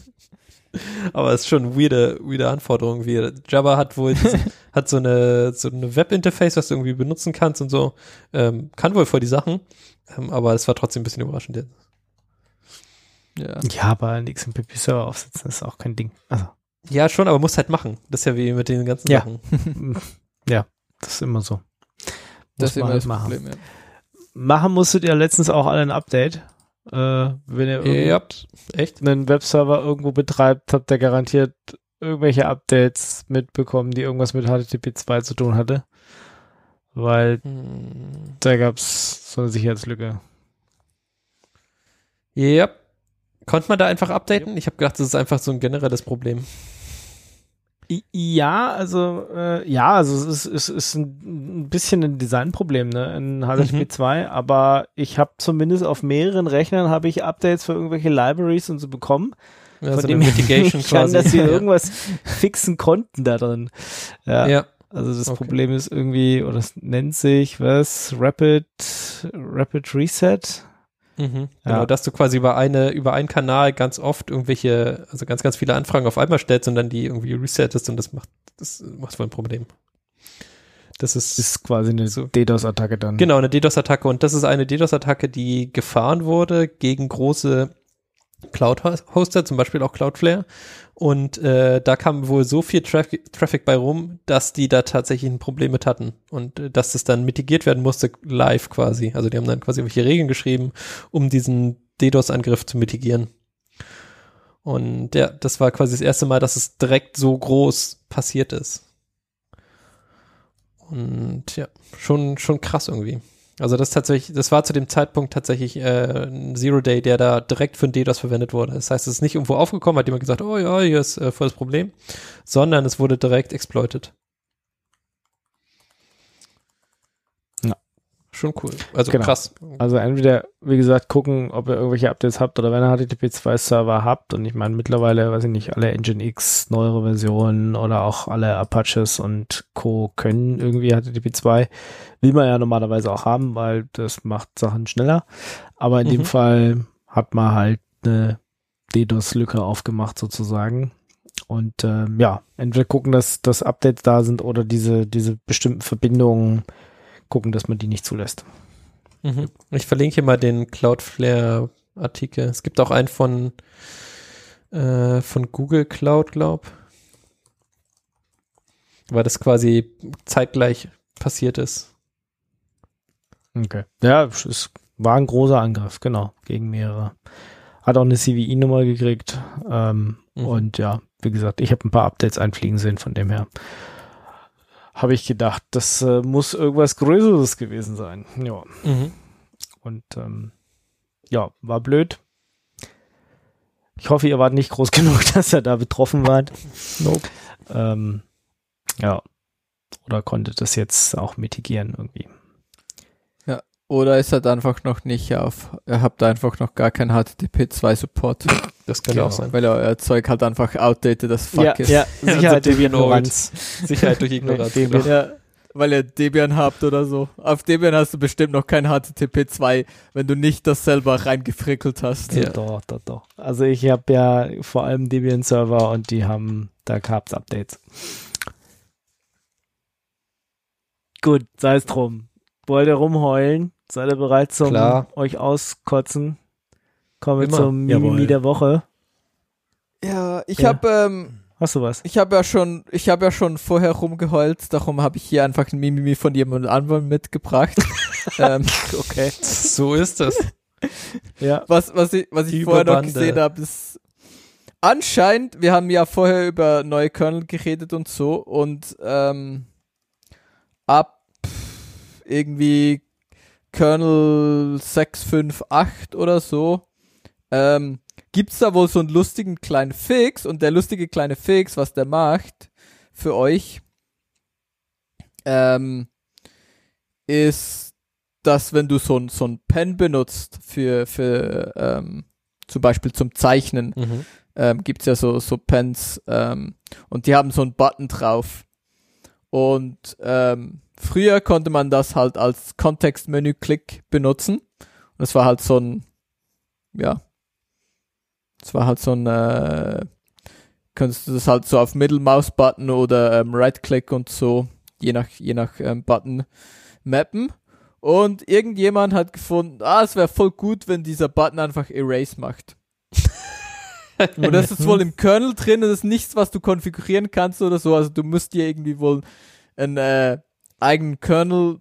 aber es ist schon weirde, weirde Anforderung. Wie Java hat wohl hat so eine so eine Webinterface, was du irgendwie benutzen kannst und so. Ähm, kann wohl voll die Sachen, ähm, aber es war trotzdem ein bisschen überraschend. jetzt. Ja. Ja, aber einen XMPP-Server aufsetzen ist auch kein Ding. Also, Ja, schon, aber muss halt machen. Das ist ja wie mit den ganzen Ja. Sachen. ja, das ist immer so. Das Muss ist immer man das machen. Problem, ja. Machen musstet ihr letztens auch alle ein Update. Äh, wenn ihr Ja, echt? einen Webserver irgendwo betreibt, habt ihr garantiert irgendwelche Updates mitbekommen, die irgendwas mit HTTP 2 zu tun hatte. Weil Hm. da gab's so eine Sicherheitslücke. Ja. Konnte man da einfach updaten? Ich habe gedacht, das ist einfach so ein generelles Problem. Ja, also äh, ja, also es ist, es ist ein, bisschen ein Designproblem, ne, in HTTP Mhm. 2, aber ich habe zumindest auf mehreren Rechnern habe ich Updates für irgendwelche Libraries und so bekommen, Ja, von so dem ich Mitigation nicht kann, dass sie ja. irgendwas fixen konnten da drin. Ja, ja. also das Okay. Problem ist irgendwie, oder es nennt sich, was, Rapid, Rapid Reset? Mhm, Ja. Genau, dass du quasi über eine, über einen Kanal ganz oft irgendwelche, also ganz, ganz viele Anfragen auf einmal stellst und dann die irgendwie resettest und das macht, das macht wohl ein Problem. Das ist, Ist quasi eine So. DDoS-Attacke dann. genau eine DDoS-Attacke und das ist eine DDoS-Attacke, die gefahren wurde gegen große Cloud-Hoster, zum Beispiel auch Cloudflare. Und äh, da kam wohl so viel Traffic, Traffic bei rum, dass die da tatsächlich ein Problem mit hatten. Und äh, dass das dann mitigiert werden musste, live quasi. Also die haben dann quasi irgendwelche Regeln geschrieben, um diesen DDoS-Angriff zu mitigieren. Und ja, das war quasi das erste Mal, dass es direkt so groß passiert ist. Und ja, schon, schon krass irgendwie. Also das tatsächlich, das war zu dem Zeitpunkt tatsächlich äh, ein Zero Day, der da direkt für ein DDoS verwendet wurde. Das heißt, es ist nicht irgendwo aufgekommen, hat jemand gesagt, oh ja, hier ist äh, voll das Problem, sondern es wurde direkt exploited. Schon cool. Also Genau. krass. Also entweder, wie gesagt, gucken, ob ihr irgendwelche Updates habt oder wenn ihr HTTP2-Server habt und ich meine mittlerweile, weiß ich nicht, alle Nginx neuere Versionen oder auch alle Apaches und Co. können irgendwie HTTP2. Will man ja normalerweise auch haben, weil das macht Sachen schneller. Aber in dem Mhm. Fall hat man halt eine DDoS-Lücke aufgemacht sozusagen. Und ähm, ja, entweder gucken, dass, dass Updates da sind oder diese, diese bestimmten Verbindungen gucken, dass man die nicht zulässt. Mhm. Ich verlinke hier mal den Cloudflare-Artikel. Es gibt auch einen von, äh, von Google Cloud, glaub. Weil das quasi zeitgleich passiert ist. Okay. Ja, es war ein großer Angriff, genau, gegen mehrere. Hat auch eine CVI-Nummer gekriegt. Ähm, Mhm. Und ja, wie gesagt, ich habe ein paar Updates einfliegen sehen, von dem her habe ich gedacht, das äh, muss irgendwas Größeres gewesen sein. Ja. Mhm. Und ähm, ja, war blöd. Ich hoffe, ihr wart nicht groß genug, dass ihr da betroffen wart. Nope. Ähm, ja. Oder konntet das jetzt auch mitigieren irgendwie. Oder ist halt einfach noch nicht auf, ihr habt einfach noch gar keinen HTTP2-Support, Das kann Genau. auch sein. weil euer Zeug halt einfach outdated as fuck ja, ist. ja, Sicherheit durch Debian Ignoranz. Sicherheit durch Ignoranz. Debian. genau. Ja, weil ihr Debian habt oder so. Auf Debian hast du bestimmt noch kein HTTP2, wenn du nicht das selber reingefrickelt hast. Ja. Doch, doch, doch. Also ich habe ja vor allem Debian-Server und die haben, da gab's Updates. Gut, sei es drum. Wollt ihr rumheulen? Seid ihr bereit zum Klar. euch auskotzen? Kommen wir zum Mimimi der Woche. Ja, ich Ja. hab, ähm, Hast du was? ich habe ja schon, ich habe ja schon vorher rumgeheult, darum habe ich hier einfach ein Mimimi von jemand anderem mitgebracht. ähm, Okay. So ist das. Ja. was, was ich, was ich vorher noch gesehen habe, ist anscheinend, wir haben ja vorher über neue Kernel geredet und so und ähm, ab irgendwie Kernel 658 oder so ähm, gibt's da wohl so einen lustigen kleinen Fix und der lustige kleine Fix, was der macht für euch, ähm, ist, dass wenn du so ein, so ein Pen benutzt für, für ähm, zum Beispiel zum Zeichnen, Mhm. ähm, gibt's ja so, so Pens ähm, und die haben so einen Button drauf. Und ähm, früher konnte man das halt als Kontextmenü-Klick benutzen. Und es war halt so ein, ja, es war halt so ein, äh, könntest du das halt so auf Mittelmaus-Button oder ähm, Right-Click und so, je nach, je nach ähm, Button mappen. Und irgendjemand hat gefunden, ah, es wäre voll gut, wenn dieser Button einfach Erase macht. Und das ist wohl im Kernel drin das ist nichts, was du konfigurieren kannst oder so. Also du musst dir irgendwie wohl einen äh, eigenen Kernel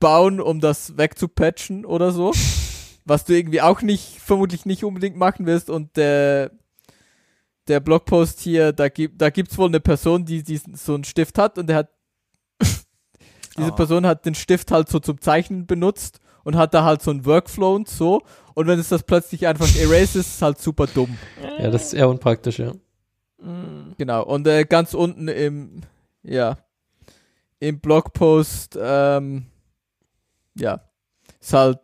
bauen, um das wegzupatchen oder so. Was du irgendwie auch nicht, vermutlich nicht unbedingt machen wirst. Und der, der Blogpost hier, da gibt da gibt's wohl eine Person, die diesen, so einen Stift hat und der hat diese Oh. Person hat den Stift halt so zum Zeichnen benutzt und hat da halt so einen Workflow und so. Und wenn es das plötzlich einfach erase ist, ist es halt super dumm. Ja, das ist eher unpraktisch, ja. Genau, und äh, ganz unten im, ja, im Blogpost, ähm, ja, ist halt,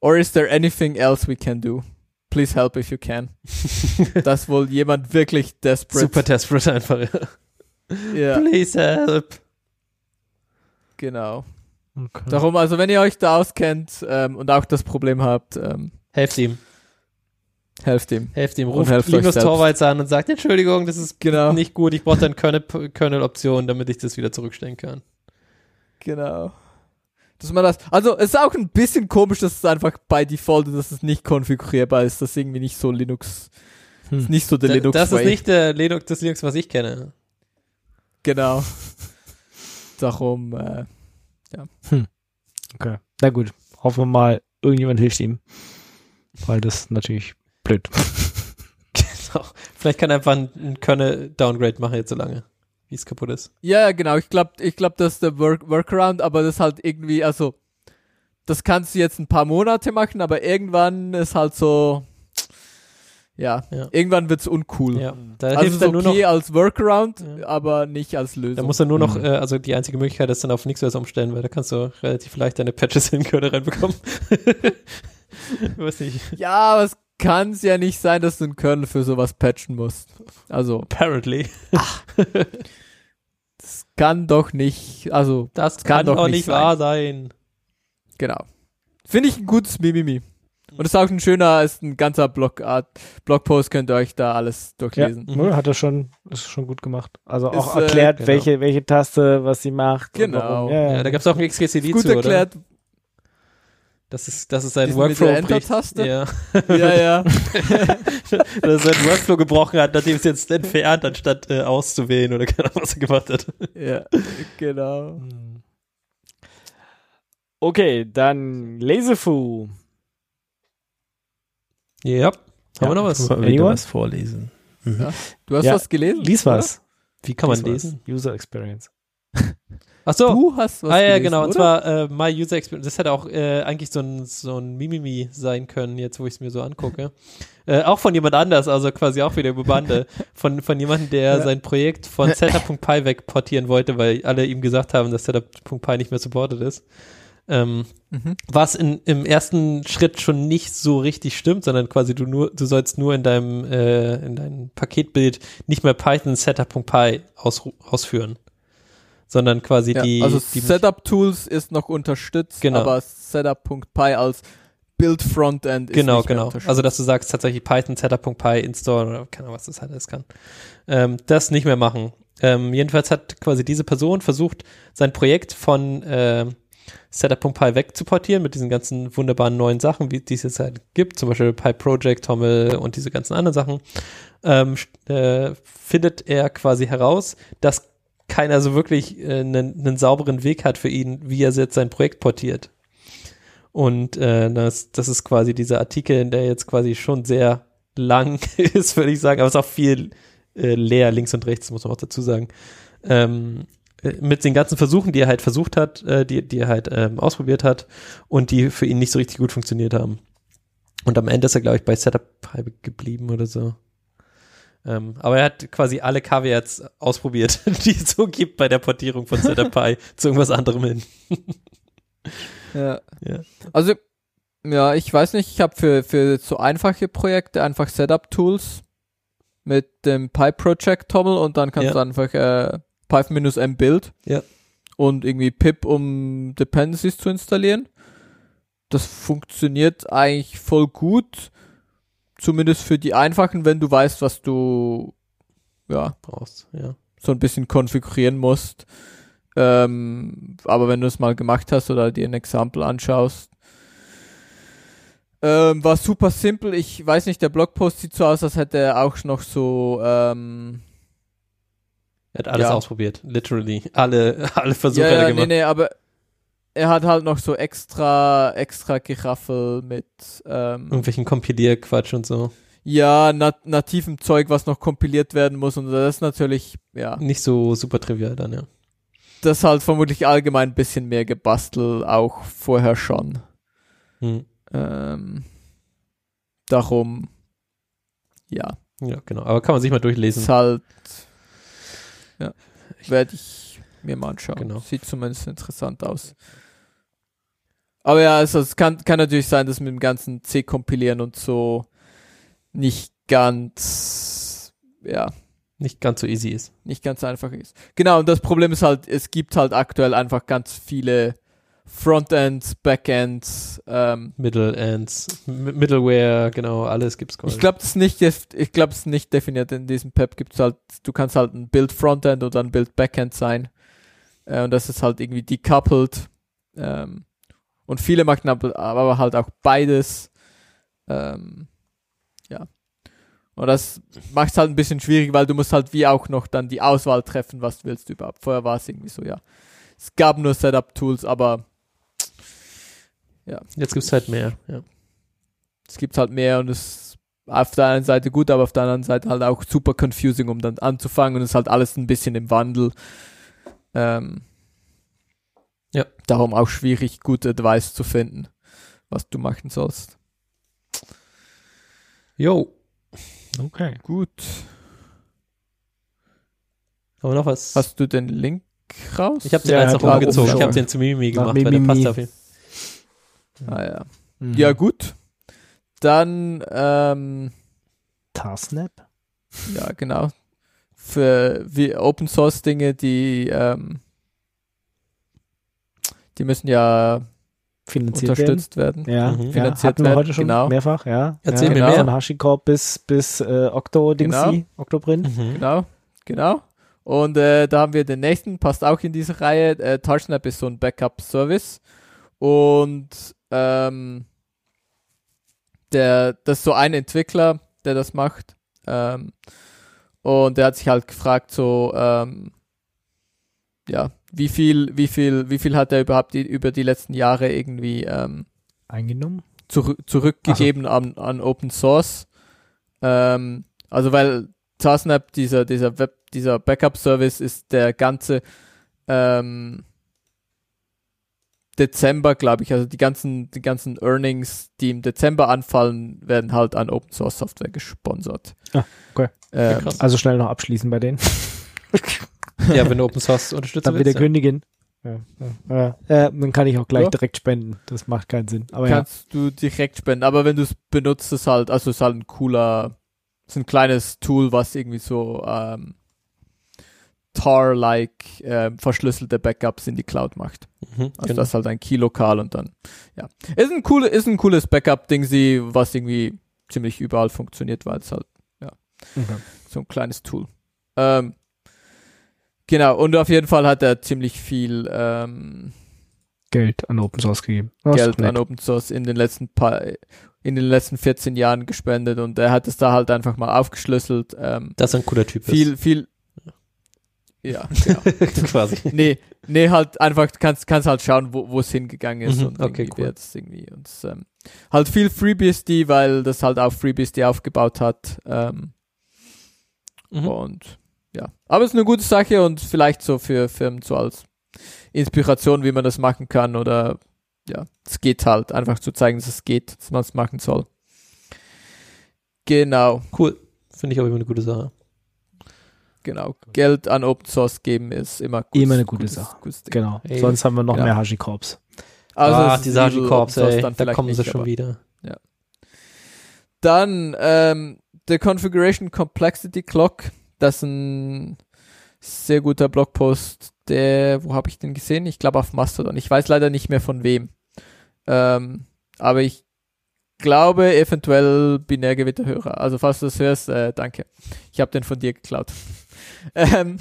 or is there anything else we can do? Please help if you can. Dass wohl jemand wirklich desperate. Super desperate einfach. ja. Ja, Please help. genau. Okay. Darum, also wenn ihr euch da auskennt ähm, und auch das Problem habt, ähm, Helft ihm. Helft ihm. Helft ihm. Ruft helft Linus. Torvalds an und sagt, Entschuldigung, das ist Genau. nicht gut. Ich brauche dann Kernel- Kernel-Option, damit ich das wieder zurückstellen kann. Genau. Dass man das, also es ist auch ein bisschen komisch, dass es einfach bei Default, dass es nicht konfigurierbar ist, das ist irgendwie nicht so Linux, Hm. ist nicht so der Da- Linux das ist nicht der Linux, das Linux, was ich kenne. Genau. Darum, äh, okay. Na gut. Hoffen wir mal, irgendjemand hilft ihm. Weil das natürlich blöd. Genau. Vielleicht kann er einfach ein, ein Kernel-Downgrade machen jetzt so lange, wie es kaputt ist. ja, genau, ich glaube, ich glaub, das ist der Work Workaround, aber das ist halt irgendwie, also, das kannst du jetzt ein paar Monate machen, aber irgendwann ist halt so, ja, Ja. irgendwann wird's uncool. Ja, da Also hilft ist dann nur okay noch, als Workaround, Ja. aber nicht als Lösung. da muss er nur noch, Mhm. äh, also die einzige Möglichkeit ist dann auf NixOS umstellen, weil da kannst du relativ leicht deine Patches in den Kernel reinbekommen. ich weiß nicht. Ja, aber es kann es ja nicht sein, dass du einen Kernel für sowas patchen musst. Also, Apparently. es kann doch nicht, also, Das kann kann, doch doch nicht nicht sein. wahr sein. genau. Finde ich ein gutes Mimimi. Und es ist auch ein schöner, ist ein ganzer Blogart, Blogpost, könnt ihr euch da alles durchlesen. Ja, nö, hat er schon, ist schon gut gemacht. Also auch Ist, äh, erklärt, genau. welche, welche Taste, was sie macht. und Genau. warum. Ja, Ja, da gab es auch ein XKCD Gut zu, erklärt. oder? Das ist, das ist sein Diesen mit Workflow. der bricht. Enter-Taste? Ja. Ja, ja. dass er seinen Workflow gebrochen hat, nachdem es jetzt entfernt, anstatt äh, auszuwählen oder keine Ahnung, was er gemacht hat. ja, genau. Okay, dann Laserfu. Ja. Haben wir noch was? Wieder was vorlesen. Du hast Ja, was gelesen? Lies was. Wie kann man Lies was. lesen? User Experience. Ach so. Du hast was ah ja, gelesen, genau. Und oder? zwar äh, My User Experience. Das hätte auch äh, eigentlich so ein, so ein Mimimi sein können, jetzt wo ich es mir so angucke. äh, auch von jemand anders, also quasi auch wieder über Bande. von, von jemandem, der Ja. sein Projekt von Setup.py wegportieren wollte, weil alle ihm gesagt haben, dass Setup.py nicht mehr supported ist. Ähm, Mhm. was in, im ersten Schritt schon nicht so richtig stimmt, sondern quasi du nur, du sollst nur in deinem, äh, in deinem Paketbild nicht mehr Python Setup.py aus, ausführen, sondern quasi Ja, die, also die Setup Tools ist noch unterstützt, Genau. aber Setup.py als Build Frontend ist Genau, nicht genau. unterstützt. Also, dass du sagst tatsächlich Python Setup.py install oder keine Ahnung, was das halt alles kann. Ähm, das nicht mehr machen. Ähm, jedenfalls hat quasi diese Person versucht, sein Projekt von ähm, Setup.py wegzuportieren mit diesen ganzen wunderbaren neuen Sachen, wie die es jetzt halt gibt, zum Beispiel PyProject, Tommel und diese ganzen anderen Sachen, ähm, äh, findet er quasi heraus, dass keiner so wirklich äh, einen, einen sauberen Weg hat für ihn, wie er jetzt sein Projekt portiert. Und äh, das, das ist quasi dieser Artikel, der jetzt quasi schon sehr lang ist, würde ich sagen, aber es ist auch viel äh, leer links und rechts, muss man auch dazu sagen. Ähm, äh, mit den ganzen Versuchen, die er halt versucht hat, äh, die, die er halt ähm, ausprobiert hat und die für ihn nicht so richtig gut funktioniert haben. Und am Ende ist er, glaube ich, bei Setup geblieben oder so. Ähm, aber er hat quasi alle Caveats ausprobiert, die es so gibt bei der Portierung von Setup Pi zu irgendwas anderem hin. Ja. Ja. Also, ja, ich weiß nicht, ich habe für, für so einfache Projekte einfach Setup-Tools mit dem PyProject Tommel und dann kannst Ja. du einfach äh, Python-m Build Ja. und irgendwie pip, um Dependencies zu installieren. Das funktioniert eigentlich voll gut. Zumindest für die einfachen, wenn du weißt, was du ja, Brauchst, ja. so ein bisschen konfigurieren musst. Ähm, aber wenn du es mal gemacht hast oder dir ein Exempel anschaust, ähm, war super simpel. Ich weiß nicht, der Blogpost sieht so aus, als hätte er auch noch so, ähm, Er hat alles Ja. ausprobiert, literally. Alle, alle Versuche ja, ja, nee, gemacht. nee, aber er hat halt noch so extra, extra Geraffel mit, ähm, Irgendwelchen Kompilierquatsch und so. ja, nat nativem Zeug, was noch kompiliert werden muss und das ist natürlich, ja, Nicht so super trivial dann, ja. das ist halt vermutlich allgemein ein bisschen mehr gebastelt, auch vorher schon. Hm. Ähm, darum, ja, Ja, genau. Aber kann man sich mal durchlesen. ist halt, ja, werde ich mir mal anschauen. Genau. Sieht zumindest interessant aus. Aber ja, also es kann, kann natürlich sein, dass mit dem ganzen C-Kompilieren und so nicht ganz, ja, Nicht ganz so easy ist. nicht ganz einfach ist. Genau, und das Problem ist halt, es gibt halt aktuell einfach ganz viele Frontends, Backends, ähm, Middle Ends, M Middleware, genau, alles gibt's quasi. Ich glaube, ist nicht, ich glaube, es ist nicht definiert. In diesem Pep gibt's halt, du kannst halt ein Build Frontend oder ein Build Backend sein. Äh, und das ist halt irgendwie decoupled. Ähm, und viele machen aber, halt auch beides. Ähm, ja. Und das macht es halt ein bisschen schwierig, weil du musst halt wie auch noch dann die Auswahl treffen, was du willst überhaupt. Vorher war es irgendwie so, ja. Es gab nur Setup-Tools, aber Jetzt gibt's halt mehr, ja. es gibt halt mehr und es ist auf der einen Seite gut, aber auf der anderen Seite halt auch super confusing, um dann anzufangen und es ist halt alles ein bisschen im Wandel. Ähm, Ja. Darum auch schwierig, gute Advice zu finden, was du machen sollst. Jo, Okay. Gut. haben wir noch was? Hast du den Link raus? ich habe den Ja, hat noch umgezogen. Ich habe den zu Mimimi Nach gemacht, weil der passt Mimimi. auf ihn. Ah, ja. Mhm. ja, gut. Dann, ähm, Tarsnap? ja, genau. Für wie Open Source Dinge, die, ähm, die müssen ja finanziert unterstützt werden. werden. Ja, Mhm. ja Finanziert hatten wir werden, heute schon genau. mehrfach, ja. Erzähl ja, mir genau. mehr. Von HashiCorp bis, bis äh, Octo-Dingsy, Genau. Octoprint. Mhm. Genau, genau. Und äh, da haben wir den nächsten, passt auch in diese Reihe. Äh, TouchSnap ist so ein Backup-Service. Und ähm, der, das ist so ein Entwickler, der das macht. Ähm, und der hat sich halt gefragt, so, ähm, ja, wie viel, wie viel, wie viel hat er überhaupt die, über die letzten Jahre irgendwie ähm, Eingenommen. zurück, zurückgegeben an, an Open Source. Ähm, also weil Tarsnap, dieser, dieser Web, dieser Backup-Service ist der ganze ähm, Dezember, glaube ich, also die ganzen, die ganzen Earnings, die im Dezember anfallen, werden halt an Open Source Software gesponsert. Ah, okay. Ähm. Also schnell noch abschließen bei denen. Ja, wenn du Open Source unterstützen Dann wieder ja. kündigen. Ja, ja. Ja, äh, dann kann ich auch gleich Ja. direkt spenden. Das macht keinen Sinn. Aber ja. kannst du direkt spenden. Aber wenn du es benutzt, ist halt, also ist halt ein cooler, ist ein kleines Tool, was irgendwie so ähm, Tar-like ähm, verschlüsselte Backups in die Cloud macht. Mhm, Also genau. das ist halt ein Key-Lokal und dann, ja. Ist ein, coole, ist ein cooles Backup-Ding, sie, was irgendwie ziemlich überall funktioniert, weil es halt Okay. so ein kleines Tool. Ähm, genau, und auf jeden Fall hat er ziemlich viel ähm, Geld an Open Source gegeben. Das ist Geld an Open Source in den letzten paar, in den letzten 14 Jahren gespendet und er hat es da halt einfach mal aufgeschlüsselt. Ähm, Das ist ein cooler Typ. viel, viel, ja, genau. ist. quasi. nee, nee, halt einfach, du kannst, kannst halt schauen, wo, wo es hingegangen ist Mhm, und okay, irgendwie cool. wird's irgendwie und ähm, halt viel FreeBSD, weil das halt auf FreeBSD aufgebaut hat. Ähm, Mhm. Und ja, aber es ist eine gute Sache und vielleicht so für Firmen so als Inspiration, wie man das machen kann oder ja, es geht halt, einfach zu zeigen, dass es geht, dass man es machen soll. Genau, Cool. Finde ich auch immer eine gute Sache. genau. Geld an Open Source geben ist immer gut. Immer eine gute Sache. Gutes. Genau. Ey. Sonst haben wir noch Ja. mehr HashiCorps. Also ah, ist diese Hashi-Corps, ey. dann Da kommen sie nicht, schon aber- wieder. Dann ähm, der Configuration Complexity Clock. Das ist ein sehr guter Blogpost. Der, wo habe ich den gesehen? Ich glaube auf Mastodon. Ich weiß leider nicht mehr von wem. Ähm, aber ich glaube eventuell Binärgewitterhörer. Also falls du das hörst, äh, danke. Ich habe den von dir geklaut. ähm,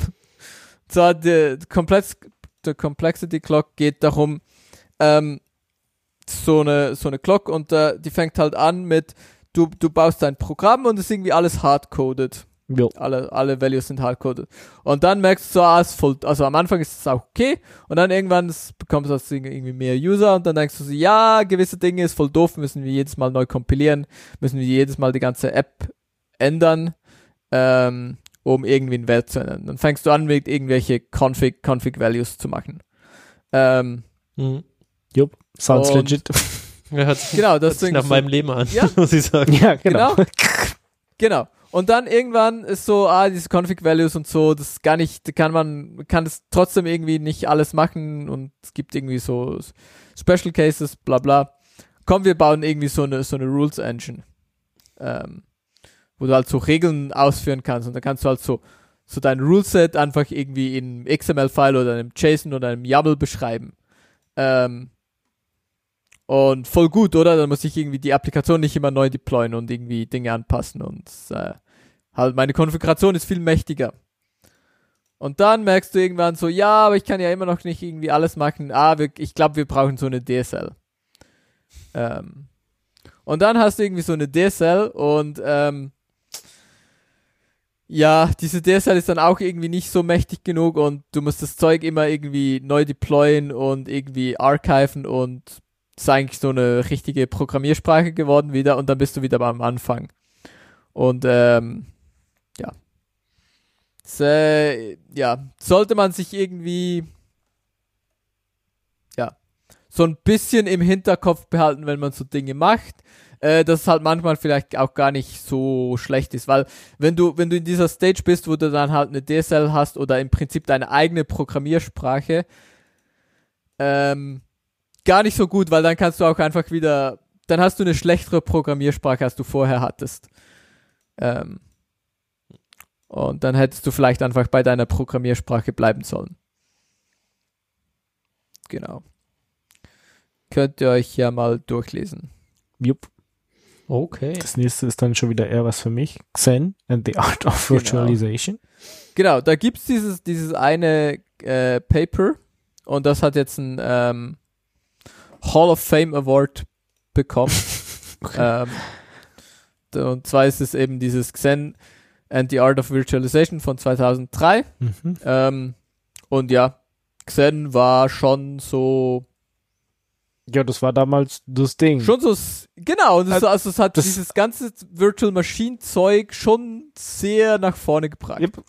zwar der Complex, der Complexity Clock geht darum, ähm, so eine so eine Clock und äh, die fängt halt an mit du, du baust dein Programm und es ist irgendwie alles hardcoded. Jo. Alle, alle Values sind hardcoded. Und dann merkst du so, ah, ist voll, also am Anfang ist es auch okay und dann irgendwann bekommst du das Ding irgendwie mehr User und dann denkst du so, ja, gewisse Dinge ist voll doof, müssen wir jedes Mal neu kompilieren, müssen wir jedes Mal die ganze App ändern, ähm, um irgendwie einen Wert zu ändern. Dann fängst du an mit irgendwelche Config, Config Values zu machen. Ähm, Mhm. Jupp. Sounds Und- legit. Ja, hört sich, genau, hört das sich Ding nach so- meinem Leben an, Ja. muss ich sagen. ja, genau. Genau. genau. Und dann irgendwann ist so, ah, diese Config Values und so, das gar nicht, kann man, kann das trotzdem irgendwie nicht alles machen und es gibt irgendwie so Special Cases, bla bla. Komm, wir bauen irgendwie so eine, so eine Rules Engine. Ähm, wo du halt so Regeln ausführen kannst und da kannst du halt so, so dein Ruleset einfach irgendwie in XML-File oder einem JSON oder einem YAML beschreiben. Ähm, und voll gut, oder? Dann muss ich irgendwie die Applikation nicht immer neu deployen und irgendwie Dinge anpassen und äh, halt meine Konfiguration ist viel mächtiger. Und dann merkst du irgendwann so, ja, aber ich kann ja immer noch nicht irgendwie alles machen. Ah, wir, ich glaube, wir brauchen so eine DSL. Ähm, und dann hast du irgendwie so eine DSL und ähm, ja, diese DSL ist dann auch irgendwie nicht so mächtig genug und du musst das Zeug immer irgendwie neu deployen und irgendwie archiven und ist eigentlich so eine richtige Programmiersprache geworden wieder und dann bist du wieder beim Anfang. Und ähm, ja. Das, äh, ja, sollte man sich irgendwie ja so ein bisschen im Hinterkopf behalten, wenn man so Dinge macht, äh, dass es halt manchmal vielleicht auch gar nicht so schlecht ist, weil wenn du wenn du in dieser Stage bist, wo du dann halt eine DSL hast oder im Prinzip deine eigene Programmiersprache, ähm, gar nicht so gut, weil dann kannst du auch einfach wieder, dann hast du eine schlechtere Programmiersprache, als du vorher hattest. Ähm, und dann hättest du vielleicht einfach bei deiner Programmiersprache bleiben sollen. Genau. Könnt ihr euch ja mal durchlesen. Jupp. Okay. Das nächste ist dann schon wieder eher was für mich. Xen and the Art of Genau. Virtualization. Genau, da gibt's dieses, dieses eine äh, Paper und das hat jetzt ein ähm, Hall of Fame Award bekommen. ähm, d- und zwar ist es eben dieses Xen and the Art of Virtualization von 2003. Mhm. Ähm, und ja, Xen war schon so, Ja, das war damals das Ding. schon so, genau, und es, Äh, also es hat das- dieses ganze Virtual Machine Zeug schon sehr nach vorne gebracht. Yep.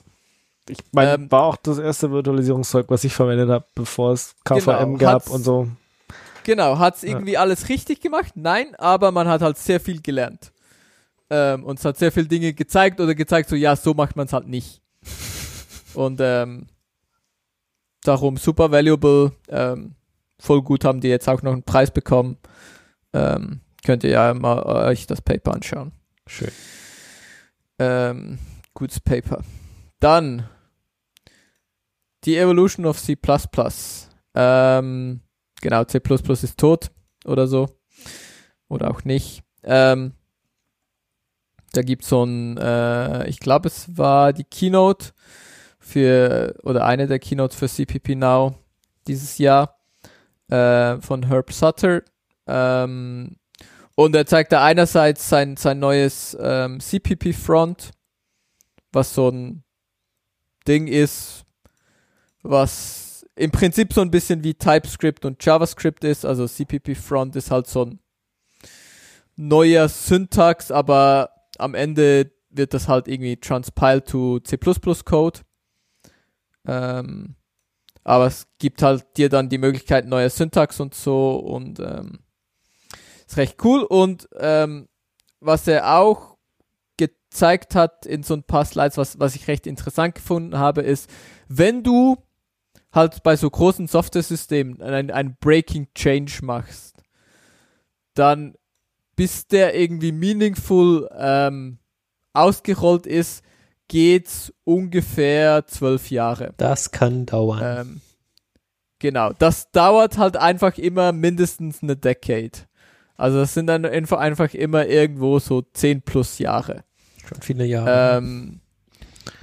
Ich meine, Ähm, war auch das erste Virtualisierungszeug, was ich verwendet habe, bevor es KVM Genau, gab und so. Genau, hat's Ja. irgendwie alles richtig gemacht? Nein, aber man hat halt sehr viel gelernt. Ähm, und es hat sehr viele Dinge gezeigt oder gezeigt, so ja, so macht man es halt nicht. und ähm, darum super valuable, ähm, voll gut haben die jetzt auch noch einen Preis bekommen. Ähm, könnt ihr ja mal euch das Paper anschauen. Schön. Ähm, gutes Paper. Dann die Evolution of C++. Ähm, genau, C++ ist tot oder so. Oder auch nicht. Ähm, da gibt's so ein, äh, ich glaube, es war die Keynote für, oder eine der Keynotes für CPP Now dieses Jahr äh, von Herb Sutter. Ähm, und er zeigt da einerseits sein, sein neues ähm, CPP-Front, was so ein Ding ist, was im Prinzip so ein bisschen wie TypeScript und JavaScript ist. Also CPP-Front ist halt so ein neuer Syntax, aber am Ende wird das halt irgendwie transpiled to C++-Code. Ähm, aber es gibt halt dir dann die Möglichkeit neuer Syntax und so und ähm, ist recht cool. Und ähm, was er auch gezeigt hat in so ein paar Slides, was, was ich recht interessant gefunden habe, ist, wenn du halt bei so großen Software-Systemen ein, ein Breaking Change machst, dann bis der irgendwie meaningful ähm, ausgerollt ist, geht's ungefähr zwölf Jahre. Das kann dauern. Ähm, genau, das dauert halt einfach immer mindestens eine Decade. Also das sind dann einfach, immer irgendwo so 10 plus Jahre. Schon viele Jahre. Ähm,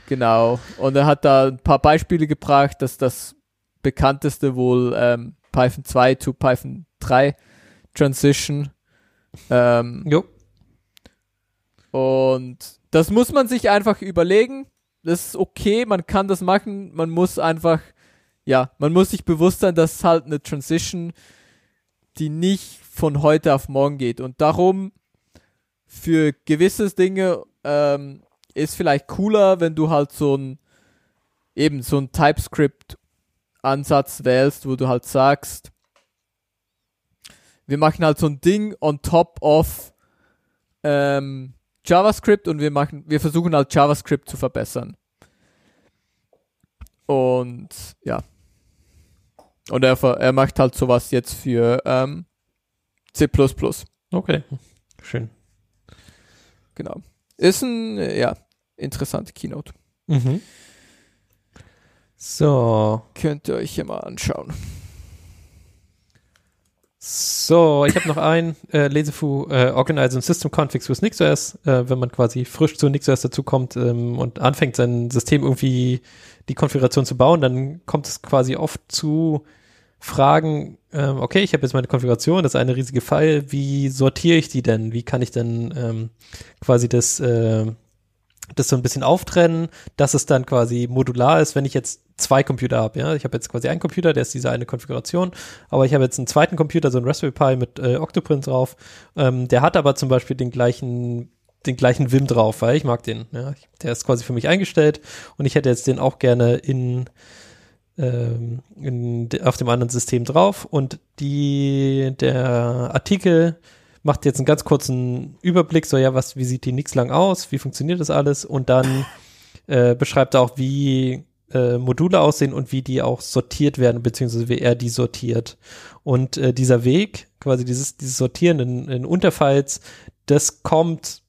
genau. Und er hat da ein paar Beispiele gebracht, dass das bekannteste wohl ähm, Python 2 to Python 3 Transition. Ähm, jo. und das muss man sich einfach überlegen. Das ist okay, man kann das machen. Man muss einfach, ja, man muss sich bewusst sein, dass es halt eine Transition, die nicht von heute auf morgen geht. Und darum, für gewisse Dinge ähm, ist vielleicht cooler, wenn du halt so ein, eben so ein TypeScript-Ansatz wählst, wo du halt sagst, wir machen halt so ein Ding on top of ähm, JavaScript und wir machen, wir versuchen halt JavaScript zu verbessern. Und ja. Und er, er macht halt sowas jetzt für ähm, C++. Okay. Schön. Genau. Ist ein, ja, interessante Keynote. Mhm. So. Könnt ihr euch hier mal anschauen. So, ich habe noch ein äh, Lesefu äh, Organize System Configs with NixOS, äh, wenn man quasi frisch zu NixOS dazukommt ähm, und anfängt, sein System irgendwie die Konfiguration zu bauen, dann kommt es quasi oft zu Fragen, ähm, okay, ich habe jetzt meine Konfiguration, das ist eine riesige File, wie sortiere ich die denn? Wie kann ich denn ähm, quasi das, äh, das so ein bisschen auftrennen, dass es dann quasi modular ist, wenn ich jetzt zwei Computer habe. Ja? Ich habe jetzt quasi einen Computer, der ist diese eine Konfiguration, aber ich habe jetzt einen zweiten Computer, so einen Raspberry Pi mit äh, Octoprint drauf. Ähm, der hat aber zum Beispiel den gleichen den gleichen Vim drauf, weil ich mag den. Ja? Der ist quasi für mich eingestellt und ich hätte jetzt den auch gerne in ähm, in, auf dem anderen System drauf und die, der Artikel macht jetzt einen ganz kurzen Überblick, so ja, was, wie sieht die Nix lang aus, wie funktioniert das alles und dann äh, beschreibt er auch, wie äh, Module aussehen und wie die auch sortiert werden, beziehungsweise wie er die sortiert. Und äh, dieser Weg, quasi dieses, dieses Sortieren in, in Unterfiles, das kommt,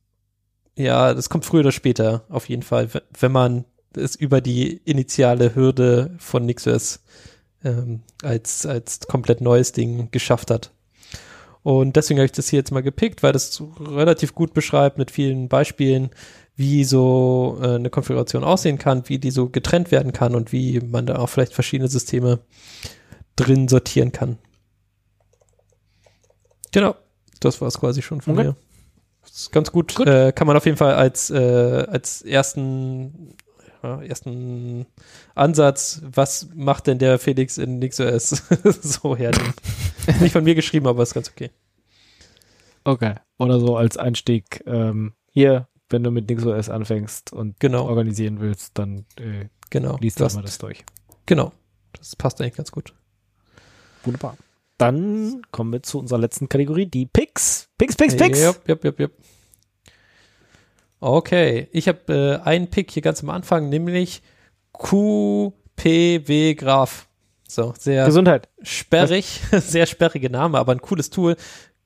ja, das kommt früher oder später auf jeden Fall, wenn man es über die initiale Hürde von NixOS ähm, als, als komplett neues Ding geschafft hat. Und deswegen habe ich das hier jetzt mal gepickt, weil das relativ gut beschreibt mit vielen Beispielen, wie so äh, eine Konfiguration aussehen kann, wie die so getrennt werden kann und wie man da auch vielleicht verschiedene Systeme drin sortieren kann. Genau, das war es quasi schon von Okay. mir. Das ist ganz gut. Gut. Äh, kann man auf jeden Fall als, äh, als ersten, ja, ersten Ansatz, was macht denn der Felix in NixOS so hernehmen. Nicht von mir geschrieben, aber ist ganz okay. Okay. Oder so als Einstieg, ähm, hier, wenn du mit NixOS anfängst und Genau. organisieren willst, dann äh, Genau. liest Du mal das durch. Genau. Das passt eigentlich ganz gut. Wunderbar. Dann kommen wir zu unserer letzten Kategorie, die Picks. Picks, Picks, Picks. Yep, yep, yep, yep. Okay, ich habe äh, einen Pick hier ganz am Anfang, nämlich QPW Graph. So, sehr Gesundheit. sperrig, sehr sperrige Name, aber ein cooles Tool.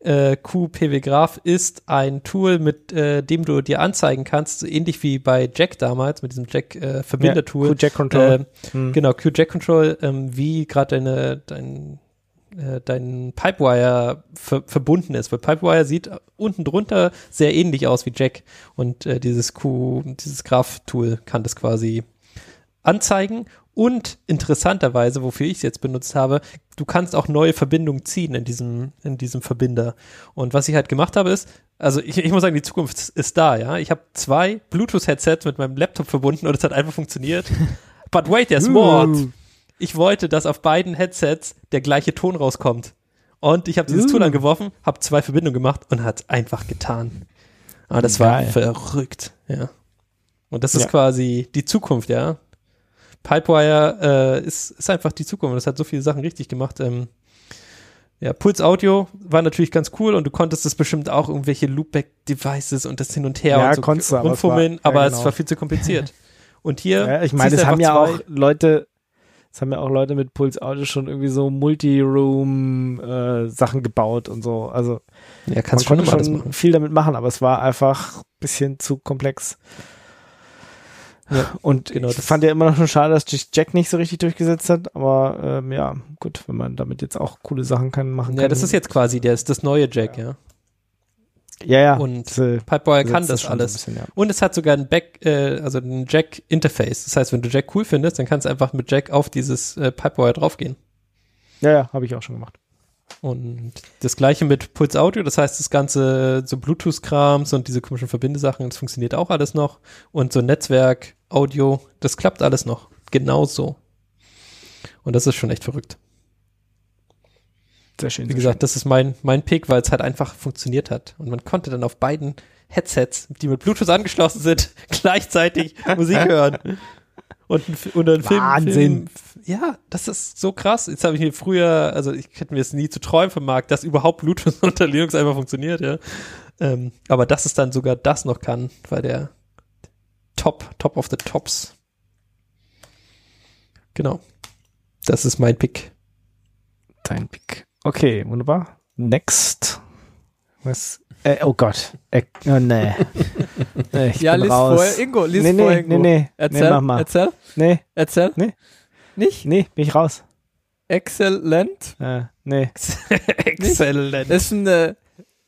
Äh, QPW Graph ist ein Tool, mit äh, dem du dir anzeigen kannst, so ähnlich wie bei Jack damals, mit diesem Jack äh, Verbindertool. Jack Control. Ähm, Hm. Genau, QJack Control, ähm, wie gerade deine, dein, äh, dein Pipewire ver verbunden ist. Weil Pipewire sieht unten drunter sehr ähnlich aus wie Jack. Und äh, dieses Q, dieses Graph-Tool kann das quasi anzeigen. Und interessanterweise, wofür ich es jetzt benutzt habe, du kannst auch neue Verbindungen ziehen in diesem, in diesem Verbinder. Und was ich halt gemacht habe, ist, also ich, ich muss sagen, die Zukunft ist da, ja. Ich habe zwei Bluetooth-Headsets mit meinem Laptop verbunden und es hat einfach funktioniert. But wait, there's more. Ich wollte, dass auf beiden Headsets der gleiche Ton rauskommt. Und ich habe dieses Uh. Tool angeworfen, habe zwei Verbindungen gemacht und hat einfach getan. Aber das war Geil. verrückt, ja. Und das ist Ja. quasi die Zukunft, ja. Pipewire äh, ist, ist einfach die Zukunft. Das hat so viele Sachen richtig gemacht. Ähm, ja, Puls Audio war natürlich ganz cool und du konntest das bestimmt auch irgendwelche Loopback-Devices und das hin und her Ja, und so konntest du, aber es rumfummeln, war- aber ja, es genau. war viel zu kompliziert. Und hier, Ja, ich meine, es haben ja auch Leute, es haben ja auch Leute mit Puls Audio schon irgendwie so Multi-Room äh, gebaut und so. Also ja, kannst man schon konnte schon viel damit machen, aber es war einfach ein bisschen zu komplex. Ja, Und genau, ich das- fand ja immer noch schon schade, dass sich Jack nicht so richtig durchgesetzt hat, aber ähm, ja, gut, wenn man damit jetzt auch coole Sachen kann, machen kann. Ja, das ist jetzt quasi der, ist das neue Jack, ja. ja, ja, und äh, Pipewire kann das alles. bisschen, ja. Und es hat sogar ein Back, äh, also ein Jack-Interface. Das heißt, wenn du Jack cool findest, dann kannst du einfach mit Jack auf dieses äh, Pipewire draufgehen. Ja, ja, habe ich auch schon gemacht. Und das gleiche mit Puls Audio, das heißt, das ganze so Bluetooth-Krams und diese komischen Verbindesachen, das funktioniert auch alles noch. Und so Netzwerk, Audio, das klappt alles noch. Genauso. Und das ist schon echt verrückt. Sehr schön. Wie sehr gesagt, das ist mein, mein Pick, weil es halt einfach funktioniert hat. Und man konnte dann auf beiden Headsets, die mit Bluetooth angeschlossen sind, gleichzeitig Musik hören. Und, und ein Film, Wahnsinn. Film. Ja, das ist so krass. Jetzt habe ich mir früher, also ich hätte mir es nie zu träumen vermag, dass überhaupt Bluetooth unter Linux einfach funktioniert, ja. Ähm, aber dass es dann sogar das noch kann, war der Top, Top of the Tops. Genau. Das ist mein Pick. Dein Pick. Okay, wunderbar. Next. Was? Äh, oh Gott. Äh, oh, nee. nee ich ja, bin lies raus. vorher Ingo, lies nee, vorher nee, Ingo. nee, nee. Erzähl, nee, mach mal. erzähl, Nee, erzähl. Nee. Nicht? nee, bin ich raus. Exzellent. Äh, nee. Exzellent. Ist ein, äh,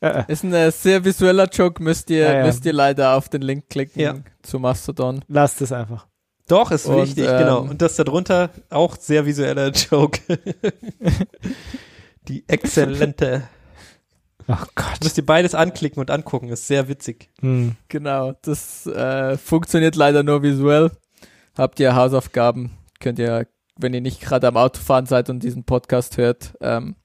Äh, äh. ist ein äh, sehr visueller Joke, müsst ihr, Ja, ja. müsst ihr leider auf den Link klicken Ja. zu Mastodon. Lass das einfach. Doch, ist Und, wichtig, ähm, genau. Und das darunter auch sehr visueller Joke. Die exzellente. Oh Gott. Müsst ihr beides anklicken und angucken, ist sehr witzig. Hm. Genau, das äh, funktioniert leider nur visuell. Habt ihr Hausaufgaben, könnt ihr, wenn ihr nicht gerade am Autofahren seid und diesen Podcast hört, ähm,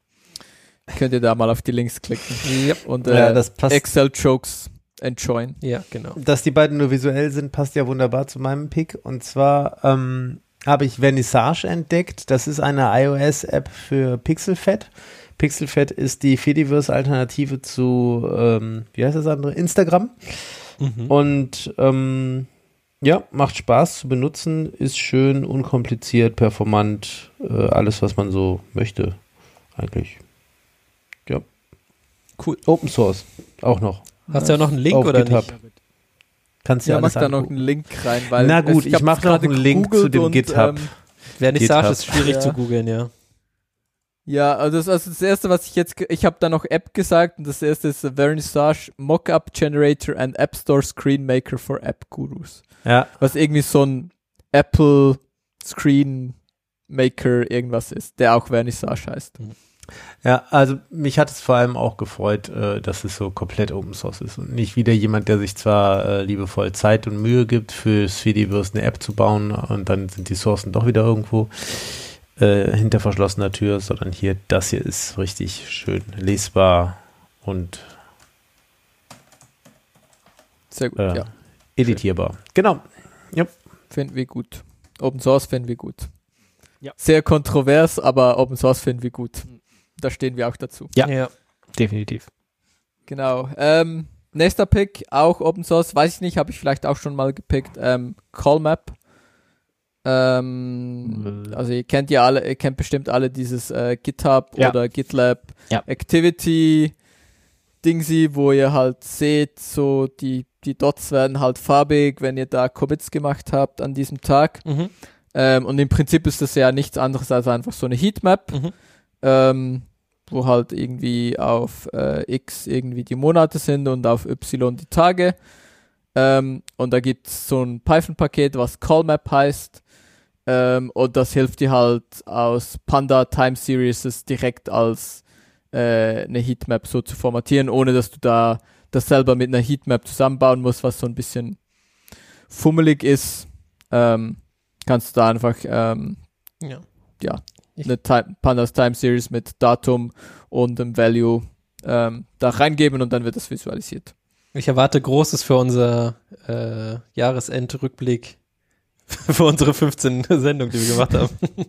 könnt ihr da mal auf die Links klicken Yep. und äh, Ja, das passt. Excel-Jokes enjoyen. Ja, genau. Dass die beiden nur visuell sind, passt ja wunderbar zu meinem Pick. Und zwar ähm, habe ich Vernissage entdeckt. Das ist eine iOS-App für Pixelfed. Pixelfed ist die Fediverse-Alternative zu, ähm, wie heißt das andere? Instagram. Mhm. Und ähm, ja, macht Spaß zu benutzen, ist schön, unkompliziert, performant, äh, alles, was man so möchte, eigentlich. Ja. Cool. Open Source, auch noch. Hast du ja noch einen Link Auf oder GitHub. nicht? Kannst du Ja, dir mach da noch einen Link rein, weil Na gut, ich hab's mach noch einen Link zu dem und, GitHub. Ähm, Vernissage GitHub. ist schwierig Ja. zu googeln, ja. Ja, also das, also das erste, was ich jetzt, ich habe da noch App gesagt und das erste ist Vernissage Mockup Generator and App Store Screen Maker for App Gurus. Ja, Was irgendwie so ein Apple Screen Maker irgendwas ist, der auch Vernissage heißt. Ja, also mich hat es vor allem auch gefreut, äh, dass es so komplett Open Source ist und nicht wieder jemand, der sich zwar äh, liebevoll Zeit und Mühe gibt, für Fediverse eine App zu bauen und dann sind die Sourcen doch wieder irgendwo äh, hinter verschlossener Tür, sondern hier, das hier ist richtig schön lesbar und Sehr gut, äh, ja. editierbar. Genau. Finden wir gut. Open Source finden wir gut. Ja. Sehr kontrovers, aber Open Source finden wir gut. Da stehen wir auch dazu. Ja. Definitiv. Genau. Ähm, nächster Pick, auch Open Source, weiß ich nicht, habe ich vielleicht auch schon mal gepickt. Ähm, CallMap. Ähm, Äh. also ihr kennt ja alle, ihr kennt bestimmt alle dieses äh, GitHub Ja. oder GitLab Ja. Activity Dingsy, wo ihr halt seht, so die, die Dots werden halt farbig, wenn ihr da Commits gemacht habt an diesem Tag. Mhm. Ähm, und im Prinzip ist das ja nichts anderes als einfach so eine Heatmap, Mhm. Ähm, wo halt irgendwie auf äh, X irgendwie die Monate sind und auf Y die Tage. Ähm, und da gibt es so ein Python-Paket, was CallMap heißt. Ähm, und das hilft dir halt aus Panda Time Series direkt als äh, eine Heatmap so zu formatieren, ohne dass du da das selber mit einer Heatmap zusammenbauen musst, was so ein bisschen fummelig ist. Ähm, kannst du da einfach ähm, Ja. Ja. Eine Time, Pandas Time Series mit Datum und einem Value ähm, da reingeben und dann wird das visualisiert. Ich erwarte Großes für unser äh, Jahresendrückblick für unsere 15 Sendungen, die wir gemacht haben.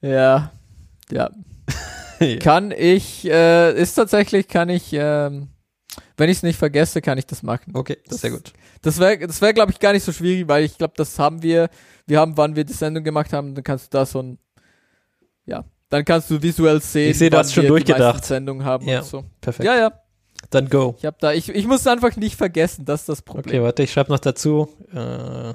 Ja, ja. Kann ich, äh, ist tatsächlich, kann ich, ähm, wenn ich es nicht vergesse, kann ich das machen. Okay, Das- sehr gut. Das wäre, das wäre, glaube ich, gar nicht so schwierig, weil ich glaube, das haben wir, wir haben, wann wir die Sendung gemacht haben, dann kannst du da so ein, ja, dann kannst du visuell sehen, Ich sehe, du wann hast schon wir die durchgedacht. Sendungen haben Ja. und so. Perfekt. Ja, ja. Dann go. Ich habe da, ich, ich muss einfach nicht vergessen, das ist das Okay, Problem. warte, ich schreibe noch dazu. Äh,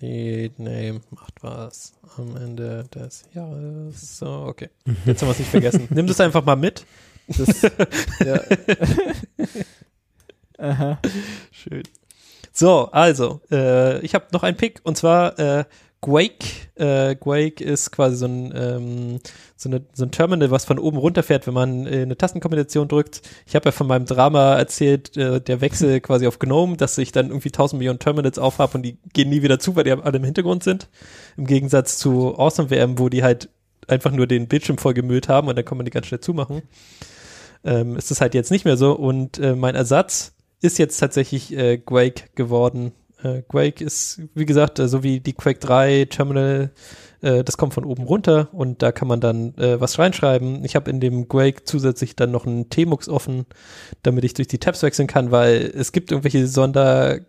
Lead Name macht was am Ende des Jahres. So, okay. Jetzt haben wir es nicht vergessen. Nimm das einfach mal mit. Das, ja. Aha. Schön. So, also, äh, ich habe noch einen Pick und zwar äh, Quake. Äh, Quake ist quasi so ein, ähm, so, eine, so ein Terminal, was von oben runterfährt, wenn man äh, eine Tastenkombination drückt. Ich habe ja von meinem Drama erzählt, äh, der Wechsel quasi auf GNOME, dass ich dann irgendwie 1000 Millionen Terminals aufhab und die gehen nie wieder zu, weil die alle im Hintergrund sind. Im Gegensatz zu Awesome VM, wo die halt einfach nur den Bildschirm vollgemüllt haben und dann kann man die ganz schnell zumachen. Ähm, ist das halt jetzt nicht mehr so und äh, mein Ersatz ist jetzt tatsächlich äh, Quake geworden. Äh, Quake ist, wie gesagt, äh, so wie die Quake 3 Terminal, äh, das kommt von oben runter und da kann man dann äh, was reinschreiben. Ich habe in dem Quake zusätzlich dann noch einen Tmux offen, damit ich durch die Tabs wechseln kann, weil es gibt irgendwelche Sonder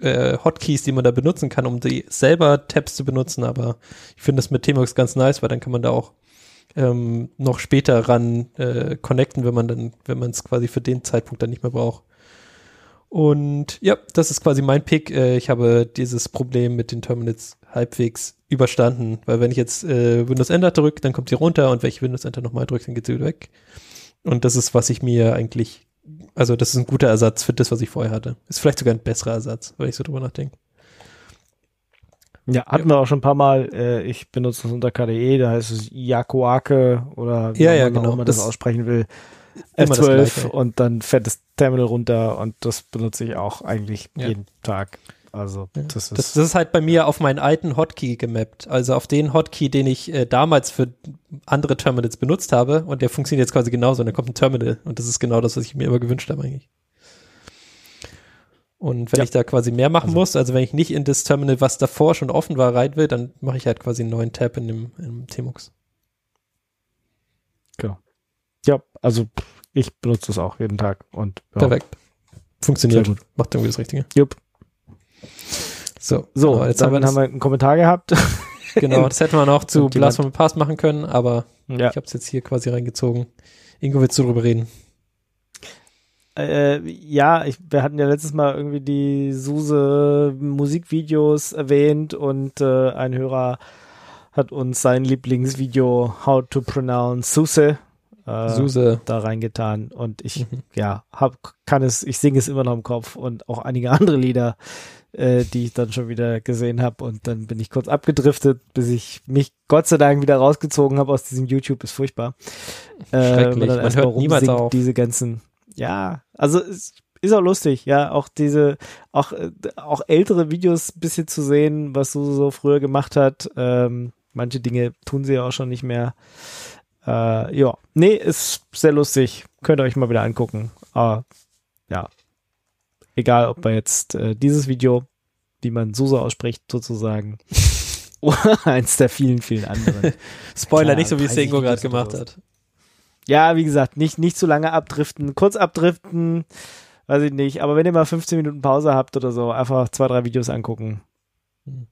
äh, Hotkeys, die man da benutzen kann, um die selber Tabs zu benutzen, aber ich finde das mit Tmux ganz nice, weil dann kann man da auch ähm, noch später ran äh, connecten, wenn man dann, wenn man es quasi für den Zeitpunkt dann nicht mehr braucht. Und ja, das ist quasi mein Pick. Äh, ich habe dieses Problem mit den Terminals halbwegs überstanden, weil wenn ich jetzt äh, Windows Enter drücke, dann kommt sie runter und wenn ich Windows Enter nochmal drücke, dann geht sie wieder weg. Und das ist, was ich mir eigentlich, also das ist ein guter Ersatz für das, was ich vorher hatte. Ist vielleicht sogar ein besserer Ersatz, wenn ich so drüber nachdenke. Ja, hatten wir auch schon ein paar Mal. Äh, ich benutze das unter KDE, da heißt es Yakuake oder wie Ja, ja, man auch genau. immer das, Das- aussprechen will. Immer das F12 Gleiche. und dann fährt das Terminal runter und das benutze ich auch eigentlich Ja. jeden Tag. Also Ja. das ist Das, das ist halt bei mir auf meinen alten Hotkey gemappt. Also auf den Hotkey, den ich äh, damals für andere Terminals benutzt habe. Und der funktioniert jetzt quasi genauso. Und dann kommt ein Terminal. Und das ist genau das, was ich mir immer gewünscht habe eigentlich. Und wenn Ja. ich da quasi mehr machen Also- muss, also wenn ich nicht in das Terminal, was davor schon offen war, rein will, dann mache ich halt quasi einen neuen Tab in dem, in dem Tmux. Ja, also ich benutze das auch jeden Tag und ja. Perfekt. Funktioniert. Sehr gut. Macht irgendwie das Richtige. Jupp. So, So, genau, jetzt haben wir haben wir einen Kommentar gehabt. genau, das hätten wir noch zu Blast from the Past machen können, aber ja. Ich habe es jetzt hier quasi reingezogen. Ingo, willst du drüber reden? Äh, ja, ich, wir hatten ja letztes Mal irgendwie die Suse Musikvideos erwähnt und äh, ein Hörer hat uns sein Lieblingsvideo How to Pronounce Suse äh, Suse. da reingetan und ich Mhm. ja hab kann es ich singe es immer noch im Kopf und auch einige andere Lieder äh, die ich dann schon wieder gesehen habe und dann bin ich kurz abgedriftet bis ich mich Gott sei Dank wieder rausgezogen habe aus diesem YouTube ist furchtbar äh, Schrecklich. Man erstmal hört niemals auf. diese ganzen ja also es ist auch lustig ja auch diese auch auch ältere Videos ein bisschen zu sehen was Suse so früher gemacht hat ähm, manche Dinge tun sie ja auch schon nicht mehr äh, ja, nee, ist sehr lustig. Könnt ihr euch mal wieder angucken. Aber ja, egal, ob wir jetzt äh, dieses Video, wie man Susa ausspricht, sozusagen, oder eins der vielen, vielen anderen. Spoiler Klar, nicht so, wie es 30 Sengo gerade gemacht sowas. hat. Ja, wie gesagt, nicht, nicht zu lange abdriften, kurz abdriften, weiß ich nicht. Aber wenn ihr mal 15 Minuten Pause habt oder so, einfach zwei, drei Videos angucken Hm.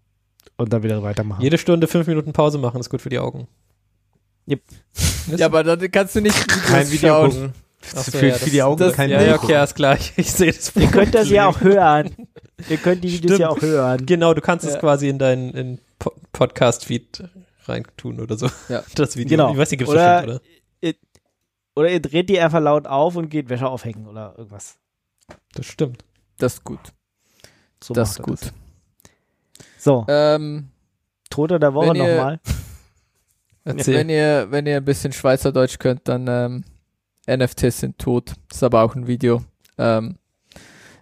und dann wieder weitermachen. Jede Stunde fünf Minuten Pause machen ist gut für die Augen. Yep. Ja, aber dann kannst du nicht Kein Video schauen. gucken. Ach so, für, ja, für das- die Augen das- kein Ja, Video ja, okay, alles klar. Ich, ich sehe das. Ihr könnt das ja auch hören. Ihr könnt die Videos Stimmt. ja auch hören. Genau, du kannst es Ja. quasi in deinen in Po- Podcast-Feed reintun oder so. Ja. Das Video. Genau. Ich weiß nicht, gibt's Oder- bestimmt, oder? Oder ihr dreht die einfach laut auf und geht Wäsche aufhängen oder irgendwas. Das stimmt. Das ist gut. So das ist gut. So, Ähm, Toter der Woche ihr- nochmal. Erzähl. wenn ihr, wenn ihr ein bisschen Schweizerdeutsch könnt, dann ähm, NFTs sind tot. Ist aber auch ein Video. Ähm,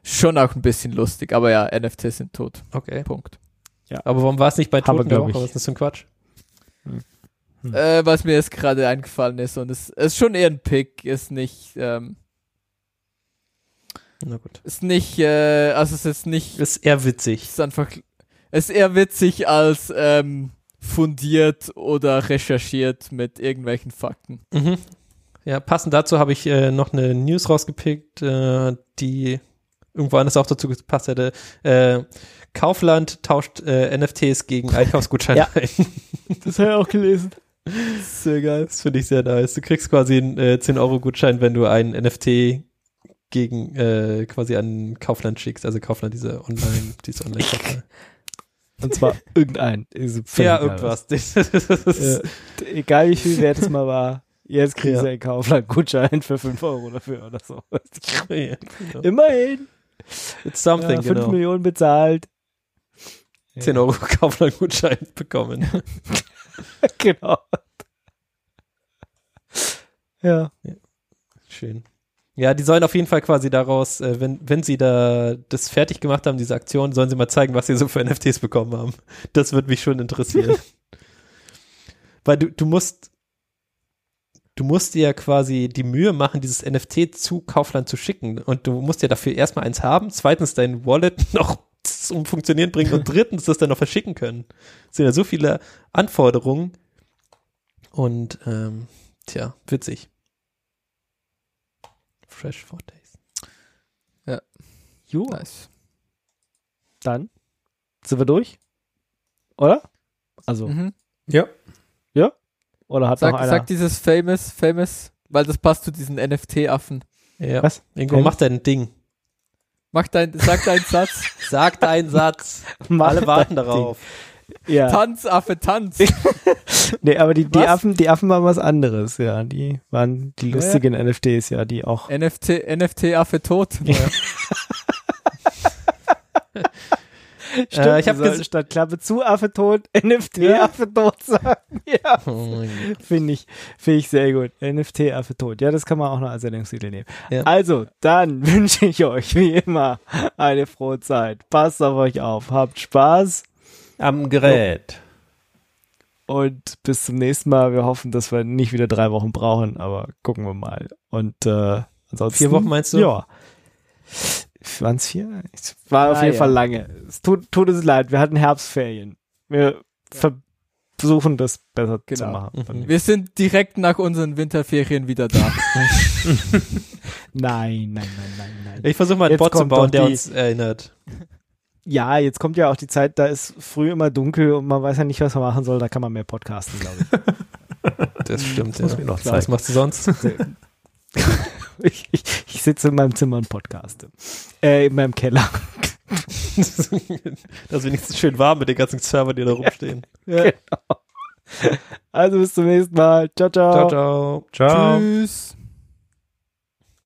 schon auch ein bisschen lustig, aber ja, NFTs sind tot. Okay. Punkt. Aber warum war es nicht bei Toten der Woche? ich. Was ist das für ein Quatsch? Hm. Äh, was mir jetzt gerade eingefallen ist und es es ist schon eher ein Pick, ist nicht, ähm, Na gut. ist nicht, äh, also es ist nicht, Ist eher witzig. es ist einfach, es ist eher witzig als ähm, fundiert oder recherchiert mit irgendwelchen Fakten. Mhm. Ja, passend dazu habe ich äh, noch eine News rausgepickt, äh, die irgendwo anders auch dazu gepasst hätte. Äh, Kaufland tauscht äh, NFTs gegen Einkaufsgutscheine Ja. ein. Das habe ich auch gelesen. Sehr geil. Das finde ich sehr nice. Du kriegst quasi einen äh, 10-Euro-Gutschein, wenn du einen NFT gegen äh, quasi an Kaufland schickst. Also Kaufland, diese Online, diese online -Shop. Und zwar irgendein. Ja, irgendwas. was. Ja, egal wie viel wert es mal war. Jetzt kriegst Ja. du einen Kaufland-Gutschein für 5 Euro dafür oder so. ja, genau. Immerhin. It's something, ja, 5 genau. Millionen bezahlt. 10 Euro Kaufland-Gutschein bekommen. genau. Ja. Schön. Ja, die sollen auf jeden Fall quasi daraus, äh, wenn, wenn sie da das fertig gemacht haben, diese Aktion, sollen sie mal zeigen, was sie so für NFTs bekommen haben. Das würde mich schon interessieren. Weil du, du musst, du musst dir ja quasi die Mühe machen, dieses NFT zu Kaufland zu schicken. Und du musst ja dafür erstmal eins haben, zweitens dein Wallet noch zum Funktionieren bringen und drittens das dann noch verschicken können. Es sind ja so viele Anforderungen. Und ähm, tja, witzig. Fresh for Days. Jo, Nice. dann sind wir durch. Oder? Also, Mhm. Ja. oder hat Sag, noch einer? sag dieses famous, famous, weil das passt zu diesen NFT-Affen. Ja. Was? Ingo, Hey. mach dein Ding. Mach dein, sag deinen Satz. Sag deinen Satz. Alle warten darauf. Ding. Ja. Tanz, Affe, tanz. Nee, aber die, die Was? Affen, die Affen waren was anderes, ja. Die waren die lustigen NFTs, ja, die auch. NFT, NFT-Affe tot. Stimmt, Äh, ich hab wir sollten ges- statt Klappe zu Affe tot, NFT Ja. Affe tot sagen. Ja, Oh finde ich, finde ich sehr gut. NFT Affe tot. Ja, das kann man auch noch als Sendungstitel nehmen. Ja. Also, dann wünsche ich euch wie immer eine frohe Zeit. Passt auf euch auf, habt Spaß Am Gerät. und bis zum nächsten Mal. Wir hoffen, dass wir nicht wieder drei Wochen brauchen, aber gucken wir mal. Und äh, ansonsten. Vier Wochen meinst du? Ja. Waren es vier? Es war auf Ah, jeden ja. Fall lange. Es tut, tut uns leid, wir hatten Herbstferien. Wir versuchen das besser zu Genau. machen. Mhm. Wir sind direkt nach unseren Winterferien wieder da. Nein, nein, nein, nein, nein. Ich versuche mal einen Jetzt Bot zu bauen, der die- uns erinnert. Ja, jetzt kommt ja auch die Zeit, da ist früh immer dunkel und man weiß ja nicht, was man machen soll. Da kann man mehr podcasten, glaube ich. Das stimmt, muss ja. mir noch Was machst du sonst? ich, ich, ich sitze in meinem Zimmer und podcaste. Äh, in meinem Keller. das ist wenigstens schön warm mit den ganzen Servern, die da rumstehen. Genau. Also bis zum nächsten Mal. Ciao, ciao. Ciao, ciao. Ciao. Tschüss.